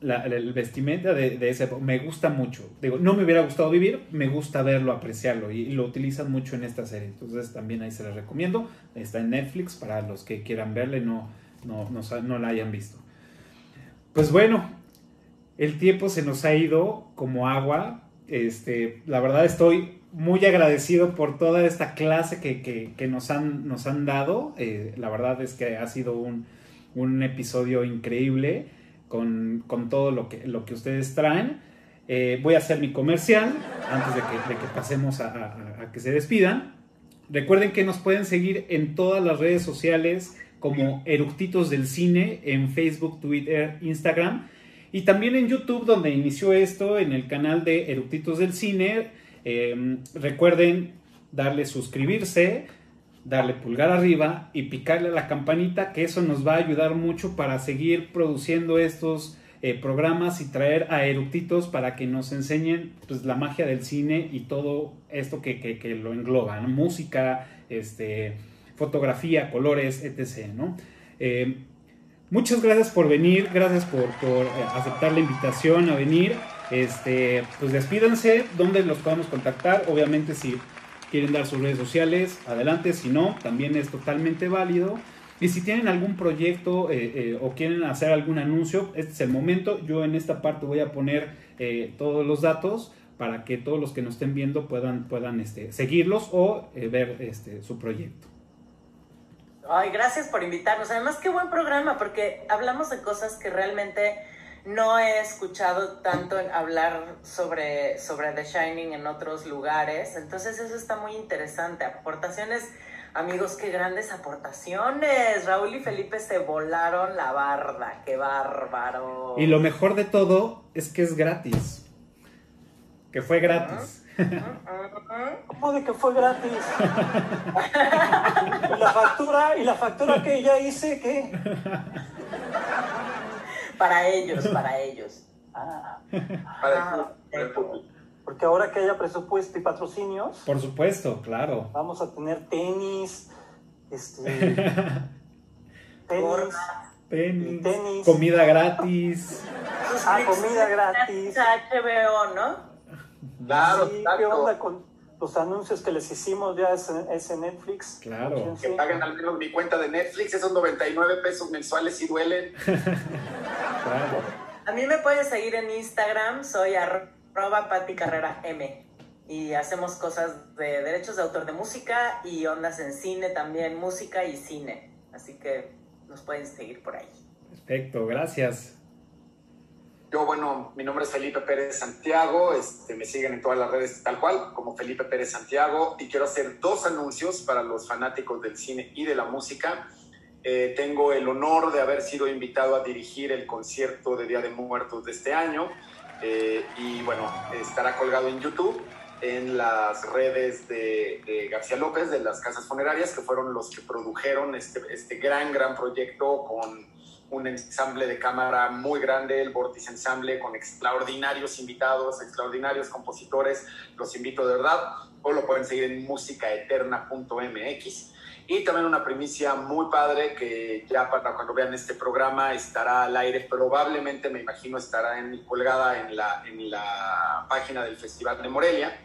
la, el vestimenta de, de, ese me gusta mucho. Digo, no me hubiera gustado vivir, me gusta verlo, apreciarlo y, lo utilizan mucho en esta serie. Entonces también ahí se les recomiendo. Está en Netflix para los que quieran verle, no, no, no, no la hayan visto. Pues bueno, el tiempo se nos ha ido como agua. Este, la verdad estoy muy agradecido por toda esta clase que, que, que nos, han, nos han dado. Eh, la verdad es que ha sido un, un episodio increíble con, con, todo lo que, lo que ustedes traen. Eh, voy a hacer mi comercial antes de que, pasemos a, a, que se despidan. Recuerden que nos pueden seguir en todas las redes sociales como Eructitos del Cine en Facebook, Twitter, Instagram y también en YouTube donde inició esto en el canal de Eructitos del Cine. Eh, recuerden darle suscribirse, darle pulgar arriba y picarle a la campanita, que eso nos va a ayudar mucho para seguir produciendo estos eh, programas y traer a eructitos para que nos enseñen pues, la magia del cine y todo esto que, que, lo engloba, música, este, fotografía, colores, etc. ¿no? Eh, muchas gracias por venir, gracias por, eh, aceptar la invitación a venir. Este, pues despídanse, ¿dónde los podemos contactar? Obviamente si quieren dar sus redes sociales, adelante, si no, también es totalmente válido. Y si tienen algún proyecto eh, eh, o quieren hacer algún anuncio, este es el momento. Yo en esta parte voy a poner todos los datos para que todos los que nos estén viendo puedan, puedan este, seguirlos o ver este, su proyecto. Ay, gracias por invitarnos. Además, qué buen programa, porque hablamos de cosas que realmente no he escuchado tanto hablar sobre, sobre The Shining en otros lugares, entonces eso está muy interesante. Aportaciones, amigos, qué grandes aportaciones. Raúl y Felipe se volaron la barda, qué bárbaro. Y lo mejor de todo es que es gratis, que fue gratis. ¿Cómo de que fue gratis? ¿Y (laughs) la factura? ¿Y la factura que ya hice? ¿Qué? Para ellos, para ellos. Ah, para el Porque ahora que haya presupuesto y patrocinios. Por supuesto, claro. Vamos a tener tenis, este, (laughs) tenis, tenis, comida gratis. Ah, comida gratis. HBO, ¿no? Claro, ¿Qué onda con los anuncios que les hicimos ya es, en Netflix. Claro. Que paguen al menos mi cuenta de Netflix, esos 99 pesos mensuales y duelen. (laughs) claro. A mí me puedes seguir en Instagram, soy arroba Pati Carrera M. Y hacemos cosas de derechos de autor de música y ondas en cine también, música y cine. Así que nos pueden seguir por ahí. Perfecto, gracias. Yo, bueno, mi nombre es Felipe Pérez Santiago, este, me siguen en todas las redes tal cual, como Felipe Pérez Santiago, y quiero hacer dos anuncios para los fanáticos del cine y de la música. Eh, tengo el honor de haber sido invitado a dirigir el concierto de Día de Muertos de este año, eh, y bueno, estará colgado en YouTube, en las redes de, de, García López, de las casas funerarias, que fueron los que produjeron este, este gran, gran proyecto con un ensamble de cámara muy grande, el Vortis Ensamble, con extraordinarios invitados, extraordinarios compositores. Los invito de verdad. O lo pueden seguir en musicaeterna.mx. Y también una primicia muy padre que ya para cuando vean este programa estará al aire, probablemente me imagino estará en, colgada en la, en la página del Festival de Morelia.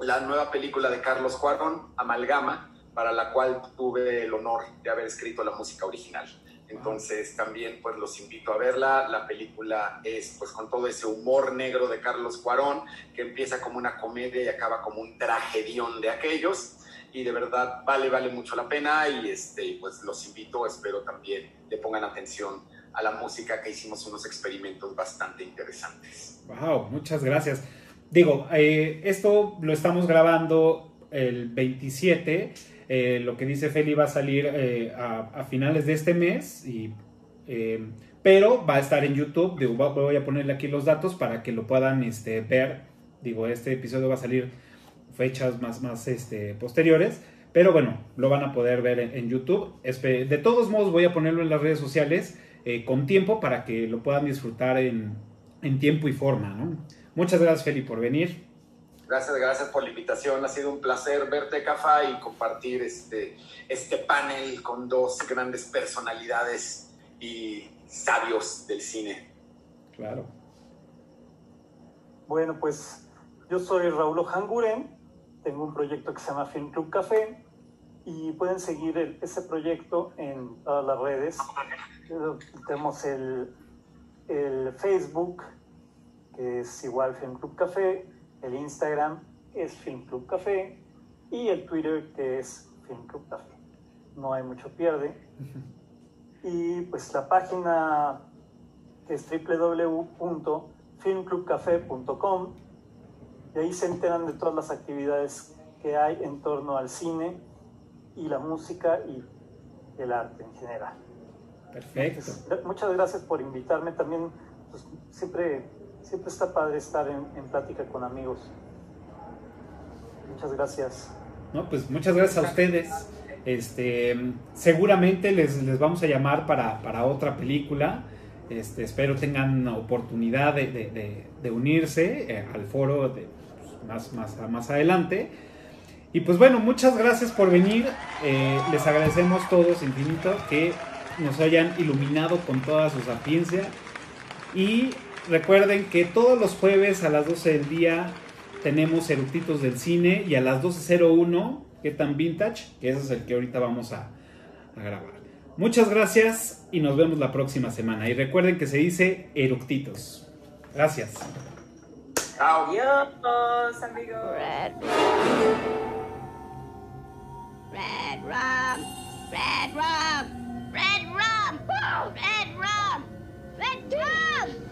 La nueva película de Carlos Cuarón, Amalgama, para la cual tuve el honor de haber escrito la música original. Entonces también pues los invito a verla. La película es pues con todo ese humor negro de Carlos Cuarón, que empieza como una comedia y acaba como un tragedión de aquellos. Y de verdad vale, vale mucho la pena y este, pues los invito, espero también le pongan atención a la música que hicimos unos experimentos bastante interesantes. Wow, muchas gracias. Digo, eh, esto lo estamos grabando el 27. Eh, lo que dice Feli va a salir eh, a, finales de este mes. Y, pero va a estar en YouTube. Digo, voy a ponerle aquí los datos para que lo puedan este, ver. Digo, este episodio va a salir fechas más, más este, posteriores. Pero bueno, lo van a poder ver en, en YouTube. De todos modos, voy a ponerlo en las redes sociales eh, con tiempo para que lo puedan disfrutar en, tiempo y forma. ¿no? Muchas gracias, Feli, por venir. Gracias, gracias por la invitación. Ha sido un placer verte, Cafa, y compartir este, este panel con dos grandes personalidades y sabios del cine. Claro. Bueno, pues yo soy Raúl Ojanguren, tengo un proyecto que se llama Film Club Café y pueden seguir ese proyecto en todas las redes tenemos el, el Facebook, que es igual Film Club Café, el Instagram es Film Club Café y el Twitter que es Film Club Café. No hay mucho pierde. Y pues la página que es www.filmclubcafé.com y ahí se enteran de todas las actividades que hay en torno al cine y la música y el arte en general. Perfecto. Muchas gracias por invitarme. También pues, siempre, siempre está padre estar en, plática con amigos. Muchas gracias. No, pues muchas gracias a ustedes. Este, seguramente les, les vamos a llamar para, para otra película. Este, espero tengan oportunidad de, de, unirse eh, al foro de, pues, más, más, más adelante. Y pues bueno, muchas gracias por venir. Eh, les agradecemos todos infinito que nos hayan iluminado con toda su sapiencia. Y recuerden que todos los jueves a las 12 del día tenemos eructitos del cine y a las 12.01, que tan vintage, que ese es el que ahorita vamos a, grabar. Muchas gracias y nos vemos la próxima semana. Y recuerden que se dice eructitos. Gracias. Adiós, amigos. Red Red Red Red rum! Red rum! Red rum!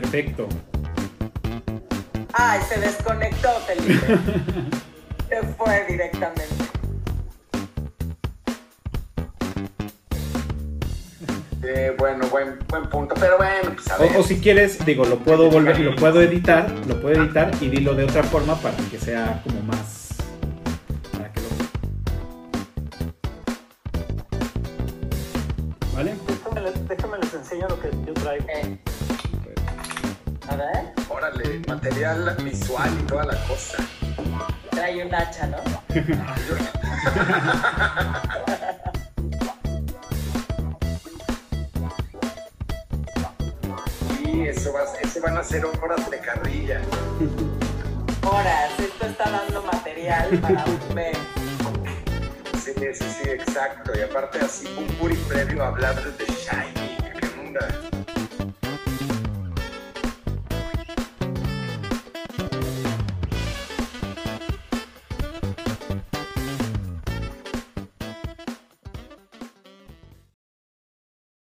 Perfecto. Ay, se desconectó, Felipe. (laughs) se fue directamente. Eh, bueno, buen, buen punto, pero bueno, pues a ver. O, si quieres, digo, lo puedo volver, lo puedo editar, lo puedo editar y dilo de otra forma para que sea como más. Para que lo. ¿Vale? Déjame, les enseño lo que yo traigo. Eh. Ver. Órale, material visual y toda la cosa. Trae un hacha, ¿no? sí, eso, va, eso van a ser horas de carrilla. Horas, esto está dando material para un mes. Sí, sí, sí, exacto. Y aparte así un puri previo a hablar de Shiny. ¿Qué onda?